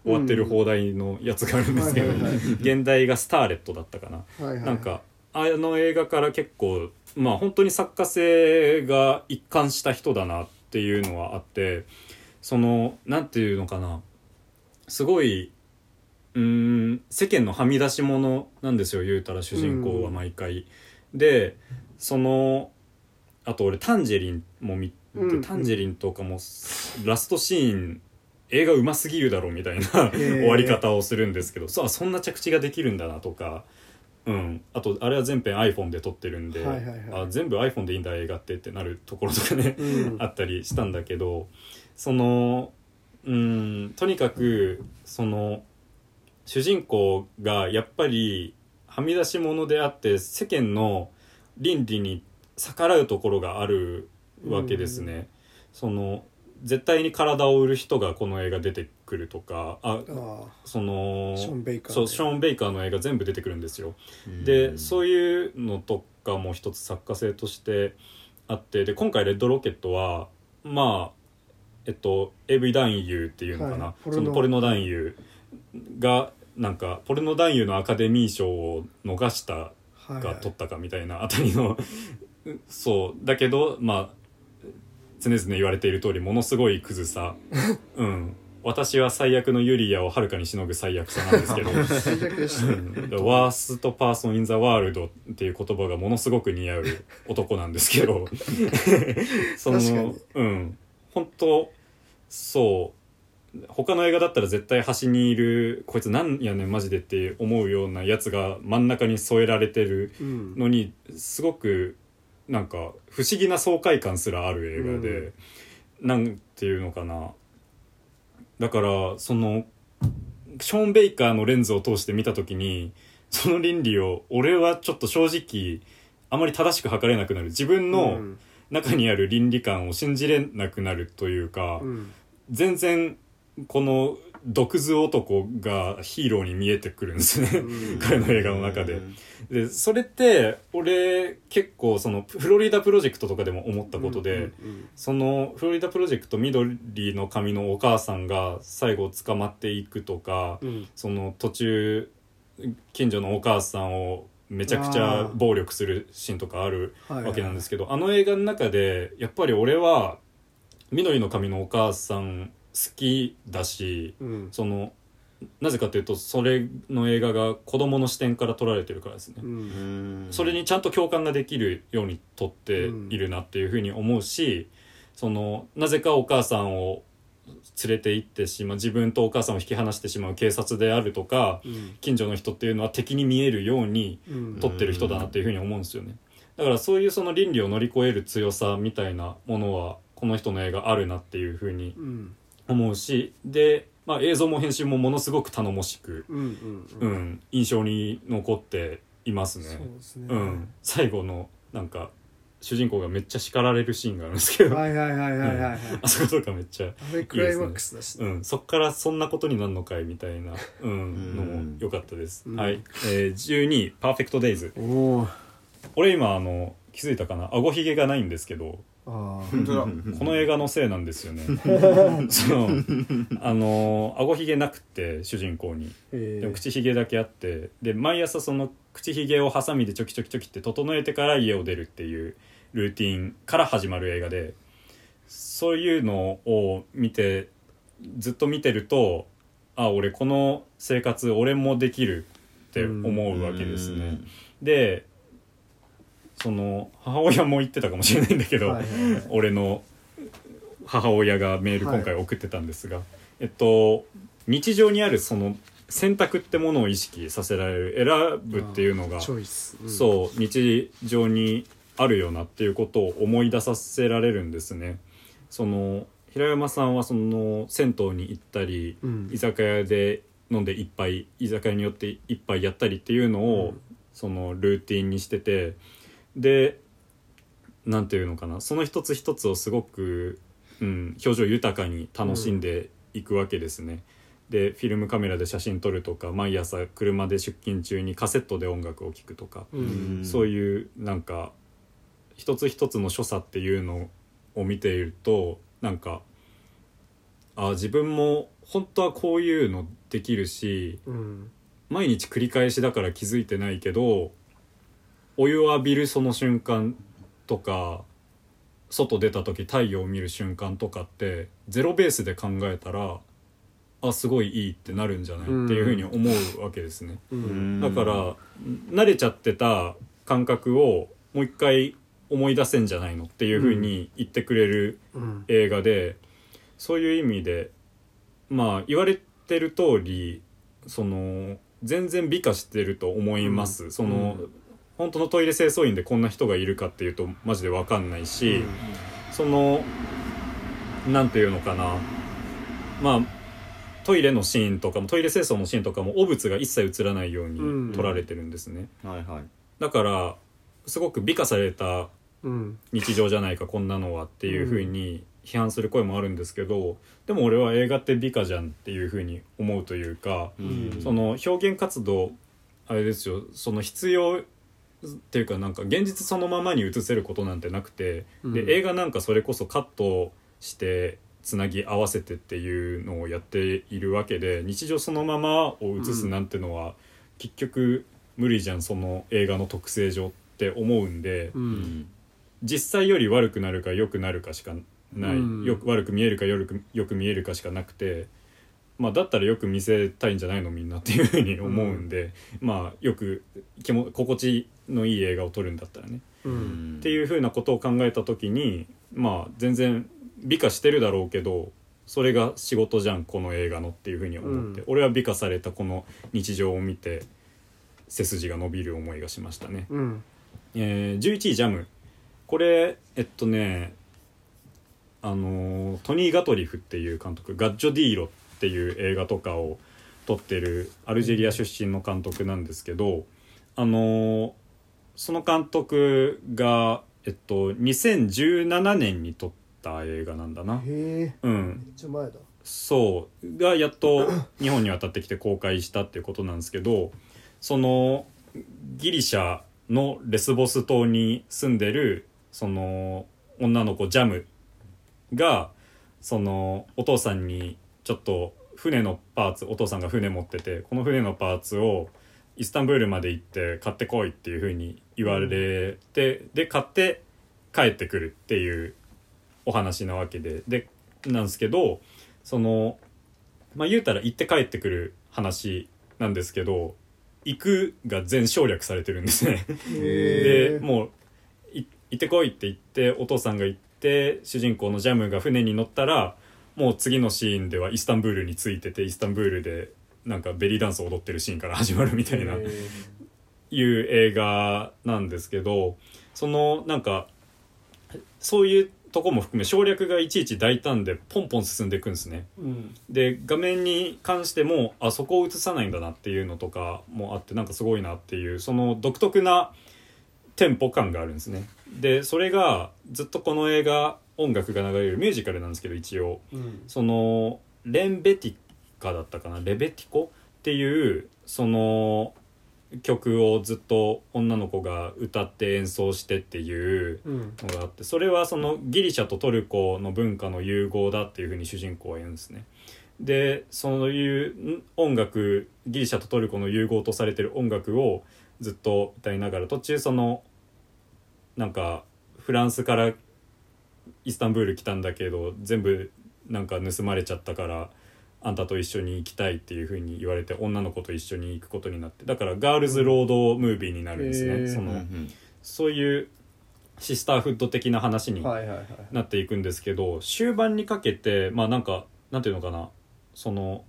終わってる放題のやつがあるんですけど、はいはいはい。現代が「スターレット」だったかな、はいはい。なんかあの映画から結構まあ本当に作家性が一貫した人だなっていうのはあってそのなんていうのかな。すごいうーん世間のはみ出し物なんですよ言うたら主人公は毎回。でそのあと俺タンジェリンも見て、うん。タンジェリンとかもラストシーン映画うますぎるだろみたいなー。終わり方をするんですけどそうそんな着地ができるんだなとか、うん、あとあれは全編 iPhone で撮ってるんで、はいはいはい。あ全部 iPhone でいいんだ映画ってってなるところとかね、うん。あったりしたんだけどそのうんとにかくその主人公がやっぱりはみ出し者であって世間の倫理に逆らうところがあるわけですね。その絶対に体を売る人がこの映画出てくるとかああそのショーンベイカーねそうショーン・ベイカーの映画全部出てくるんですよ。でそういうのとかも一つ作家性としてあってで今回「レッドロケットは」まあえっと AV 男優っていうのかな、はい。ポルノ。そのポルノ男優がなんかポルノ男優のアカデミー賞を逃したが取ったかみたいなあたりの そう。だけどまあ常々言われている通りものすごいクズさ。うん。私は最悪のユリアをはるかにしのぐ最悪さなんですけど。ワーストパーソン・イン・ザ・ワールドっていう言葉がものすごく似合う男なんですけど。そのに。うん。本当そう。他の映画だったら絶対端にいるこいつなんやねんマジでって思うようなやつが真ん中に添えられてるうん。のにすごくなんか不思議な爽快感すらある映画で、なんていうのかな。だからそのショーン・ベイカーのレンズを通して見た時にその倫理を俺はちょっと正直あまり正しく測れなくなる。自分のうん。中にある倫理観を信じれなくなるというか、うん。全然この毒図男がヒーローに見えてくるんですね、うん。彼の映画の中で。でそれって俺結構そのフロリダプロジェクトとかでも思ったことで、そのフロリダプロジェクト緑の髪のお母さんが最後捕まっていくとか、うん。その途中近所のお母さんをめちゃくちゃ暴力するシーンとかあるはいはいわけなんですけど、あの映画の中でやっぱり俺は緑の髪のお母さん好きだしうん。そのなぜかというとそれの映画が子供の視点から撮られてるからですね、うん。それにちゃんと共感ができるように撮っているなっていうふうに思うし、そのなぜかお母さんを連れて行ってしまう自分とお母さんを引き離してしまう警察であるとかうん。近所の人っていうのは敵に見えるようにうん。撮ってる人だなっていうふうに思うんですよね。だからそういうその倫理を乗り越える強さみたいなものはこの人の映画あるなっていうふうにうん思うしで、まあ、映像も編集もものすごく頼もしく、うんうんううんん、印象に残っていますね。そうですね。うん、最後のなんか主人公がめっちゃ叱られるシーンがあるんですけど、はいはいはいはいはいはい。あそことかめっちゃ、あれクライマックスだし。うん、そっからそんなことになるのかいみたいな、うんんのも良かったです、うん。はい、えー、12位「パーフェクト・デイズおお」俺今あの気づいたかな？顎ひげがないんですけどあ本当だ。この映画のせいなんですよね。そのあの顎ひげなくって主人公に。えでも口ひげだけあって。で毎朝その口ひげをハサミでチョキチョキチョキって整えてから家を出るっていうルーティンから始まる映画でそういうのを見てずっと見てるとあ俺この生活俺もできるって思うわけですね。でその母親も言ってたかもしれないんだけど、はいはいはい。俺の母親がメール今回送ってたんですが、えっと日常にあるその選択ってものを意識させられる選ぶっていうのがうん。そう日常にあるよなっていうことを思い出させられるんですね。その平山さんはその銭湯に行ったり、うん。居酒屋で飲んで一杯居酒屋によって一杯やったりっていうのを、うん。そのルーティンにしててでなんていうのかな。その一つ一つをすごく、うん、表情豊かに楽しんでいくわけですね。でフィルムカメラで写真撮るとか毎朝車で出勤中にカセットで音楽を聴くとか、うん。そういうなんか一つ一つの所作っていうのを見ているとなんかあ自分も本当はこういうのできるしうん。毎日繰り返しだから気づいてないけどお湯を浴びるその瞬間とか外出た時太陽を見る瞬間とかってゼロベースで考えたらあすごいいいってなるんじゃない？っていうふうに思うわけですね。うん。だから慣れちゃってた感覚をもう一回思い出せんじゃないのっていうふうに言ってくれるうん。映画で、そういう意味でまあ言われてる通りその全然美化してると思います、その、うん本当のトイレ清掃員でこんな人がいるかっていうとマジで分かんないし、そのなんていうのかな。まあトイレのシーンとかもトイレ清掃のシーンとかも汚物が一切映らないように撮られてるんですね、はいはい。だからすごく美化されたうん。日常じゃないかこんなのはっていうふうに批判する声もあるんですけどでも俺は映画って美化じゃんっていうふうに思うというか、うん。その表現活動あれですよ。その必要っていうかなんか現実そのままに映せることなんてなくて、うん。で映画なんかそれこそカットしてつなぎ合わせてっていうのをやっているわけで日常そのままを映すなんてのは、結局無理じゃんその映画の特性上って思うんで、ううん。ん実際より悪くなるか良くなるかしかない、うん。よく悪く見えるかよくよく見えるかしかなくて、まあ、だったらよく見せたいんじゃないのみんなっていうふうに思うんで、まあよく気も心地のいい映画を撮るんだったらね、ううんん。っていうふうなことを考えた時にまあ全然美化してるだろうけどそれが仕事じゃんこの映画のっていうふうに思って、うん。俺は美化されたこの日常を見て背筋が伸びる思いがしましたね。うん。えー、11位ジャム。これえっとねあのートニー・ガトリフっていう監督「ガッジョ・ディーロ」っていう映画とかを撮ってるアルジェリア出身の監督なんですけどあのーその監督がえっと2017年に撮った映画なんだな。へえ。うん。めっちゃ前だ。そう。がやっと 日本に渡ってきて公開したっていうことなんですけどそのギリシャのレスボス島に住んでるその女の子ジャムがそのお父さんにちょっと船のパーツお父さんが船持っててこの船のパーツをイスタンブールまで行って買ってこいっていうふうに言われて、で買って帰ってくるっていうお話なわけででなんですけどそのまあ言うたら行って帰ってくる話なんですけど行くが全省略されてるんですね。でもうい行ってこいって言ってお父さんが行って主人公のジャムが船に乗ったらもう次のシーンではイスタンブールに着いててイスタンブールでなんかベリーダンスを踊ってるシーンから始まるみたいないう映画なんですけどそのなんかそういうとこも含め省略がいちいち大胆でポンポン進んでいくんですね。うん。で画面に関してもあそこを映さないんだなっていうのとかもあってなんかすごいなっていうその独特なテンポ感があるんですね。でそれがずっとこの映画音楽が流れるミュージカルなんですけど一応。うん。そのレンベティカだったかなレベティコ？っていうその曲をずっと女の子が歌って演奏してっていうのがあってそれはそのギリシャとトルコの文化の融合だっていうふうに主人公は言うんですね。でそういう音楽ギリシャとトルコの融合とされてる音楽をずっと歌いながら途中そのなんかフランスからイスタンブール来たんだけど全部なんか盗まれちゃったからあんたと一緒に行きたいっていうふうに言われて女の子と一緒に行くことになってだからガールズロードムービーになるんですね。そのうんうん。そういうシスターフッド的な話にはいはいはいなっていくんですけど終盤にかけてまあなんかなんていうのかな。その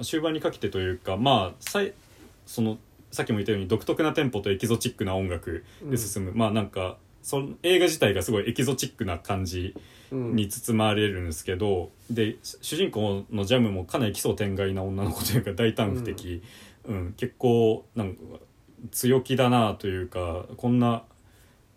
終盤にかけてというかまあさいそのさっきも言ったように独特なテンポとエキゾチックな音楽で進む、まあなんかその映画自体がすごいエキゾチックな感じうんに包まれるんですけど、で主人公のジャムもかなり奇想天外な女の子というか大胆不敵、うん。結構なんか強気だなというかこんな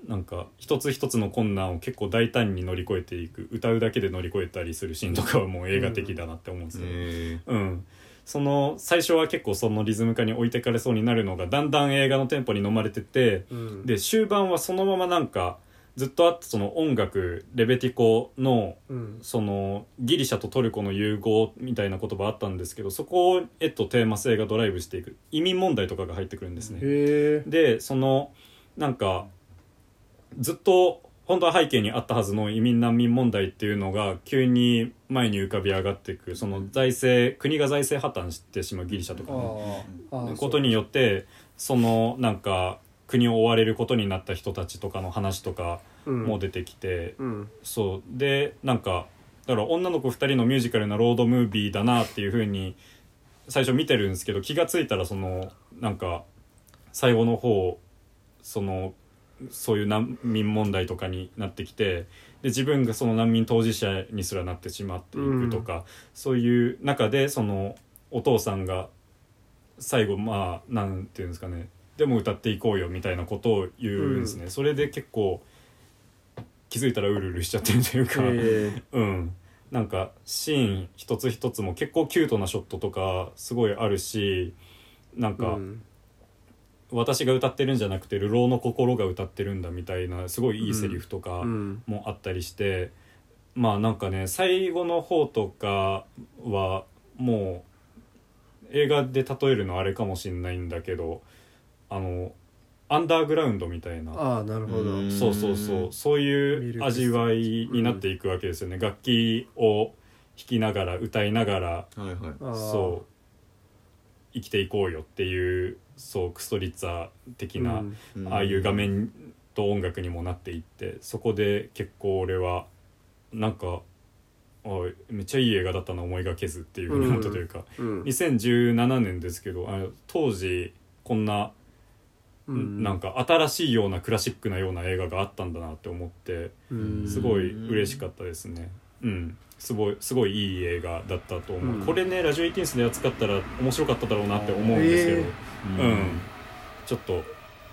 なんか一つ一つの困難を結構大胆に乗り越えていく。歌うだけで乗り越えたりするシーンとかはもう映画的だなって思うんですよ、へうん、その最初は結構そのリズム化に置いてかれそうになるのがだんだん映画のテンポに飲まれてて、うん。で終盤はそのままなんかずっとあったその音楽レベティコのうん。そのギリシャとトルコの融合みたいな言葉あったんですけどそこへとテーマ性がドライブしていく。移民問題とかが入ってくるんですね。でそのなんかずっと本当は背景にあったはずの移民難民問題っていうのが急に前に浮かび上がっていく。その財政国が財政破綻してしまうギリシャとかね。ことによってそのなんか国を追われることになった人たちとかの話とかうん。も出てきて、うん。そう。でなんかだから女の子2人のミュージカルなロードムービーだなっていう風に最初見てるんですけど気が付いたらそのなんか最後の方そのそういう難民問題とかになってきてで自分がその難民当事者にすらなってしまっていくとか、そういう中でそのお父さんが最後まあなんていうんですかねでも歌っていこうよみたいなことを言うんですね、それで結構気づいたらうるうるしちゃってるというか、へえ。うん。なんかシーン一つ一つも結構キュートなショットとかすごいあるしなんか、うん。私が歌ってるんじゃなくて流浪の心が歌ってるんだみたいなすごいいいセリフとかうん。もあったりして、まあなんかね最後の方とかはもう映画で例えるのあれかもしれないんだけどあのアンダーグラウンドみたいな。ああなるほど。うん。そうそうそう。そういう味わいになっていくわけですよね、楽器を弾きながら歌いながらはいはい。そう。生きていこうよっていうそうクストリッツァー的な、うん。ああいう画面と音楽にもなっていってそこで結構俺はなんかあめっちゃいい映画だったな思いがけずっていうふうに思ったというか、うん。2017年ですけどあの当時こんな、うんなんか新しいようなクラシックなような映画があったんだなって思ってうん。すごい嬉しかったですね。うん。すごいすごいいい映画だったと思う、うん。これねラジオ18で扱ったら面白かっただろうなって思うんですけど、へうん、ちょっと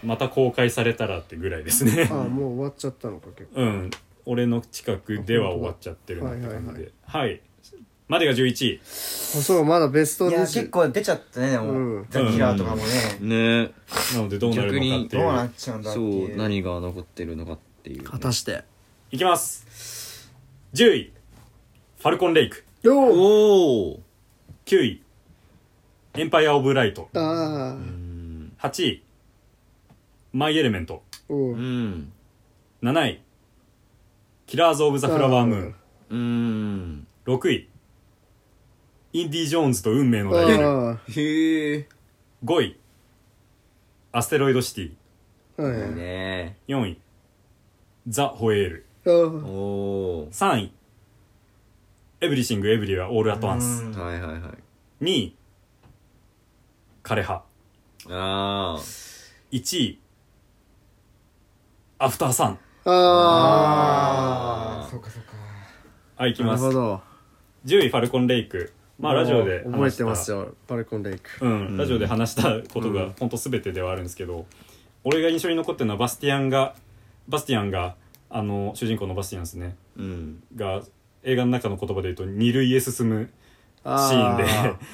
また公開されたらってぐらいですね。ああもう終わっちゃったのか結構。うん。俺の近くでは終わっちゃってるなって感じはいはいではいまでが11位。あそうまだベストいや20結構出ちゃったねでも、うん。ザ・キラーとかもね、ね。なのでどうなるのかっていう。どうなっちゃうんだってそいう。う何が残ってるのかっていう。果たして。いきます。10位。ファルコンレイク。よーおお9位。エンパイア・オブ・ライト。ああ8位。マイ・エレメント。おう。うん。7位。キラーズ・オブ・ザ・フラワームーン。うん。6位インディ・ジョーンズと運命のダイヤルあへえ5位。アステロイド・シティ。あはいはいね。4位。ザ・ホエール。ああおお3位。エブリシング・エブリはオール・アット・ワンス。うん。はいはいはい。2位。枯葉。ああ1位。アフター・サン。あああそうかそうか。はい、いきあなます。るほど。10位ファルコンレイクまあラジオで覚え話してたますよ。バルコンレイクうん、ラジオで話したことがうん。本当全てではあるんですけど、俺が印象に残ってるのはバスティアンがバスティアンがあの主人公のバスティアンですね。うん。が映画の中の言葉で言うと二塁へ進むあシーンで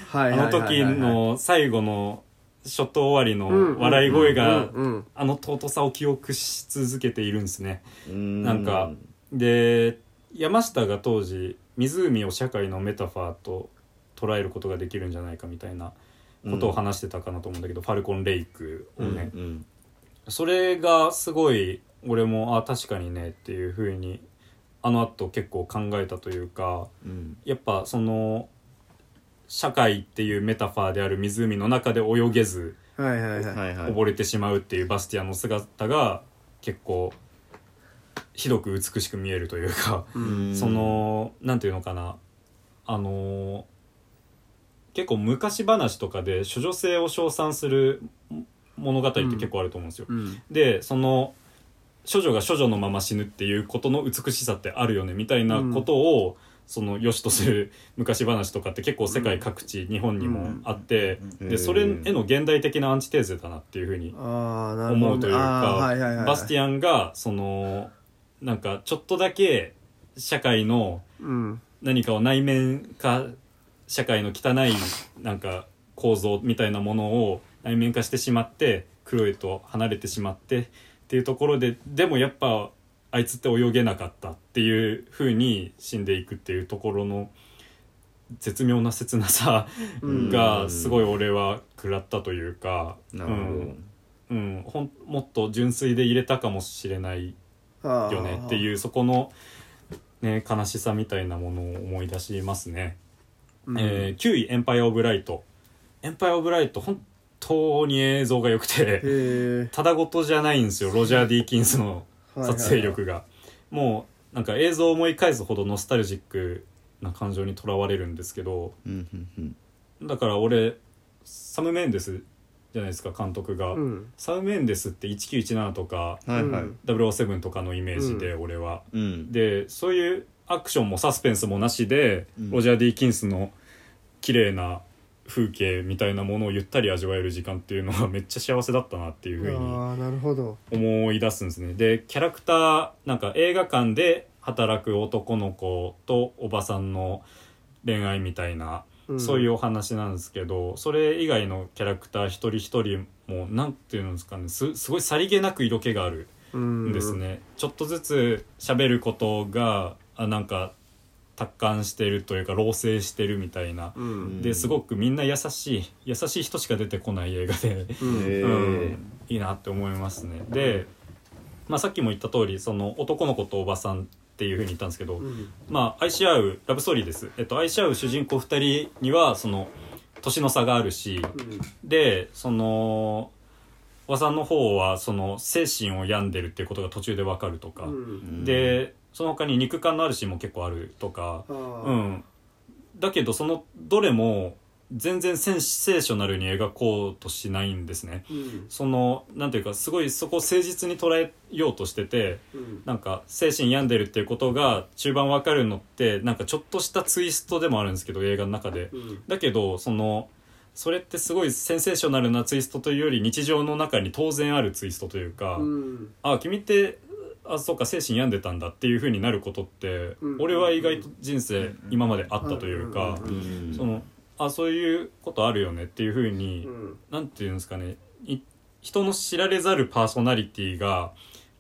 はいあの時の最後のショット終わりうんの笑い声がうんうん。あの尊さを記憶し続けているんですね。ななんか。で山下が当時湖を社会のメタファーと捉えることができるんじゃないかみたいなことを話してたかなと思うんだけど、ファルコンレイクをね、うんそれがすごい俺もあ確かにねっていうふうにあの後結構考えたというかうん。やっぱその社会っていうメタファーである湖の中で泳げずはいはいはい溺れてしまうっていうバスティアンの姿が結構ひどく美しく見えるというか、うん。そのなんていうのかな。あの結構昔話とかで処女性を称賛する物語って結構あると思うんですよ。うん。でその処女が処女のまま死ぬっていうことの美しさってあるよねみたいなことを、その良しとする昔話とかって結構世界各地、日本にもあって、うん。でそれへの現代的なアンチテーゼだなっていうふうに思うというか、バスティアンがそのなんかちょっとだけ社会のうん。何かを内面化社会の汚いなんか構造みたいなものを内面化してしまってクロエと離れてしまってっていうところででもやっぱあいつって泳げなかったっていう風に死んでいくっていうところの絶妙な切なさうんがすごい俺は食らったというか、うん。うん、ほんもっと純粋で入れたかもしれないよねっていうそこの、ね、悲しさみたいなものを思い出しますね、うん。えー9位「エンパイア・オブ・ライト」エンパイア・オブ・ライト本当に映像が良くてただごとじゃないんですよロジャー・ディーキンスの撮影力が。もうなんか映像を思い返すほどノスタルジックな感情にとらわれるんですけどうんうんうん。だから俺サム・メンデスじゃないですか監督が、うん。サム・メンデスって1917とかはいはい。うん007とかのイメージで俺は、うん。でそういうアクションもサスペンスもなしで、うん。ロジャー・ディーキンスの綺麗な風景みたいなものをゆったり味わえる時間っていうのがめっちゃ幸せだったなっていうふうにああなるほど。思い出すんですね。でキャラクターなんか映画館で働く男の子とおばさんの恋愛みたいな、うん。そういうお話なんですけどそれ以外のキャラクター一人一人もなんていうんですかねすすごいさりげなく色気があるうんんですね、ちょっとずつ喋ることがあなんか達観してるというか老成してるみたいな、うん。ですごくみんな優しい優しい人しか出てこない映画で、うん。いいなって思いますね。で、まあ、さっきも言った通りその男の子とおばさんっていうふうに言ったんですけど、うん。まあ愛し合うラブストーリーです、えっと、愛し合う主人公2人にはその年の差があるし、でそのおばさんの方はその精神を病んでるっていうことが途中でわかるとか、うん。でその他に肉感のあるシーンも結構あるとか。うん。だけどそのどれも全然センセーショナルに描こうとしないんですね。うん。そのなんていうかすごいそこを誠実に捉えようとしててうん。なんか精神病んでるっていうことが中盤わかるのってなんかちょっとしたツイストでもあるんですけど映画の中で。うん。だけどそのそれってすごいセンセーショナルなツイストというより日常の中に当然あるツイストというか、うん。あ君ってあそうか精神病んでたんだっていう風になることって、うん。俺は意外と人生今まであったというか、そのあそういうことあるよねっていう風に、うん。なんていうんですかねい人の知られざるパーソナリティが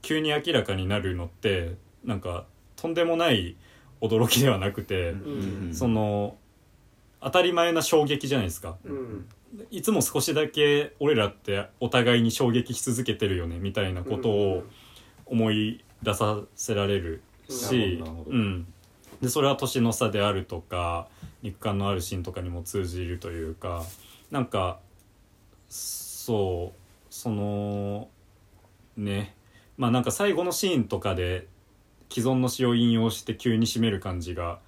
急に明らかになるのってなんかとんでもない驚きではなくて、うん。その当たり前な衝撃じゃないですか。うん。いつも少しだけ俺らってお互いに衝撃し続けてるよねみたいなことを思い出させられるし、うん、でそれは年の差であるとか肉感のあるシーンとかにも通じるというかなんかそうそのね。まあなんか最後のシーンとかで既存の詩を引用して急に締める感じが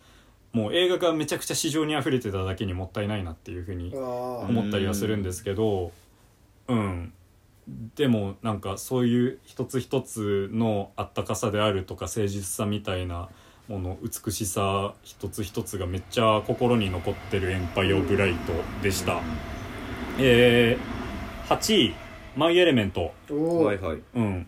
もう映画がめちゃくちゃ市場に溢れてただけにもったいないなっていうふうに思ったりはするんですけどうんでもなんかそういう一つ一つのあったかさであるとか誠実さみたいなもの美しさ一つ一つがめっちゃ心に残ってる「エンパイ・オブ・ライト」でした、えー、8位「マイ・エレメント。はいはい」うん。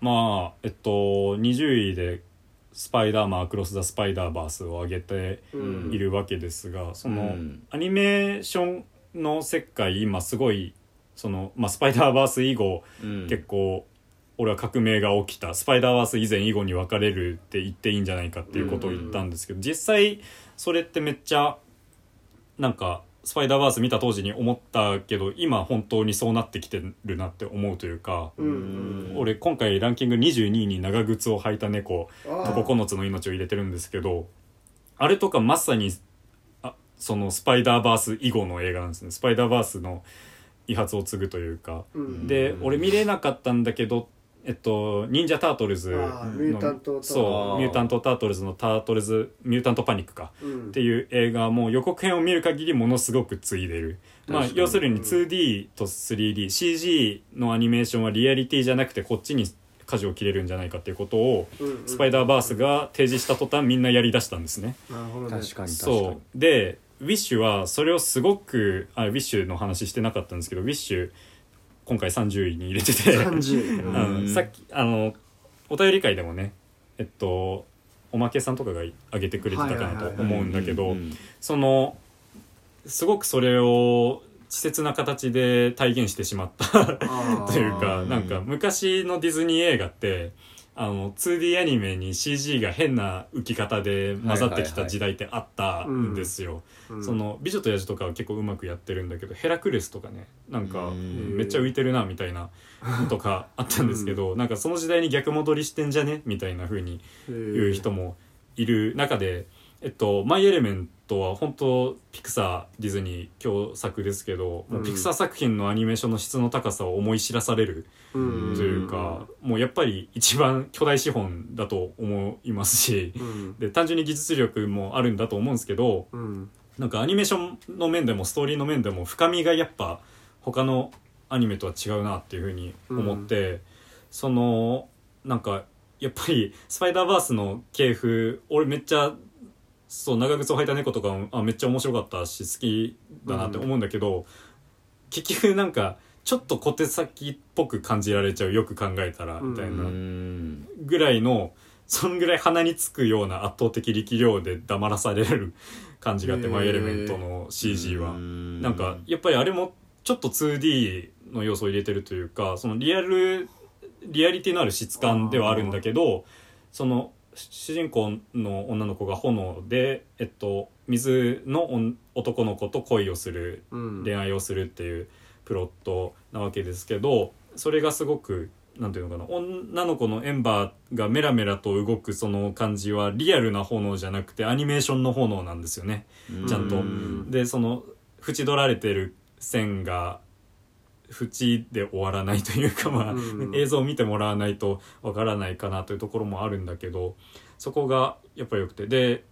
まあえっと20位で「スパイダーマン・アクロス・ザ・スパイダーバース」を上げてうん。いるわけですがその、うん。アニメーションの世界今すごいその、まあ、スパイダーバース以後、うん。結構俺は革命が起きた。スパイダーバース以前以後に分かれるって言っていいんじゃないかっていうことを言ったんですけど、実際それってめっちゃなんかスパイダーバース見た当時に思ったけど今本当にそうなってきてるなって思うというか、うん俺今回ランキング22位に長靴を履いた猫あと9つの命を入れてるんですけどあれとかまさにあそのスパイダーバース以後の映画なんですね。スパイダーバースの遺発を継ぐというか。うん。で俺見れなかったんだけどえっと忍者タートルズあーミュータントタートルズ。そうミュータントタートルズのタートルズミュータントパニックか。うん。っていう映画も予告編を見る限りものすごくついでる、まあ、要するに 2D と 3DCG のアニメーションはリアリティじゃなくてこっちに舵を切れるんじゃないかっていうことをスパイダーバースが提示した途端みんなやりだしたんですね。なるほどね。確かに確かに。そう。でウィッシュはそれをすごくあウィッシュの話してなかったんですけどウィッシュ今回30位に入れてて。30あ うん。のさっきあのお便り会でもねえっとおまけさんとかが挙げてくれてたかなと思うんだけどうんそのすごくそれを稚拙な形で体現してしまった というかうんなんか昔のディズニー映画ってあの 2D アニメに CG が変な浮き方で混ざってきた時代ってあったんですよ。うん。その「美女と野獣」とかは結構うまくやってるんだけどヘラクレスとかねなんかうんめっちゃ浮いてるなみたいなとかあったんですけど、なんかその時代に逆戻りしてんじゃね？みたいな風に言う人もいる中で、えっと「マイ・エレメント」は本当ピクサーディズニー共作ですけど、もうピクサー作品のアニメーションの質の高さを思い知らされるうん。というか、もうやっぱり一番巨大資本だと思いますし。うん。で単純に技術力もあるんだと思うんですけどうん。なんかアニメーションの面でもストーリーの面でも深みがやっぱ他のアニメとは違うなっていうふうに思って、そのなんかやっぱり「スパイダーバース」の系譜俺めっちゃそう長靴を履いた猫とかもあめっちゃ面白かったし好きだなって思うんだけど、結局なんかちょっと小手先っぽく感じられちゃうよく考えたらみたいな。うん。ぐらいのそんぐらい鼻につくような圧倒的力量で黙らされる 感じがあって「へーマイ・エレメント」の CG は。うん。なんかやっぱりあれもちょっと 2D の要素を入れてるというかそのリアルリアリティのある質感ではあるんだけどその主人公の女の子が炎で、えっと、水の女男の子と恋をするうん。恋愛をするっていうプロットなわけですけどそれがすごくなんていうのかな女の子のエンバーがメラメラと動くその感じはリアルな炎じゃなくてアニメーションの炎なんですよね。ちゃんと。うんでその縁取られてる線が縁で終わらないというかまあうん。映像を見てもらわないとわからないかなというところもあるんだけどそこがやっぱ良くて。で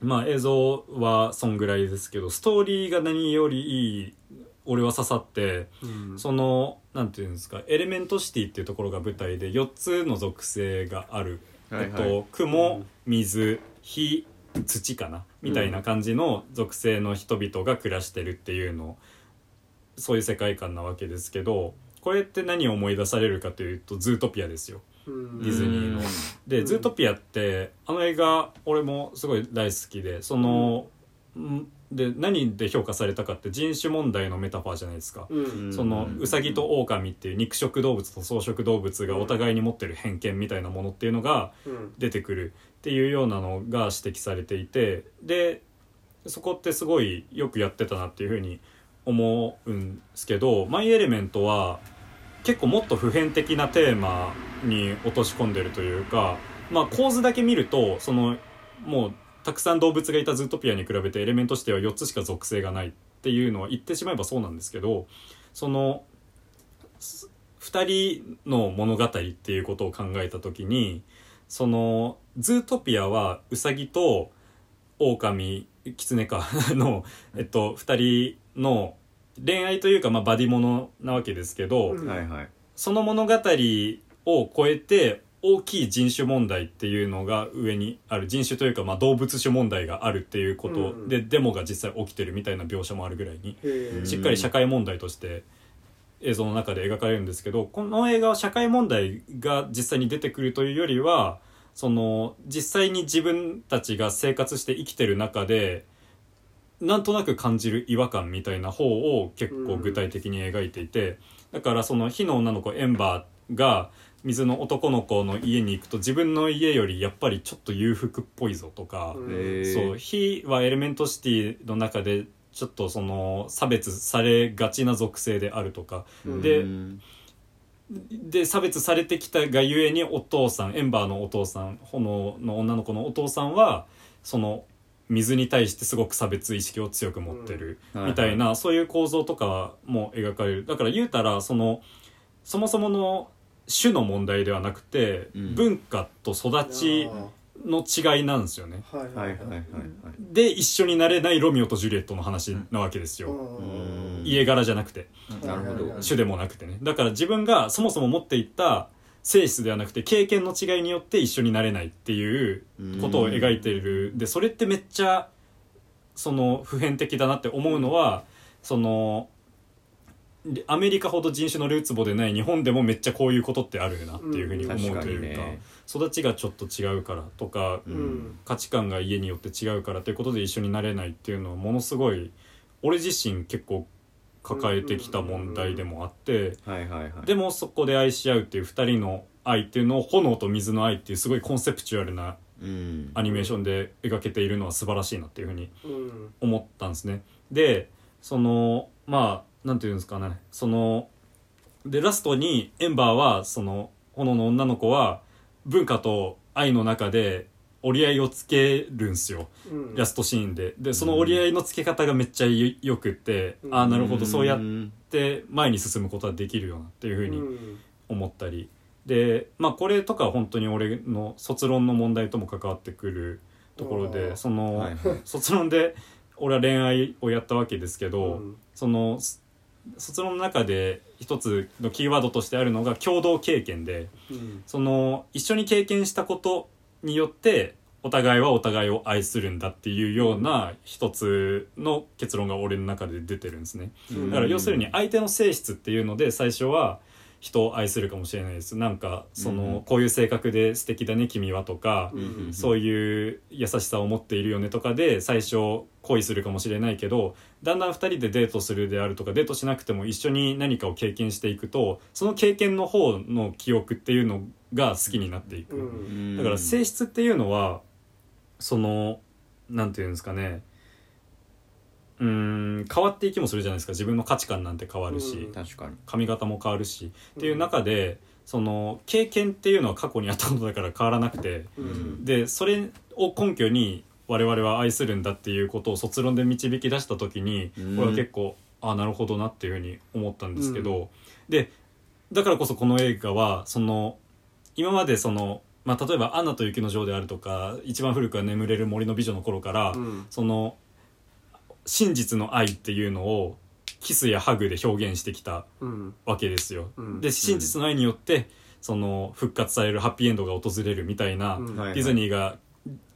まあ映像はそんぐらいですけどストーリーが何よりいい俺は刺さってうん。そのなんていうんですかエレメントシティっていうところが舞台で4つの属性がある、はいはい。と、雲水火土かな？みたいな感じの属性の人々が暮らしてるっていうのそういう世界観なわけですけどこれって何を思い出されるかというとズートピアですよ。うん。ディズニーの。で、うん。ズートピアってあの映画俺もすごい大好きでその、ん。で何で評価されたかって人種問題のメタファーじゃないですか、うん。そのウサギとオオカミっていう肉食動物と草食動物がお互いに持ってる偏見みたいなものっていうのがうん。出てくる。っていうようなのが指摘されていてでそこってすごいよくやってたなっていうふうに思うんすけど「マイ・エレメント」は結構もっと普遍的なテーマに落とし込んでるというか、まあ、構図だけ見るとそのもうたくさん動物がいたズートピアに比べてエレメントとしては4つしか属性がないっていうのは言ってしまえばそうなんですけどその2人の物語っていうことを考えた時にそのズートピアはウサギと狼キツネかの、えっと、2人の恋愛というか、まあ、バディものなわけですけど、うん。はいはい。その物語を超えて大きい人種問題っていうのが上にある人種というか、まあ、動物種問題があるっていうことうん。で、デモが実際起きてるみたいな描写もあるぐらいにしっかり社会問題として映像の中で描かれるんですけどこの映画は社会問題が実際に出てくるというよりはその実際に自分たちが生活して生きてる中でなんとなく感じる違和感みたいな方を結構具体的に描いていて、だからその火の女の子エンバーが水の男の子の家に行くと自分の家よりやっぱりちょっと裕福っぽいぞとか、そう火はエレメントシティの中でちょっとその差別されがちな属性であるとか、うん。でうんで差別されてきたがゆえにお父さんエンバーのお父さん炎の女の子のお父さんはその水に対してすごく差別意識を強く持ってるうん。みたいな、そういう構造とかも描かれる。だから言うたらそのそもそもの種の問題ではなくて、うん。文化と育ちの違いなんですよね。はいはいはいはいはい。で一緒になれないロミオとジュリエットの話なわけですよ、うん。家柄じゃなくて。種でもなくてね。だから自分がそもそも持っていった性質ではなくて経験の違いによって一緒になれないっていうことを描いている。でそれってめっちゃその普遍的だなって思うのはそのアメリカほど人種のルーツボでない日本でもめっちゃこういうことってあるなっていうふうに思うというか,、育ちがちょっと違うからとか、うん。価値観が家によって違うからということで一緒になれないっていうのはものすごい俺自身結構抱えてきた問題でもあってでもそこで愛し合うっていう2人の愛っていうのを炎と水の愛っていうすごいコンセプチュアルなうん。アニメーションで描けているのは素晴らしいなっていうふうにうん。思ったんですね。でそのまあなんていうんですかね。そのでラストにエンバーはその炎の女の子は文化と愛の中で折り合いをつけるんすよ。うん。ラストシーンで。でその折り合いのつけ方がめっちゃよよくって、うん。ああなるほどそうやっん。て前に進むことはできるよなっていうふうにうん。思ったり。でまあこれとかは本当に俺の卒論の問題とも関わってくるところでその、はいはい。卒論で俺は恋愛をやったわけですけど、うん。そのす卒論の中で一つのキーワードとしてあるのが共同経験でうん。その一緒に経験したことによってお互いはお互いを愛するんだっていうような一つの結論が俺の中で出てるんですね。うんだから要するに相手の性質っていうので最初は人を愛するかもしれないです。なんかその、うん。こういう性格で素敵だね君はとか、うんそういう優しさを持っているよねとかで最初恋するかもしれないけどだんだん2人でデートするであるとかデートしなくても一緒に何かを経験していくとその経験の方の記憶っていうのが好きになっていく、うん。だから性質っていうのはそのなんていうんですかねうーん変わっていきもするじゃないですか。自分の価値観なんて変わるし、うん。確かに。髪型も変わるし。っていう中でその経験っていうのは過去にあったことだから変わらなくて。うん。でそれを根拠に我々は愛するんだっていうことを卒論で導き出した時にうん。俺は結構ああなるほどなっていうふうに思ったんですけど、でだからこそこの映画はその今までその、まあ、例えば「アナと雪の女王」であるとか一番古くは「眠れる森の美女」の頃から、うん。その真実の愛っていうのをキスやハグで表現してきたうん。わけですよ。うん。で真実の愛によってその復活されるハッピーエンドが訪れるみたいな、うん。はいはい。ディズニーが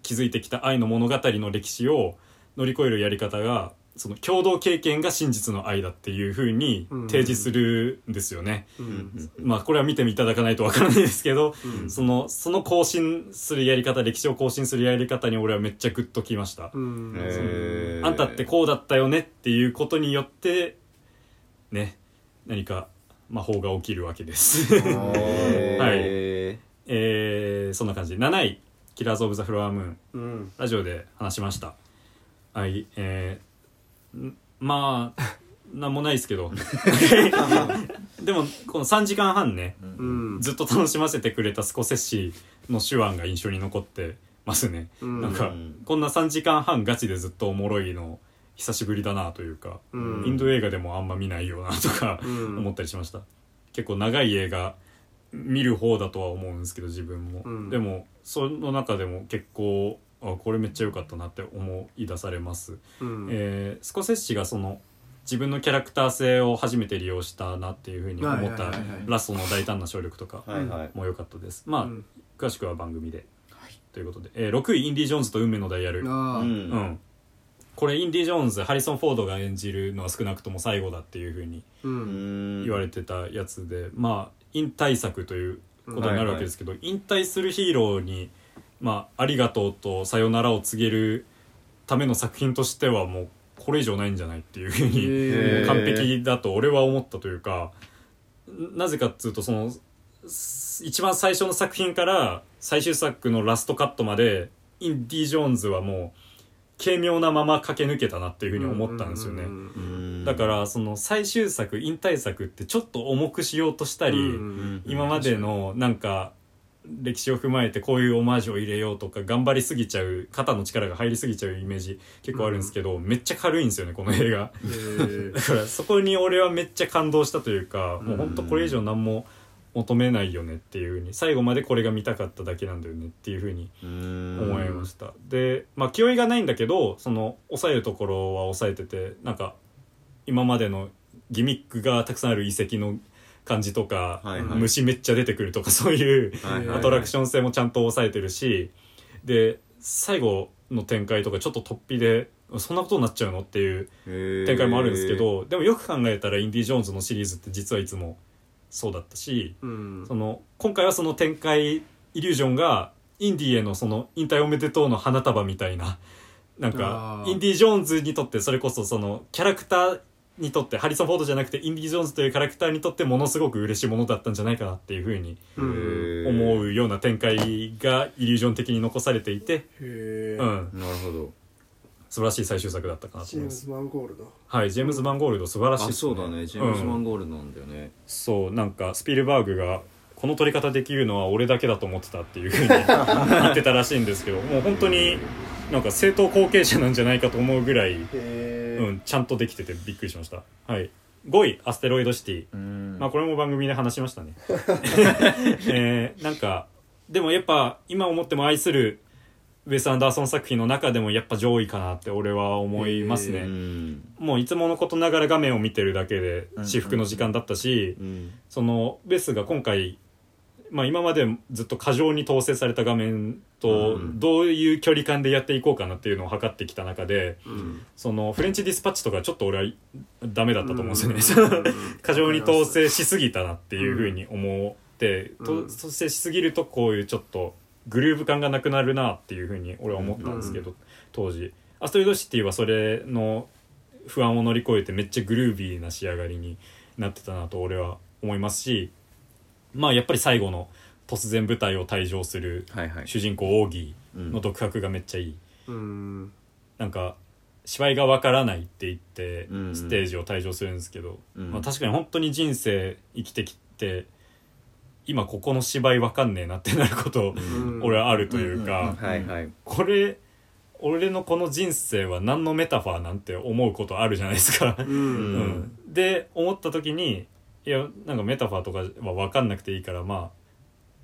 築いてきた愛の物語の歴史を乗り越えるやり方がその共同経験が真実の愛だっていうふうに提示するんですよね。うん。まあこれは見ていただかないとわからないですけど、うん。そのその更新するやり方歴史を更新するやり方に俺はめっちゃグッときました。うん。あんたってこうだったよねっていうことによってね何か魔法が起きるわけです。はい。えーそんな感じ。7位「キラーズ・オブ・ザ・フロア・ムーンうん」ラジオで話しました。はいえーんまあなんもないですけど。でもこの3時間半ねうん。ずっと楽しませてくれたスコセッシの手腕が印象に残ってますね、うん。なんかうんこんな3時間半ガチでずっとおもろいの久しぶりだなというか、うん。インド映画でもあんま見ないよなとかうん。思ったりしました。結構長い映画見る方だとは思うんですけど自分も、うん。でもその中でも結構あこれめっちゃ良かったなって思い出されます、うん。えースコセッシがその自分のキャラクター性を初めて利用したなっていうふうに思ったはいはいはいはい。ラストの大胆な勝力とかはいはい。も良かったです。まあ、うん。詳しくは番組で、ということで、えー6位インディ・ジョーンズと運命のダイヤル。うん。うん。これインディ・ジョーンズハリソン・フォードが演じるのは少なくとも最後だっていうふうに言われてたやつで、まあ引退作ということになるわけですけど、引退するヒーローに、まあ、ありがとうとさよならを告げるための作品としてはもうこれ以上ないんじゃないっていうふうに完璧だと俺は思ったというかなぜかっつうとそのす一番最初の作品から最終作のラストカットまでインディ・ジョーンズはもう軽妙なまま駆け抜けたなっていうふうに思ったんですよね。だからその最終作引退作ってちょっと重くしようとしたり、うん。今までのなんか歴史を踏まえてこういうオマージュを入れようとか頑張りすぎちゃう肩の力が入りすぎちゃうイメージ結構あるんですけど、めっちゃ軽いんですよねこの映画。へー。だからそこに俺はめっちゃ感動したというか、もう本当これ以上何も求めないよねっていうふうに最後までこれが見たかっただけなんだよねっていうふうにうん。思いました、でまあ気負いがないんだけどその抑えるところは抑えててなんか今までのギミックがたくさんある遺跡の感じとか、はいはい。虫めっちゃ出てくるとか そういうアトラクション性もちゃんと抑えてるしで最後の展開とかちょっと突飛でそんなことになっちゃうのっていう展展開もあるんですけどでもよく考えたらインディ・ジョーンズのシリーズって実はいつもそうだったしうん。その今回はその展開イリュージョンがインディへのその引退おめでとうの花束みたいななんかインディ・ジョーンズにとってそれこそそのキャラクターにとってハリソン・フォードじゃなくてインディ・ジョーンズというキャラクターにとってものすごく嬉しいものだったんじゃないかなっていうふうにうん。思うような展開がイリュージョン的に残されていて、へえうん、なるほど。素晴らしい最終作だったかなと思います。ジェームズ・マンゴールド。はいジェームズ・マンゴールド素晴らしい。あですそうだね。ジェームズ・マうんンゴールドなんだよね。そうなんかスピルバーグがこの撮り方できるのは俺だけだと思ってたっていうふうに 言ってたらしいんですけどもう本当になんか正当後継者なんじゃないかと思うぐらい、へえうん、ちゃんとできててびっくりしました。はい。5位アステロイドシティ。うん。まあこれも番組で話しましたね。えーなんかでもやっぱ今思っても愛するウェス・アンダーソン作品の中でもやっぱ上位かなって俺は思いますね、うん。もういつものことながら画面を見てるだけで至福の時間だったし、うん。そのベスが今回、まあ、今までずっと過剰に統制された画面とうん。どういう距離感でやっていこうかなっていうのを測ってきた中でうん。そのフレンチディスパッチとかちょっと俺はダメだったと思うんですよね、過剰に統制しすぎたなっていうふうに思って、うん。と統制しすぎるとこういうちょっとグルーヴ感がなくなるなっていうふうに俺は思ったんですけど、当時。アストリードシティはそれの不安を乗り越えてめっちゃグルービーな仕上がりになってたなと俺は思いますしまあやっぱり最後の突然舞台を退場するはいはい。主人公オーギーうん。の独白がめっちゃいい、うん。なんか芝居がわからないって言ってうん。うんステージを退場するんですけど、うん。まあ、確かに本当に人生生きてきて今ここの芝居わかんねえなってなることうん。俺はあるというか、はいはい。これ俺のこの人生は何のメタファーなんて思うことあるじゃないですか。ううんん、で思った時にいやなんかメタファーとかは分かんなくていいからまあ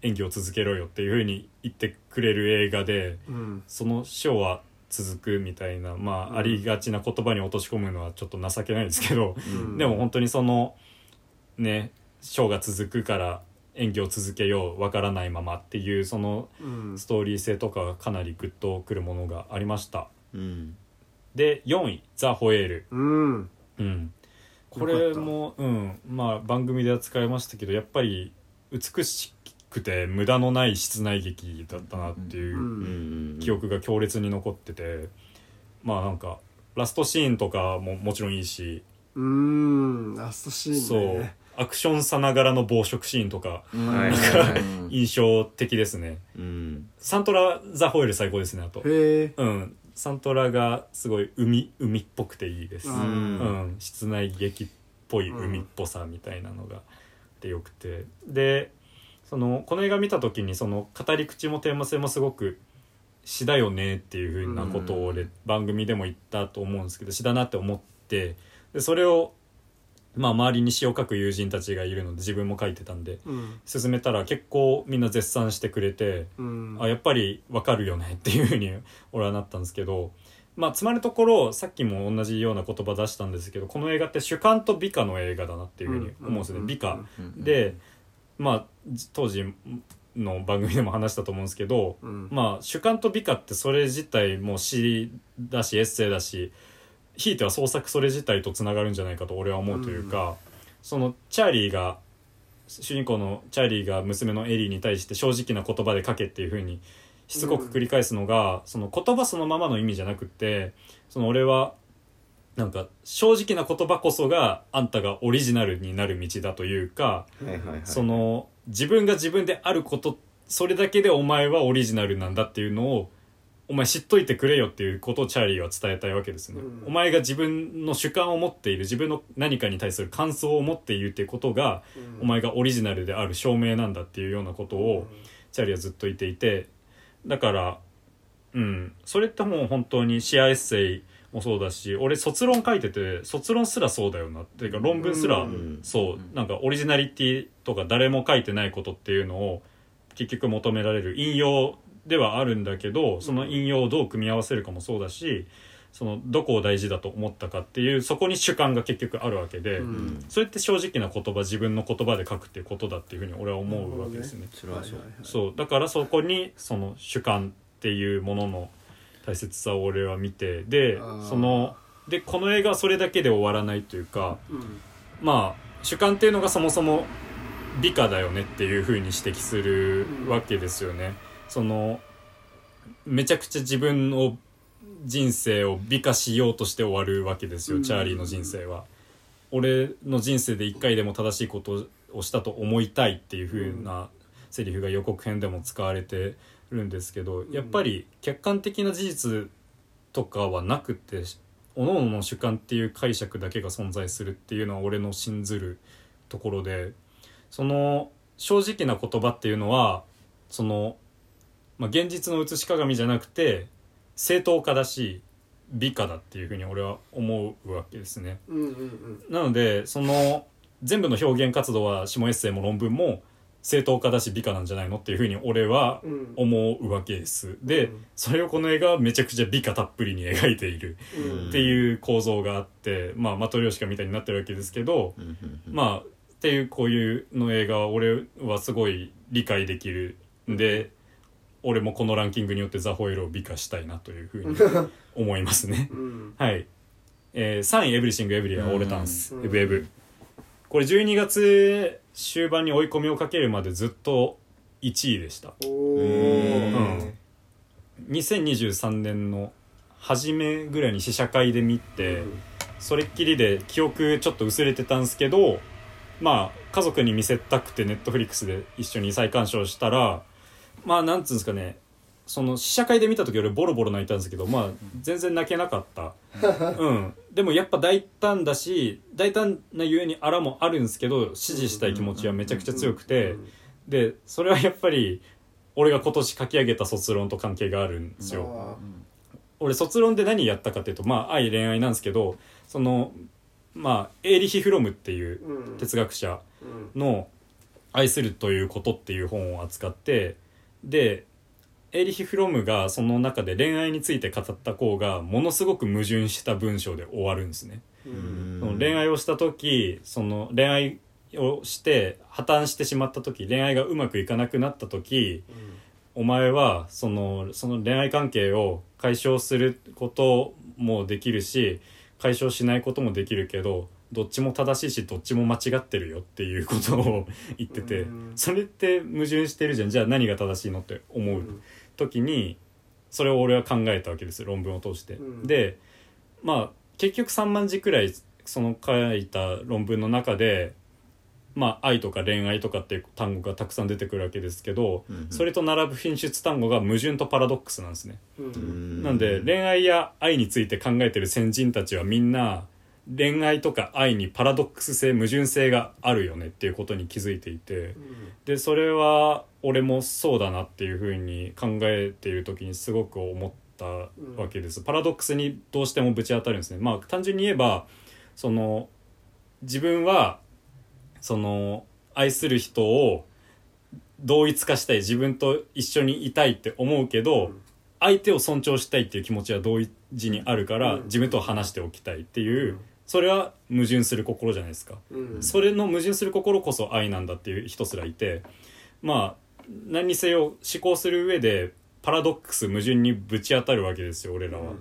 演技を続けろよっていうふうに言ってくれる映画でうん。そのショーは続くみたいなまあ、ありがちな言葉に落とし込むのはちょっと情けないですけど、うん。でも本当にそのねショーが続くから演技を続けよう分からないままっていうそのうん。ストーリー性とかがかなりグッとくるものがありました。うん。で4位「ザ・ホエール。うん」うんこれもうん。まあ番組で扱いましたけどやっぱり美しくて無駄のない室内劇だったなっていう記憶が強烈に残っててまあなんかラストシーンとかももちろんいいし、うん。ラストシーンね。そう。アクションさながらの暴食シーンとかうんはい。うん印象的ですね。うん。サントラザ・ホエール最高ですねあと。へえうんサントラがすごい海海っぽくていいです。ううん。ん、室内劇っぽい海っぽさみたいなのがでよくて。でそのこの映画見た時にその語り口もテーマ性もすごく詩だよねっていうふうなことを俺、番組でも言ったと思うんですけど詩だなって思ってでそれをまあ周りに詩を書く友人たちがいるので自分も書いてたんでうん。進めたら結構みんな絶賛してくれて。うん。あやっぱりわかるよねっていうふうに 俺はなったんですけどまあつまるところさっきも同じような言葉出したんですけどこの映画って主観と美化の映画だなっていうふうに思うんですね、うん。美化、うん。でまあじ当時の番組でも話したと思うんですけど、うん。まあ主観と美化ってそれ自体も詩だしエッセイだしひいては創作それ自体とつながるんじゃないかと俺は思うというか、そのチャーリーが主人公のチャーリーが娘のエリーに対して正直な言葉で書けっていうふうにしつこく繰り返すのが、その言葉そのままの意味じゃなくってその俺はなんか正直な言葉こそがあんたがオリジナルになる道だというか、その自分が自分であることそれだけでお前はオリジナルなんだっていうのをお前知っといてくれよっていうことをチャーリーは伝えたいわけですね、うん。お前が自分の主観を持っている自分の何かに対する感想を持っているっていうことが、お前がオリジナルである証明なんだっていうようなことをチャーリーはずっと言っていてだからうん。それってもう本当にシェアエッセイもそうだし俺卒論書いてて卒論すらそうだよな。っていうか論文すらうん。そう。なんかオリジナリティとか誰も書いてないことっていうのを結局求められる引用ではあるんだけどその引用をどう組み合わせるかもそうだしそのどこを大事だと思ったかっていうそこに主観が結局あるわけで、うん。それって正直な言葉自分の言葉で書くっていうことだっていうふうに俺は思うわけですね。そう。だからそこにその主観っていうものの大切さを俺は見てでそのでこの映画はそれだけで終わらないというかうん。まあ主観っていうのがそもそも美化だよねっていうふうに指摘するわけですよね。そのめちゃくちゃ自分の人生を美化しようとして終わるわけですよ、うん。チャーリーの人生は。俺の人生で一回でも正しいことをしたと思いたいっていう風なセリフが予告編でも使われてるんですけど、やっぱり客観的な事実とかはなくて各々の主観っていう解釈だけが存在するっていうのは俺の信ずるところでその正直な言葉っていうのはその、まあ、現実の写し鏡じゃなくて正当化だし美化だっていうふうに俺は思うわけですね。うんうんうん。なのでその全部の表現活動は下エッセイも論文も正当化だし美化なんじゃないのっていうふうに俺はうん。思うわけです。でうん。それをこの映画はめちゃくちゃ美化たっぷりに描いている。うん。っていう構造があって、まあマトリョーシカみたいになってるわけですけど、うんうんうん。まあっていうこういうの映画は俺はすごい理解できる。んで、俺もこのランキングによってザ・ホイールを美化したいなというふうに 思いますね。うんはい。えー、3位、エブリシング・エブリア・オール・タンス、うんエブエブ。これ12月終盤に追い込みをかけるまでずっと1位でした。おおうん2023年の初めぐらいに試写会で見て、それっきりで記憶ちょっと薄れてたんですけどまあ家族に見せたくてネットフリックスで一緒に再鑑賞したらまあなんつうんですかね。その試写会で見た時俺ボロボロ泣いたんですけどまあ全然泣けなかった、うん、でもやっぱ大胆だし大胆なゆえにあらもあるんですけど支持したい気持ちはめちゃくちゃ強くて。でそれはやっぱり俺が今年書き上げた卒論と関係があるんですよ。俺卒論で何やったかっていうとまあ愛恋愛なんですけどそのまあエーリヒ・フロムっていううん。哲学者うん。の「愛するということ」っていう本を扱ってでエーリヒ・フロムがその中で恋愛について語った項がものすごく矛盾した文章で終わるんですね。恋愛をした時その恋愛をして破綻してしまった時恋愛がうまくいかなくなった時お前はそのその恋愛関係を解消することもできるし解消しないこともできるけどどっちも正しいしどっちも間違ってるよっていうことを言っててうん。それって矛盾してるじゃん。じゃあ何が正しいのって思う時にそれを俺は考えたわけです論文を通して。うん。でまあ結局3万字くらいその書いた論文の中でまあ愛とか恋愛とかっていう単語がたくさん出てくるわけですけど、うんうん。それと並ぶ品質単語が矛盾とパラドックスなんですね。なんで恋愛や愛について考えてる先人たちはみんな恋愛とか愛にパラドックス性矛盾性があるよねっていうことに気づいていてでそれは俺もそうだなっていうふうに考えている時にすごく思ったわけです、パラドックスにどうしてもぶち当たるんですね。まあ単純に言えばその自分はその愛する人を同一化したい自分と一緒にいたいって思うけど、相手を尊重したいっていう気持ちは同時にあるから、うん。自分と話しておきたいっていう、うんそれは矛盾する心じゃないですか、うん。それの矛盾する心こそ愛なんだっていう人すらいてまあ何にせよ思考する上でパラドックス矛盾にぶち当たるわけですよ俺らは。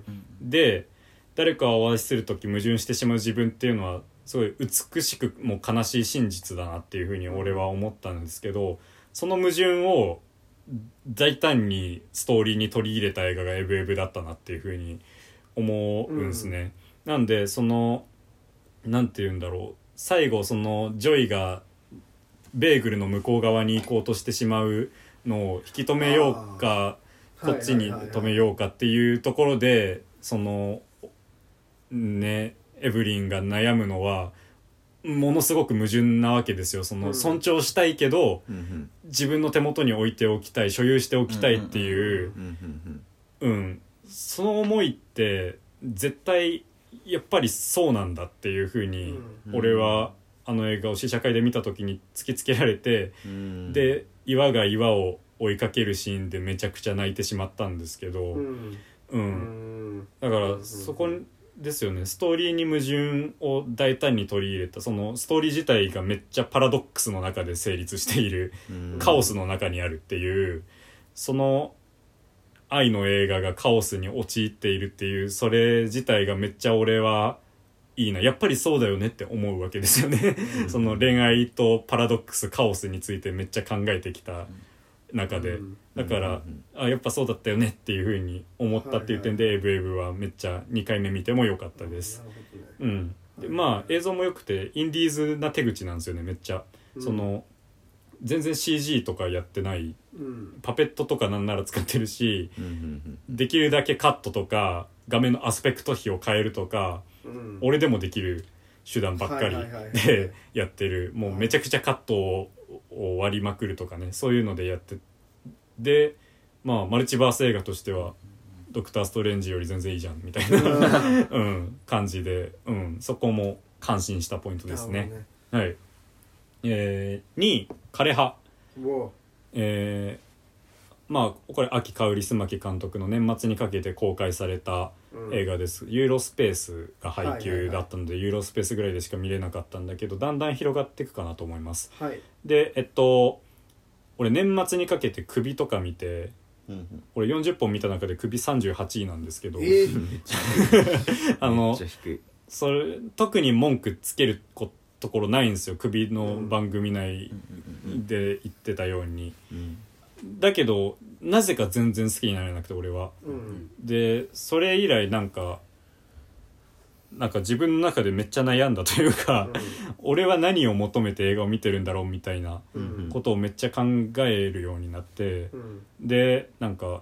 で誰かをお会いする時矛盾してしまう自分っていうのはすごい美しくも悲しい真実だなっていうふうに俺は思ったんですけどその矛盾を大胆にストーリーに取り入れた映画が「エブエブ」だったなっていうふうに思うんですね。なんでそのなんて言うんだろう。最後そのジョイがベーグルの向こう側に行こうとしてしまうのを引き止めようかこっちに止めようかっていうところでそのねエブリンが悩むのはものすごく矛盾なわけですよ。そのうん。尊重したいけど自分の手元に置いておきたい所有しておきたいっていううん。その思いって絶対やっぱりそうなんだっていうふうにうん。俺はあの映画を試写会で見た時に突きつけられてうん。で岩が岩を追いかけるシーンでめちゃくちゃ泣いてしまったんですけど、うん。だからそこですよね。ストーリーに矛盾を大胆に取り入れたそのストーリー自体がめっちゃパラドックスの中で成立しているうん。カオスの中にあるっていうその愛の映画がカオスに陥っているっていうそれ自体がめっちゃ俺はいいな。やっぱりそうだよねって思うわけですよね。その恋愛とパラドックスカオスについてめっちゃ考えてきた中で。うん。だからあやっぱそうだったよねっていうふうに思ったっていう点で「エブエブはめっちゃ2回目見ても良かったです。うん、でまあ映像も良くてインディーズな手口なんですよねめっちゃ、うん。その全然 CG とかやってないうん。パペットとかなんなら使ってるしうんうんできるだけカットとか画面のアスペクト比を変えるとかうん。俺でもできる手段ばっかりはいはいはいはい。でやってる。もうめちゃくちゃカットをを割りまくるとかねそういうのでやってでまあマルチバース映画としては「ドクター・ストレンジ」より全然いいじゃんみたいな、うん、感じで、うん、そこも感心したポイントですね。はいえー、2位枯葉。もえーまあこれ秋香織須磨監督の年末にかけて公開されたう、うん。映画です、ユーロスペースが配はいはいはい。給だったので、ユーロスペースぐらいでしか見れなかったんだけどだんだん広がっていくかなと思います。はい。でえっと俺年末にかけて首とか見てうんうん。俺40本見た中で首38位なんですけど、えー。め あのそれ特に文句つけることころないんですよ。首の番組内で言ってたように、うん。だけどなぜか全然好きになれなくて俺は。うん。でそれ以来なんかなんか自分の中でめっちゃ悩んだというか、俺は何を求めて映画を見てるんだろうみたいなうん。ことをめっちゃ考えるようになってうん。でなんか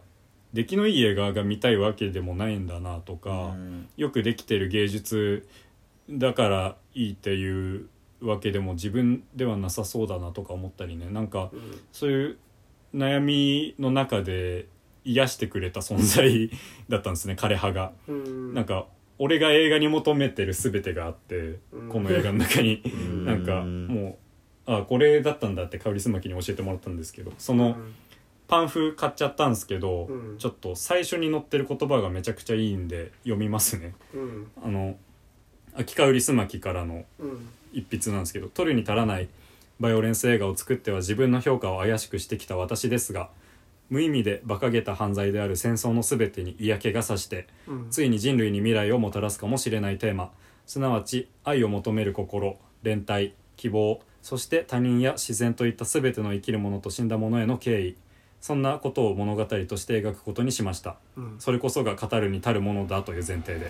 出来のいい映画が見たいわけでもないんだなとか、うん。よくできてる芸術だからいいっていうわけでも自分ではなさそうだなとか思ったりね。なんかうん。そういう悩みの中で癒してくれた存在だったんですね枯葉が。うん。なんか俺が映画に求めてる全てがあって、うん。この映画の中に。ん。なんかもうあこれだったんだって香りすまきに教えてもらったんですけどそのパンフ買っちゃったんですけど、うん。ちょっと最初に載ってる言葉がめちゃくちゃいいんで読みますね。うん。あの秋香りすまきからのうん。一筆なんですけど取るに足らないバイオレンス映画を作っては自分の評価を怪しくしてきた私ですが無意味で馬鹿げた犯罪である戦争の全てに嫌気がさしてうん。ついに人類に未来をもたらすかもしれないテーマ。すなわち愛を求める心連帯希望そして他人や自然といった全ての生きるものと死んだものへの敬意。そんなことを物語として描くことにしました。うん。それこそが語るに足るものだという前提で。う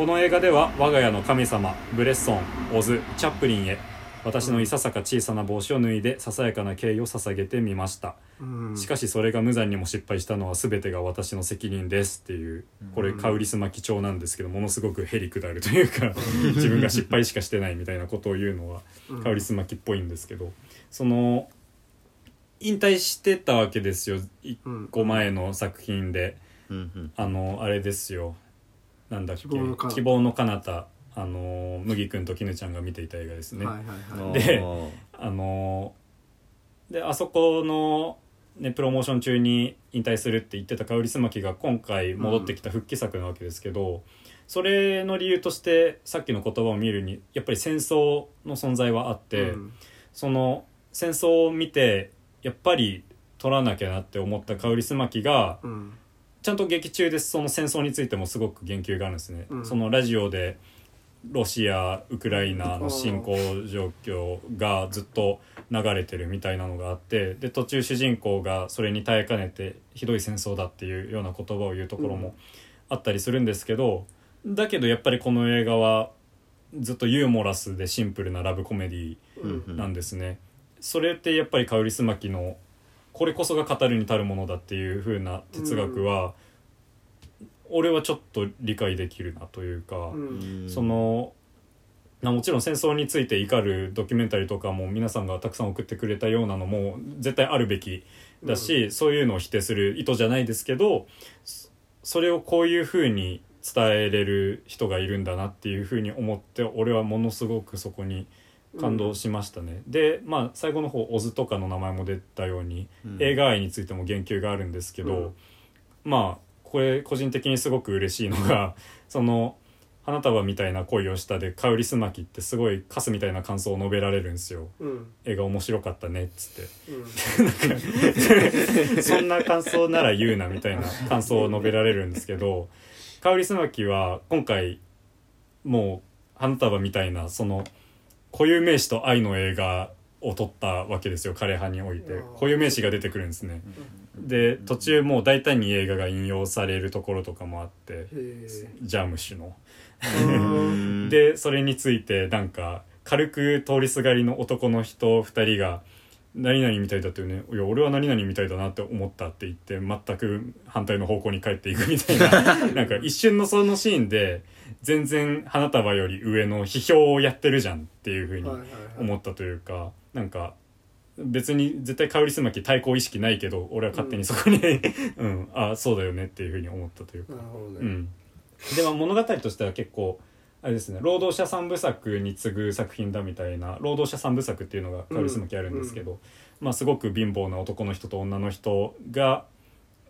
この映画では我が家の神様ブレッソンオズチャップリンへ私のいささか小さな帽子を脱いでささやかな敬意を捧げてみました。ん。しかしそれが無残にも失敗したのは全てが私の責任ですっていうこれカウリス巻き帳なんですけどものすごくへりくだるというか 自分が失敗しかしてないみたいなことを言うのはうん。カウリス巻きっぽいんですけどその引退してたわけですよ。一個前の作品で。うんうん。あのあれですよなんだっけ？希望の彼。方。あの麦君と絹ちゃんが見ていた映画ですね、であのであそこの、ね、プロモーション中に引退するって言ってた香りすまきが今回戻ってきた復帰作なわけですけど、それの理由としてさっきの言葉を見るにやっぱり戦争の存在はあって、うん。その戦争を見てやっぱり取らなきゃなって思った香りすまきがうんちゃんと劇中でその戦争についてもすごく言及があるんですね、うん。そのラジオでロシアウクライナの侵攻状況がずっと流れてるみたいなのがあってで途中主人公がそれに耐えかねてひどい戦争だっていうような言葉を言うところもあったりするんですけど、だけどやっぱりこの映画はずっとユーモラスでシンプルなラブコメディうんなんですね、それってやっぱり香りすまきのこれこそが語るに足るものだっていう風な哲学は、俺はちょっと理解できるなというか、うん。そのまあもちろん戦争について怒るドキュメンタリーとかも皆さんがたくさん送ってくれたようなのも絶対あるべきだし、そういうのを否定する意図じゃないですけどそそれをこういう風に伝えれる人がいるんだなっていう風に思って俺はものすごくそこに感動しましたね、でまあ最後の方オズとかの名前も出たように、うん。映画愛についても言及があるんですけど、うん。まあこれ個人的にすごく嬉しいのが その花束みたいな恋をしたでカウリスマキってすごいカスみたいな感想を述べられるんですよ。うん。映画面白かったねっつって。うん。そんな感想なら言うなみたいな感想を述べられるんですけどカウリスマキは今回もう花束みたいなその固有名詞と愛の映画を撮ったわけですよ枯葉において。うん。固有名詞が出てくるんですね。で途中もう大胆に映画が引用されるところとかもあってジャムシュの。うん。でそれについてなんか軽く通りすがりの男の人2人が「何々みたいだったよね。いや俺は何々みたいだなって思った」って言って全く反対の方向に帰っていくみたいな。なんか一瞬のそのシーンで全然花束より上の批評をやってるじゃんっていうふうに思ったというかなんか別に絶対香りすまき対抗意識ないけど俺は勝手にそこに うん、あそうだよねっていうふうに思ったというか。なるほどね。うん、でも物語としては結構あれですね労働者三部作に次ぐ作品だみたいな労働者三部作っていうのがカリスマキあるんですけど、まあ、すごく貧乏な男の人と女の人が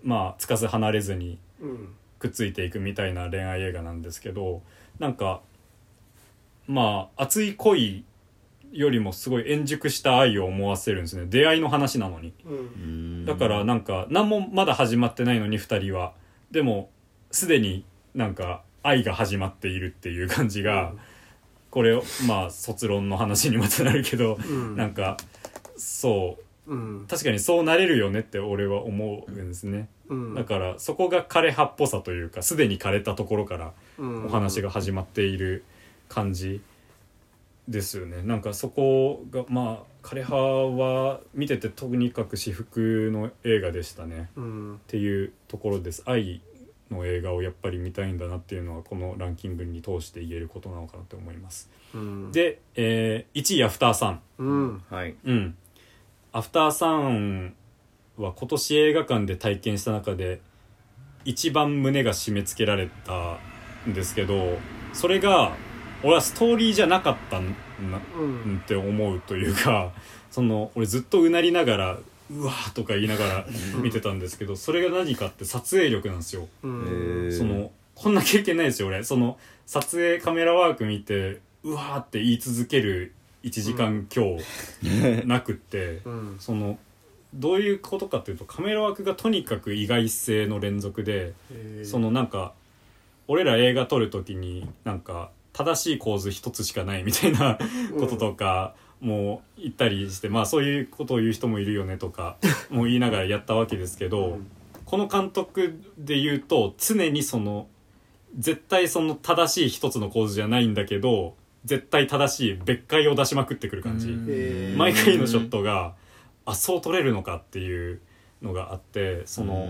まあつかず離れずにうんくっついていくみたいな恋愛映画なんですけどなんかまあ熱い恋よりもすごい円熟した愛を思わせるんですね。出会いの話なのに。うん。だからなんか何もまだ始まってないのに2人は。でもすでになんか愛が始まっているっていう感じが、これまあ卒論の話にまたなるけど、うん。なんかそううん。確かにそうなれるよねって俺は思うんですね、うん。だからそこが枯葉っぽさというかすでに枯れたところからうん。お話が始まっている感じですよね。なんかそこがまあ枯葉は見ててとにかく至福の映画でしたね。うん。っていうところです。愛の映画をやっぱり見たいんだなっていうのはこのランキングに通して言えることなのかなと思います。うん。で、えー1位アフターサン。うん。はい。うんアフターサンは今年映画館で体験した中で一番胸が締め付けられたんですけどそれが俺はストーリーじゃなかったんって思うというかその俺ずっとうなりながらうわーとか言いながら見てたんですけどそれが何かって撮影力なんですよ。そのこんな経験ないですよ俺。その撮影カメラワーク見てうわーって言い続ける1時間今日なくってうん。そのどういうことかっていうとカメラワークがとにかく意外性の連続でそのなんか俺ら映画撮る時になんか正しい構図一つしかないみたいなこととかもう言ったりしてまあそういうことを言う人もいるよねとか もう言いながらやったわけですけど、うん。この監督で言うと常にその絶対その正しい一つの構図じゃないんだけど絶対正しい別解を出しまくってくる感じ。毎回のショットがあそう撮れるのかっていうのがあってその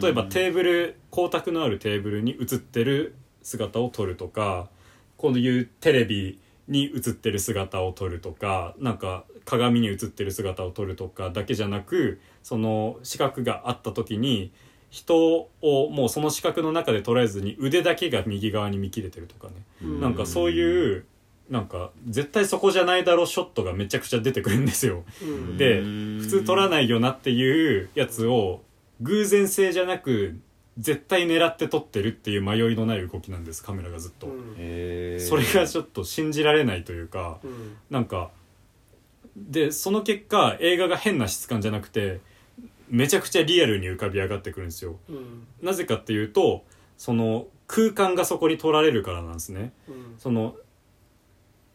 例えばテーブル光沢のあるテーブルに映ってる姿を撮るとかこういうテレビに映ってる姿を撮るとかなんか鏡に映ってる姿を撮るとかだけじゃなくその視覚があった時に人をもうその視覚の中で捉えずに腕だけが右側に見切れてるとかね。うん。なんかそういうなんか絶対そこじゃないだろショットがめちゃくちゃ出てくるんですよ。うん。でうん普通撮らないよなっていうやつを偶然性じゃなく絶対狙って撮ってるっていう迷いのない動きなんですカメラがずっと、うん。それがちょっと信じられないというかうん。なんかでその結果映画が変な質感じゃなくてめちゃくちゃリアルに浮かび上がってくるんですよ。うん。なぜかっていうとその空間がそこに撮られるからなんですね。うん。その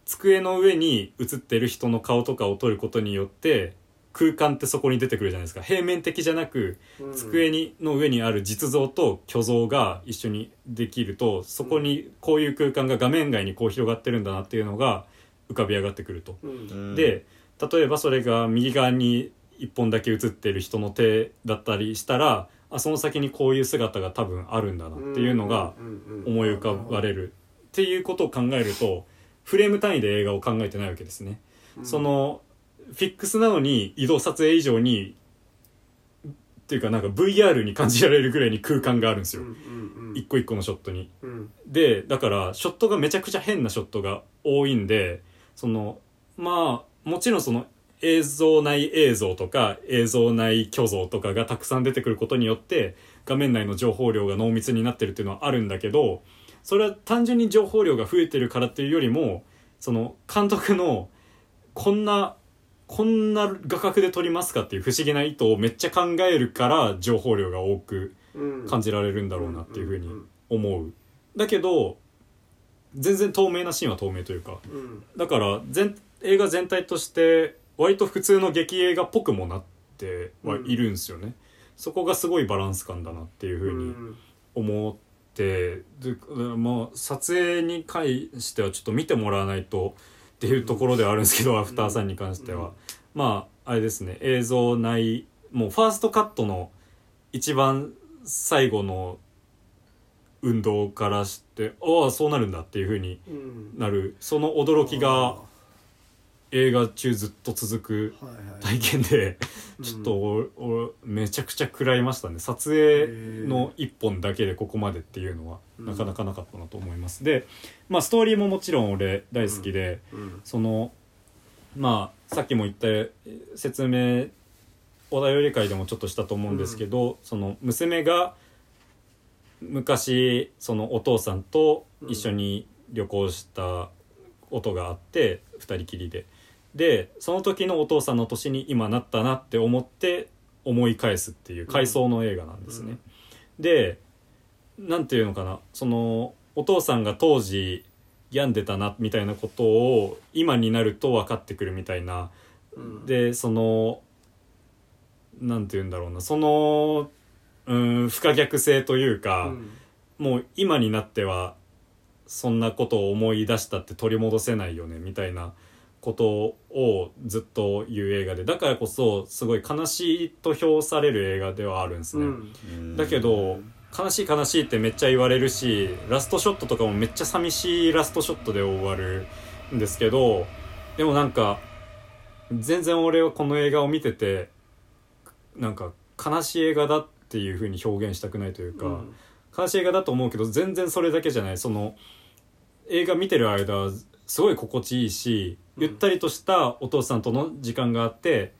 机の上に映ってる人の顔とかを撮ることによって空間ってそこに出てくるじゃないですか。平面的じゃなくうん。机にの上にある実像と虚像が一緒にできるとそこにこういう空間が画面外にこう広がってるんだなっていうのが浮かび上がってくると。うん。で例えばそれが右側に一本だけ映ってる人の手だったりしたらあその先にこういう姿が多分あるんだなっていうのが思い浮かばれる。っていうことを考えるとフレーム単位で映画を考えてないわけですね。そのフィックスなのに移動撮影以上にっていうかなんか VR に感じられるぐらいに空間があるんですよ、一個一個のショットに。でだからショットがめちゃくちゃ変なショットが多いんでそのまあもちろんその映像内映像とか映像内虚像とかがたくさん出てくることによって画面内の情報量が濃密になってるっていうのはあるんだけどそれは単純に情報量が増えてるからっていうよりもその監督のこんなこんな画角で撮りますかっていう不思議な意図をめっちゃ考えるから情報量が多くうん。感じられるんだろうなっていうふうにうん思う。だけど全然透明なシーンは透明というか。うん。だから全映画全体として割と普通の劇映画っぽくもなってはいるんですよね、そこがすごいバランス感だなっていうふうにうん。思ってでまあ撮影に関してはちょっと見てもらわないとっていうところではあるんですけど、アフターさんに関しては、うん。まああれですね。映像内もうファーストカットの一番最後の運動からしてああそうなるんだっていうふうにうん。なる。その驚きがは映画中ずっと続くいはい体験でうんちょっとおおめちゃくちゃ食らいましたね。撮影の一本だけでここまでっていうのはうん。なかなかなかったなと思います。でまあストーリーももちろん俺大好きで、うん。そのまあさっきも言ったえ説明お便り会でもちょっとしたと思うんですけど、その娘が昔そのお父さんと一緒に旅行したことがあって、二人きりででその時のお父さんの年に今なったなって思って思い返すっていう回想の映画なんですね、でなんていうのかなそのお父さんが当時病んでたなみたいなことを今になると分かってくるみたいな。うん。でそのなんて言うんだろうなそのうん不可逆性というか、うん。もう今になってはそんなことを思い出したって取り戻せないよねみたいなことをずっと言う映画でだからこそすごい悲しいと評される映画ではあるんですね。うん。だけど悲しい悲しいってめっちゃ言われるしラストショットとかもめっちゃ寂しいラストショットで終わるんですけどでもなんか全然俺はこの映画を見ててなんか悲しい映画だっていう風に表現したくないというか、うん。悲しい映画だと思うけど全然それだけじゃない。その映画見てる間すごい心地いいしうん。ゆったりとしたお父さんとの時間があって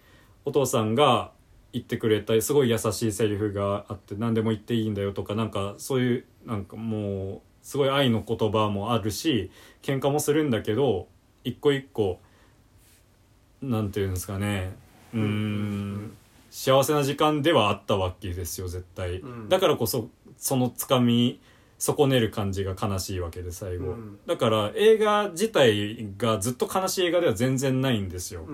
お父さんが言ってくれたすごい優しいセリフがあって何でも言っていいんだよとかなんかそういうなんかもうすごい愛の言葉もあるし喧嘩もするんだけど一個一個なんていうんですかねうーん幸せな時間ではあったわけですよ絶対、うん。だからこそそのつかみ損ねる感じが悲しいわけで最後、うん。だから映画自体がずっと悲しい映画では全然ないんですよ、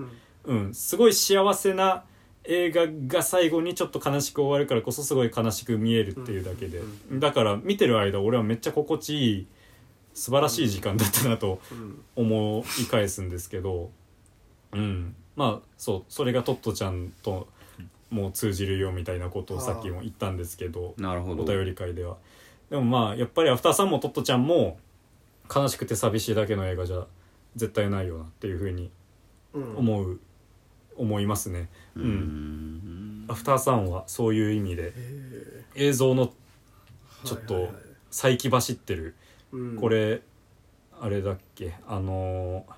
うん。うん、すごい幸せな映画が最後にちょっと悲しく終わるからこそすごい悲しく見えるっていうだけで、うだから見てる間俺はめっちゃ心地いい素晴らしい時間だったなとうん。思い返すんですけど。うん。まあそう。それがトットちゃんともう通じるよみたいなことをさっきも言ったんですけどなるほど。お便り会ではでもまあやっぱりアフターさんもトットちゃんも悲しくて寂しいだけの映画じゃ絶対ないよなっていうふうにうん。思う、思いますね。ううん。んアフターさんはそういう意味でへ映像のーちょっとはい。はいはい再起走ってる。うん。これあれだっけ？あのー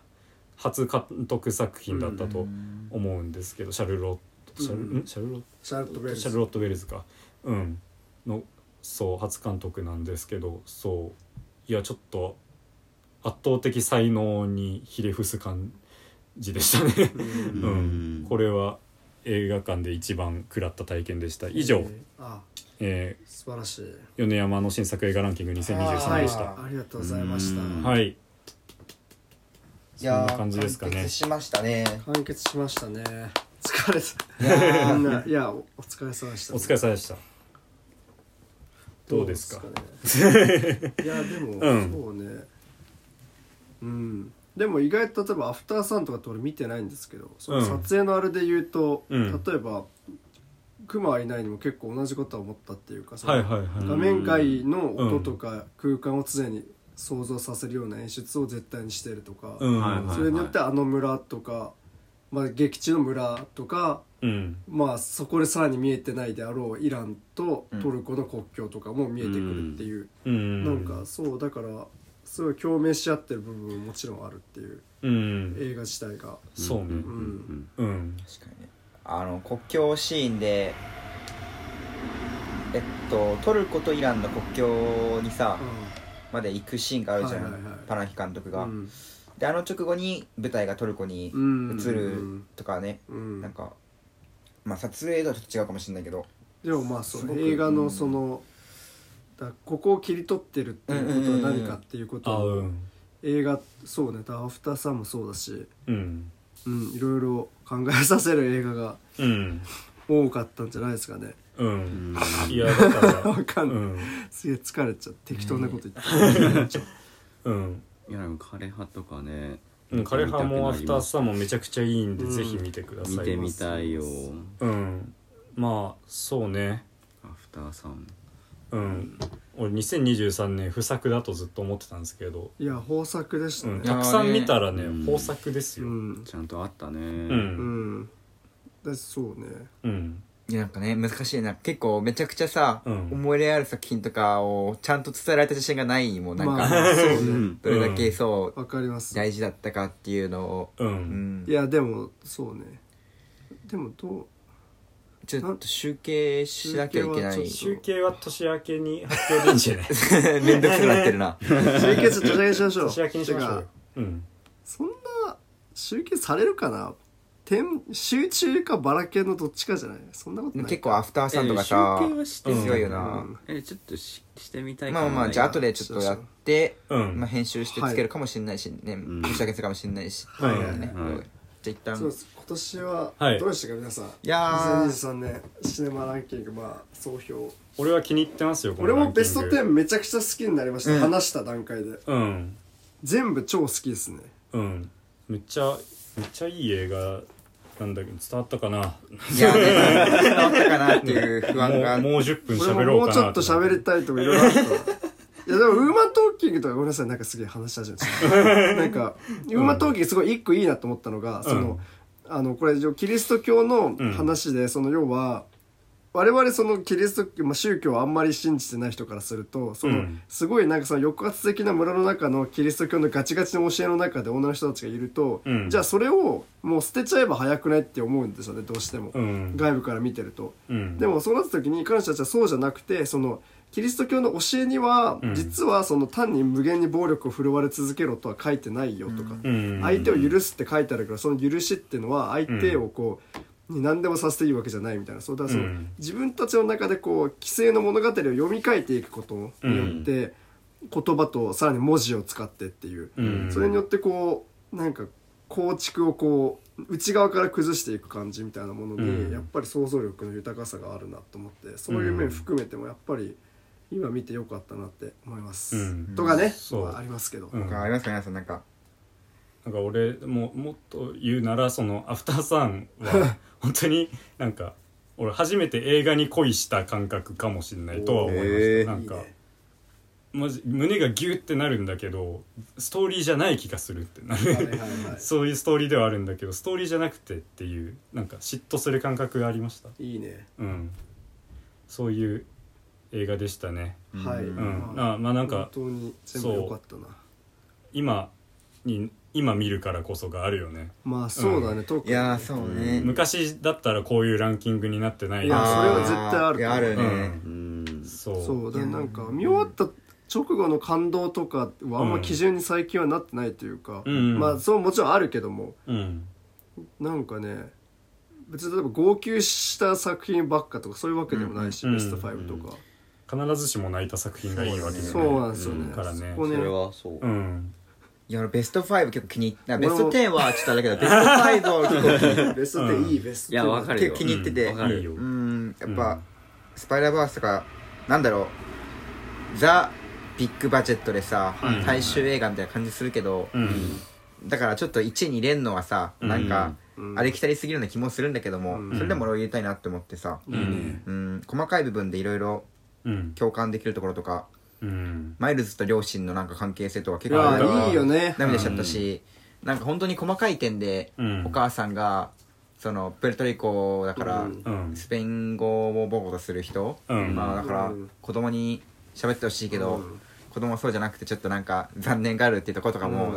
初監督作品だったと思うんですけど、シャルロットシャル,、うん。ん？シャルロッシャーロット・シャルロット・ウェルズか。うん。のそう初監督なんですけどそう。いやちょっと圧倒的才能にひれ伏す感じでしたね。うん。うん、これは映画館で一番食らった体験でした。以上、えーあえ素晴らしい。ー米山の新作映画ランキング2023でした。ありがとうございました。うん。はい。いやそんな感じですかね。完結しましたね。完結しましたね。疲れた。いや みんないやおお疲れ様でした。お疲れ様でしたどうですか？ね。いやでも、うん。そうね。うん。でも意外と例えば「アフターサン」とかって俺見てないんですけどそのうん。撮影のあれで言うと、うん。例えば「クマはいない」にも結構同じことは思ったっていうかはいはいはい。画面外の音とか空間を常に想像させるような演出を絶対にしてるとか、うん。それによってあの村とか、まあ、劇地の村とかうん。まあそこでさらに見えてないであろうイランとトルコの国境とかも見えてくるっていう、うん。なんかそうだからすごい共鳴し合ってる部分ももちろんあるっていううん。映画自体が。そうね。うん。うん。確かに。ねあの国境シーンでえっとトルコとイランの国境にさまで行くシーンがあるじゃん、はいはいはい。パナヒ監督が、うんであの直後に舞台がトルコにうん。移るとかね、うん。なんかまあ撮影とはちょっと違うかもしれないけど。でもまあそう映画のうん。その、だここを切り取ってるっていうことは何かっていうことを、あうん。映画そうね「アフターサン」もそうだし、うん。うん、いろいろ考えさせる映画がうん。多かったんじゃないですかね。うん。いやだから。わかんない、うん。すげえ疲れちゃう適当なこと言ってる、うんいやでも枯葉とかねうん枯葉もアフターサンンもめちゃくちゃいいんで、うん。ぜひ見てください見てみたいよ。うん。まあそうね。アフターサン。うん。俺2023年不作だとずっと思ってたんですけど、いや豊作でしたうん、ねたくさん見たらねうん。豊作ですうよん。ちゃんとあったね。ううん。んだそうね。うんいやなんかね難しいな。結構めちゃくちゃさ、うん。思い入れある作品とかをちゃんと伝えられた自信がないもんなんか、まあ そううねん。どれだけそうわかります。大事だったかっていうのを、ううん。んいやでもそうね。でもどうちょっと集計しなきゃいけない集集計は年明けに発表でいいんじゃないめんどくさくなってるな。集計ちょっと年明けにしましょう。年明けにしましょかよ。うんそんな集計されるかな点集中かバラ系のどっちかじゃない？そんなことない結構アフターさんとかさえ集計はしてす。ごいようなん。えちょっとししてみたいまあまあじゃあ後でちょっとやって、うん。まあ、編集してつけるかもしれないしねん年明けするかもしれないし、はいはいねはい。じゃあ一旦。そうです。今年ははい。どうでしたか皆さん？いやー。2023年シネマランキングまあ総評。俺は気に入ってますよ俺もベスト10めちゃくちゃ好きになりました、うん。話した段階で。うん。全部超好きですね。うん。めっちゃめっちゃいい映画なんだけど伝わったかな？いやね伝わったかなっていう不安がもうもう10分俺喋ろうかなももうちょっと喋りたいとかいろいろあったいやでもウーマントーキングとかごめんなさい。なんかすげえ話し始めちゃったなんかウーマントーキングすごい一個いいなと思ったのが、そのあのこれキリスト教の話で、その要は我々そのキリスト教、まあ、宗教をあんまり信じてない人からするとその、うん。すごいなんかその抑圧的な村の中のキリスト教のガチガチの教えの中で女の人たちがいると、うん。じゃあそれをもう捨てちゃえば早くないって思うんですよねどうしても、うん。外部から見てると。うん。でもそうなった時に彼女たちはそうじゃなくてそのキリスト教の教えには、うん。実はその単に無限に暴力を振るわれ続けろとは書いてないよとか、うん。相手を許すって書いてあるからその許しっていうのは相手をこう、に何でもさせていいわけじゃないみたいな。そうだからその、うん。自分たちの中でこう規制の物語を読み替えていくことによって、言葉とさらに文字を使ってっていう、うん。それによってこうなんか構築をこう内側から崩していく感じみたいなものに、うん。やっぱり想像力の豊かさがあるなと思ってそういう面含めてもやっぱり今見てよかったなって思います。うん。とかね、そう。まあありますけど、うん。ありますか皆さんなんかなんか俺ももっと言うならその「アフターサン」は 本当になんか俺初めて映画に恋した感覚かもしれないとは思いました、へー。なんかマジ胸がギュってなるんだけどストーリーじゃない気がするってなる、はいはいはい。そういうストーリーではあるんだけどストーリーじゃなくてっていうなんか嫉妬する感覚がありました。いいね。うん。そういう映画でしたね。はい、うん。あまあなんか本当に全部良かったな。今に今見るからこそがあるよね。まあそうだね、特に。いやーそうね、昔だったらこういうランキングになってないいやそれはな絶対あるいやあるね、うん。そう。そうだからなんか見終わった直後の感動とかはあんま基準に最近はなってないというか、うん。まあそうもちろんあるけども。うん。なんかね別に例えば号泣した作品ばっかとかそういうわけでもないし、うん。ベスト5とか、必ずしも泣いた作品がいいわけじゃないそうなんですよね、うんからね。そこね。それはそう。うんいや俺ベスト5結構気に入ったベスト10はちょっとあれだけどベスト5を結構気にベスト10いいベスト10いやわかるよ。結構気に入ってて。わかるよ。うん。やっうぱんスパイダーバースとかなんだろう。ザ・ビッグバジェットでさうん。大衆映画みたいな感じするけどうん。だからちょっと1位に入れんのはさうん。なんかうん。ありきたりすぎるような気もするんだけどもうん。それでも俺を入れたいなって思ってさ。うん。細かい部分でいろいろうん。共感できるところとかうん。マイルズと両親のなんか関係性とかい結構俺はやいいよね。涙しちゃったし、なんか本当に細かい点で、うん。お母さんがそのプエルトリコだから、うん。うん。スペイン語を母語とする人、うん。まあ、だからうん。子供に喋ってほしいけど、うん。子供はそうじゃなくてちょっとなんか残念があるっていうところとかも、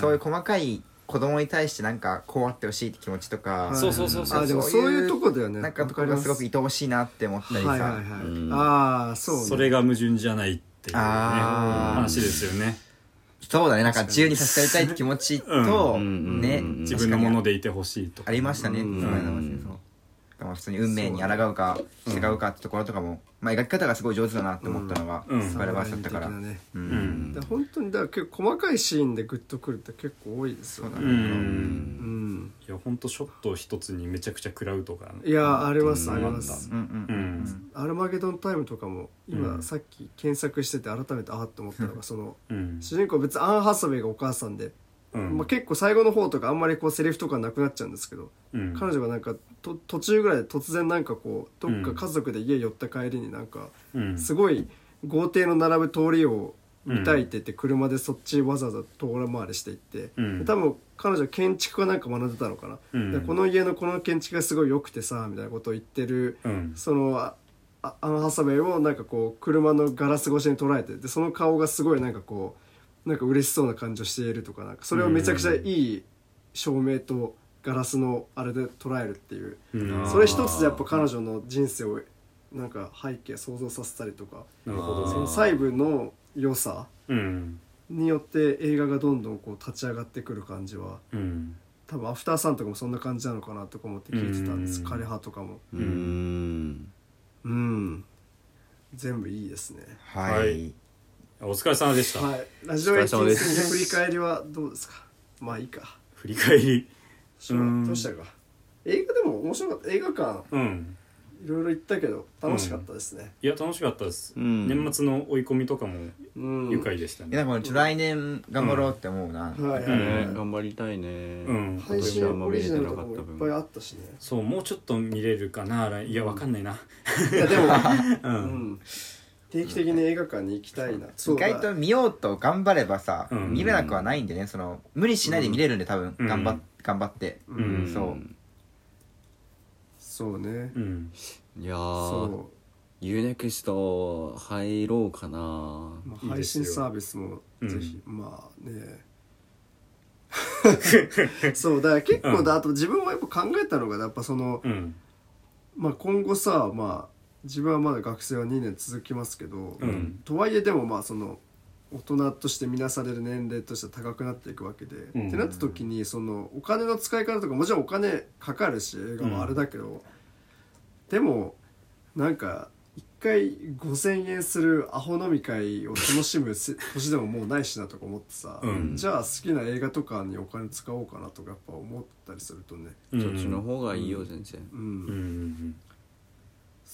そういう細かい子供に対してなんかこうあってほしいって気持ちとか、はいそうそうそうそう。あでもそういうとこだよね。なんかところがす。ごく愛おしいなって思ったりさ、はいはいはい、うん。ああそうね。それが矛盾じゃないっていうね話ですよね。そうだね。なんか自由にさせてやりたいって気持ちと、うんね、うん自分のものででいてほしいとか。ありましたね、うん。スパイダーマン戦争だから普通に運命に抗うか違うかってところとかも、まあ、描き方がすごい上手だなって思ったのが、うん。スパイダーバースだったから、ねううん。本当にだから結構細かいシーンでグッとくるって結構多いですよね。ううん。んいや本当ショット一つにめちゃくちゃ食らうとかいやありますうん。ありますアルマゲドンタイムとかも今うんさっき検索してて改めてああって思ったのがそのうん。主人公別にアン・ハサウェイがお母さんでうん。まあ結構最後の方とかあんまりこうセリフとかなくなっちゃうんですけどうん。彼女がなんかと途中ぐらいで突然なんかこうどっか家族で家寄った帰りになんかうん。すごい豪邸の並ぶ通りを見たいって言って車でそっちわざわざ遠回りしていって、うん。多分彼女建築かなんか学んでたのかな、うん。でこの家のこの建築がすごい良くてさみたいなことを言ってるうん。そのああアン・ハサウェイをなんかこう車のガラス越しに捉えてでその顔がすごいなんかこうなんか嬉しそうな感じをしているとかなんかそれをめちゃくちゃいい照明とガラスのあれで捉えるっていう。うん。それ一つでやっぱ彼女の人生をなんか背景想像させたりとか。なるほどそのね細部の良さうん。によって映画がどんどんこう立ち上がってくる感じはうん。多分アフターさんとかもそんな感じなのかなとか思って聞いてたんですうん。枯葉とかも。うーん。うん。全部いいですね。はい、はいお疲れ様でした。はい。ラジオエイティお疲れ様ですの振り返りはどうですか？まあいいか。振り返り。どうした？か？映画でも面白かった。映画館。うん。いろいろ行ったけど楽しかったですね。いや楽しかったです。うん。年末の追い込みとかもうん。愉快でしたいやねなんかちょっと来年頑張ろうって思うな、はいはいはい、ね頑張りたいね。うん。配信オリジナルとかもいっぱいあったしね。そうもうちょっと見れるかな。来いやわかんないな。いやでも、う うんん、定期的に映画館に行きたいな。意外と見ようと頑張ればさ、うん。見れなくはないんでね。その無理しないで見れるんで多分、うん頑張っ頑張って、うん。そう。そうね。うん。いやーそ UNEXT 入ろうかな。う、まあ、いいですよ。配信サービスもうん。ぜひ、まあね。そうだから結構だ、あと自分はやっぱ考えたのがやっぱその、うん。まあ、今後さまあ自分はまだ学生は2年続きますけど、うん。とはいえでもまあその大人として見なされる年齢としては高くなっていくわけで、うん。ってなった時にそのお金の使い方とかもちろんお金かかるし映画もあれだけど、でもなんか一回5,000円するアホ飲み会を楽しむせ年でももうないしなとか思ってさ、うん。じゃあ好きな映画とかにお金使おうかなとかやっぱ思ったりするとねうん。そっちの方がいいよ全然。うん、うんうん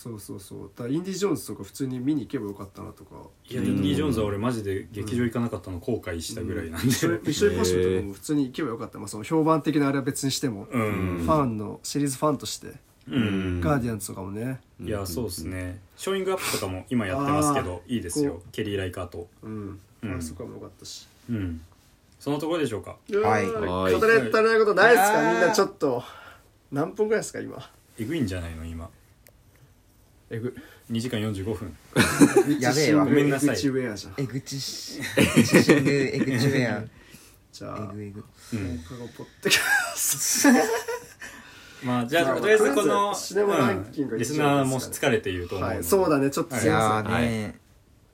そうそうそう。だからインディ・ジョーンズとか普通に見に行けばよかったなとか。いやインディ・ジョーンズは俺マジで劇場行かなかったの後悔したぐらいなんで。ミッションミッションインポッシブルとかも普通に行けばよかった、まあ、その評判的なあれは別にしても、うん。ファンのシリーズファンとして、うん。ガーディアンズとかもねいやそうですね。ショーイングアップとかも今やってますけどいいですよ。こケリー・ライカーと。うん、うん。あそこもよかったし。うん。そのところでしょうか？はい。語れ足りないことないですか？みんなちょっと何分ぐらいですか今？えぐいんじゃないの今？えぐ2時間45分。やべえわ。ごめんなさい。エグチウェアじゃん。えぐちしえぐちシングえぐちウェア。じゃあえぐえぐうん。放課後ポッドキャス まあじゃまああとりあえずこのシネマランキングう。んリスナーも疲れているとト思うので。はいそうだね。ちょっとすいまーね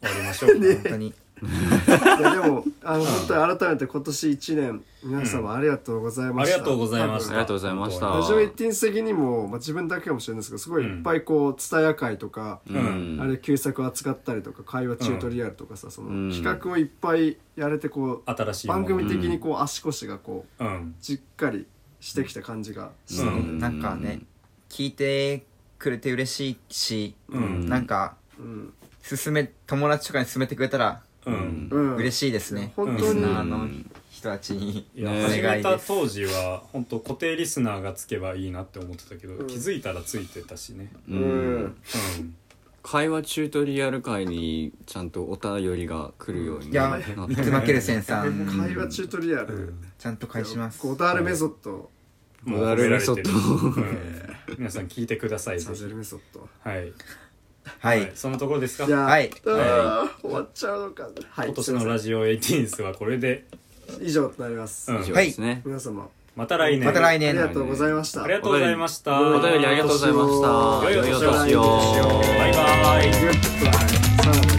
終わりましょうか。本当にいやでもあの本当に改めて今年1年皆様ありがとうございました、ありがとうございました。ありがとうございました。ラジオエッティンス的にも、まあ、自分だけかもしれないですけどすごいいっぱいこう蔦屋会とか、ん。あれ旧作を扱ったりとか会話チュートリアルとかさ、そうん。の企画をいっぱいやれてこう新しい番組的にこう足腰がこううん。じっかりしてきた感じがしたので、うん。なんかね聞いてくれて嬉しいし、うん。なんかうん。勧め友達とかに勧めてくれたらうん。うん、嬉しいですね、本当に。リスナーの人たちにいや、ね始めお願いです。た当時は本当固定リスナーがつけばいいなって思ってたけど、うん。気づいたらついてたしね。ううん。うん。会話チュートリアル会にちゃんとお便りが来るようにいやなって三つ負けるセンさん。会話チュートリアル、ちゃんと返します。ゴダールメソッド、もうモダルメソッド。皆さん聞いてくださいぜひ。サゼルメソッド。はい、はい。そのところですか？はい。あー終わっちゃうのかはい今年のラジオエイティーンスはこれで。以上となります、うん。以上ですね、皆様。また来年。また来あ年りがとうございました。ありがとうございました。おお便りありがとうございました。良いお年をバイバイ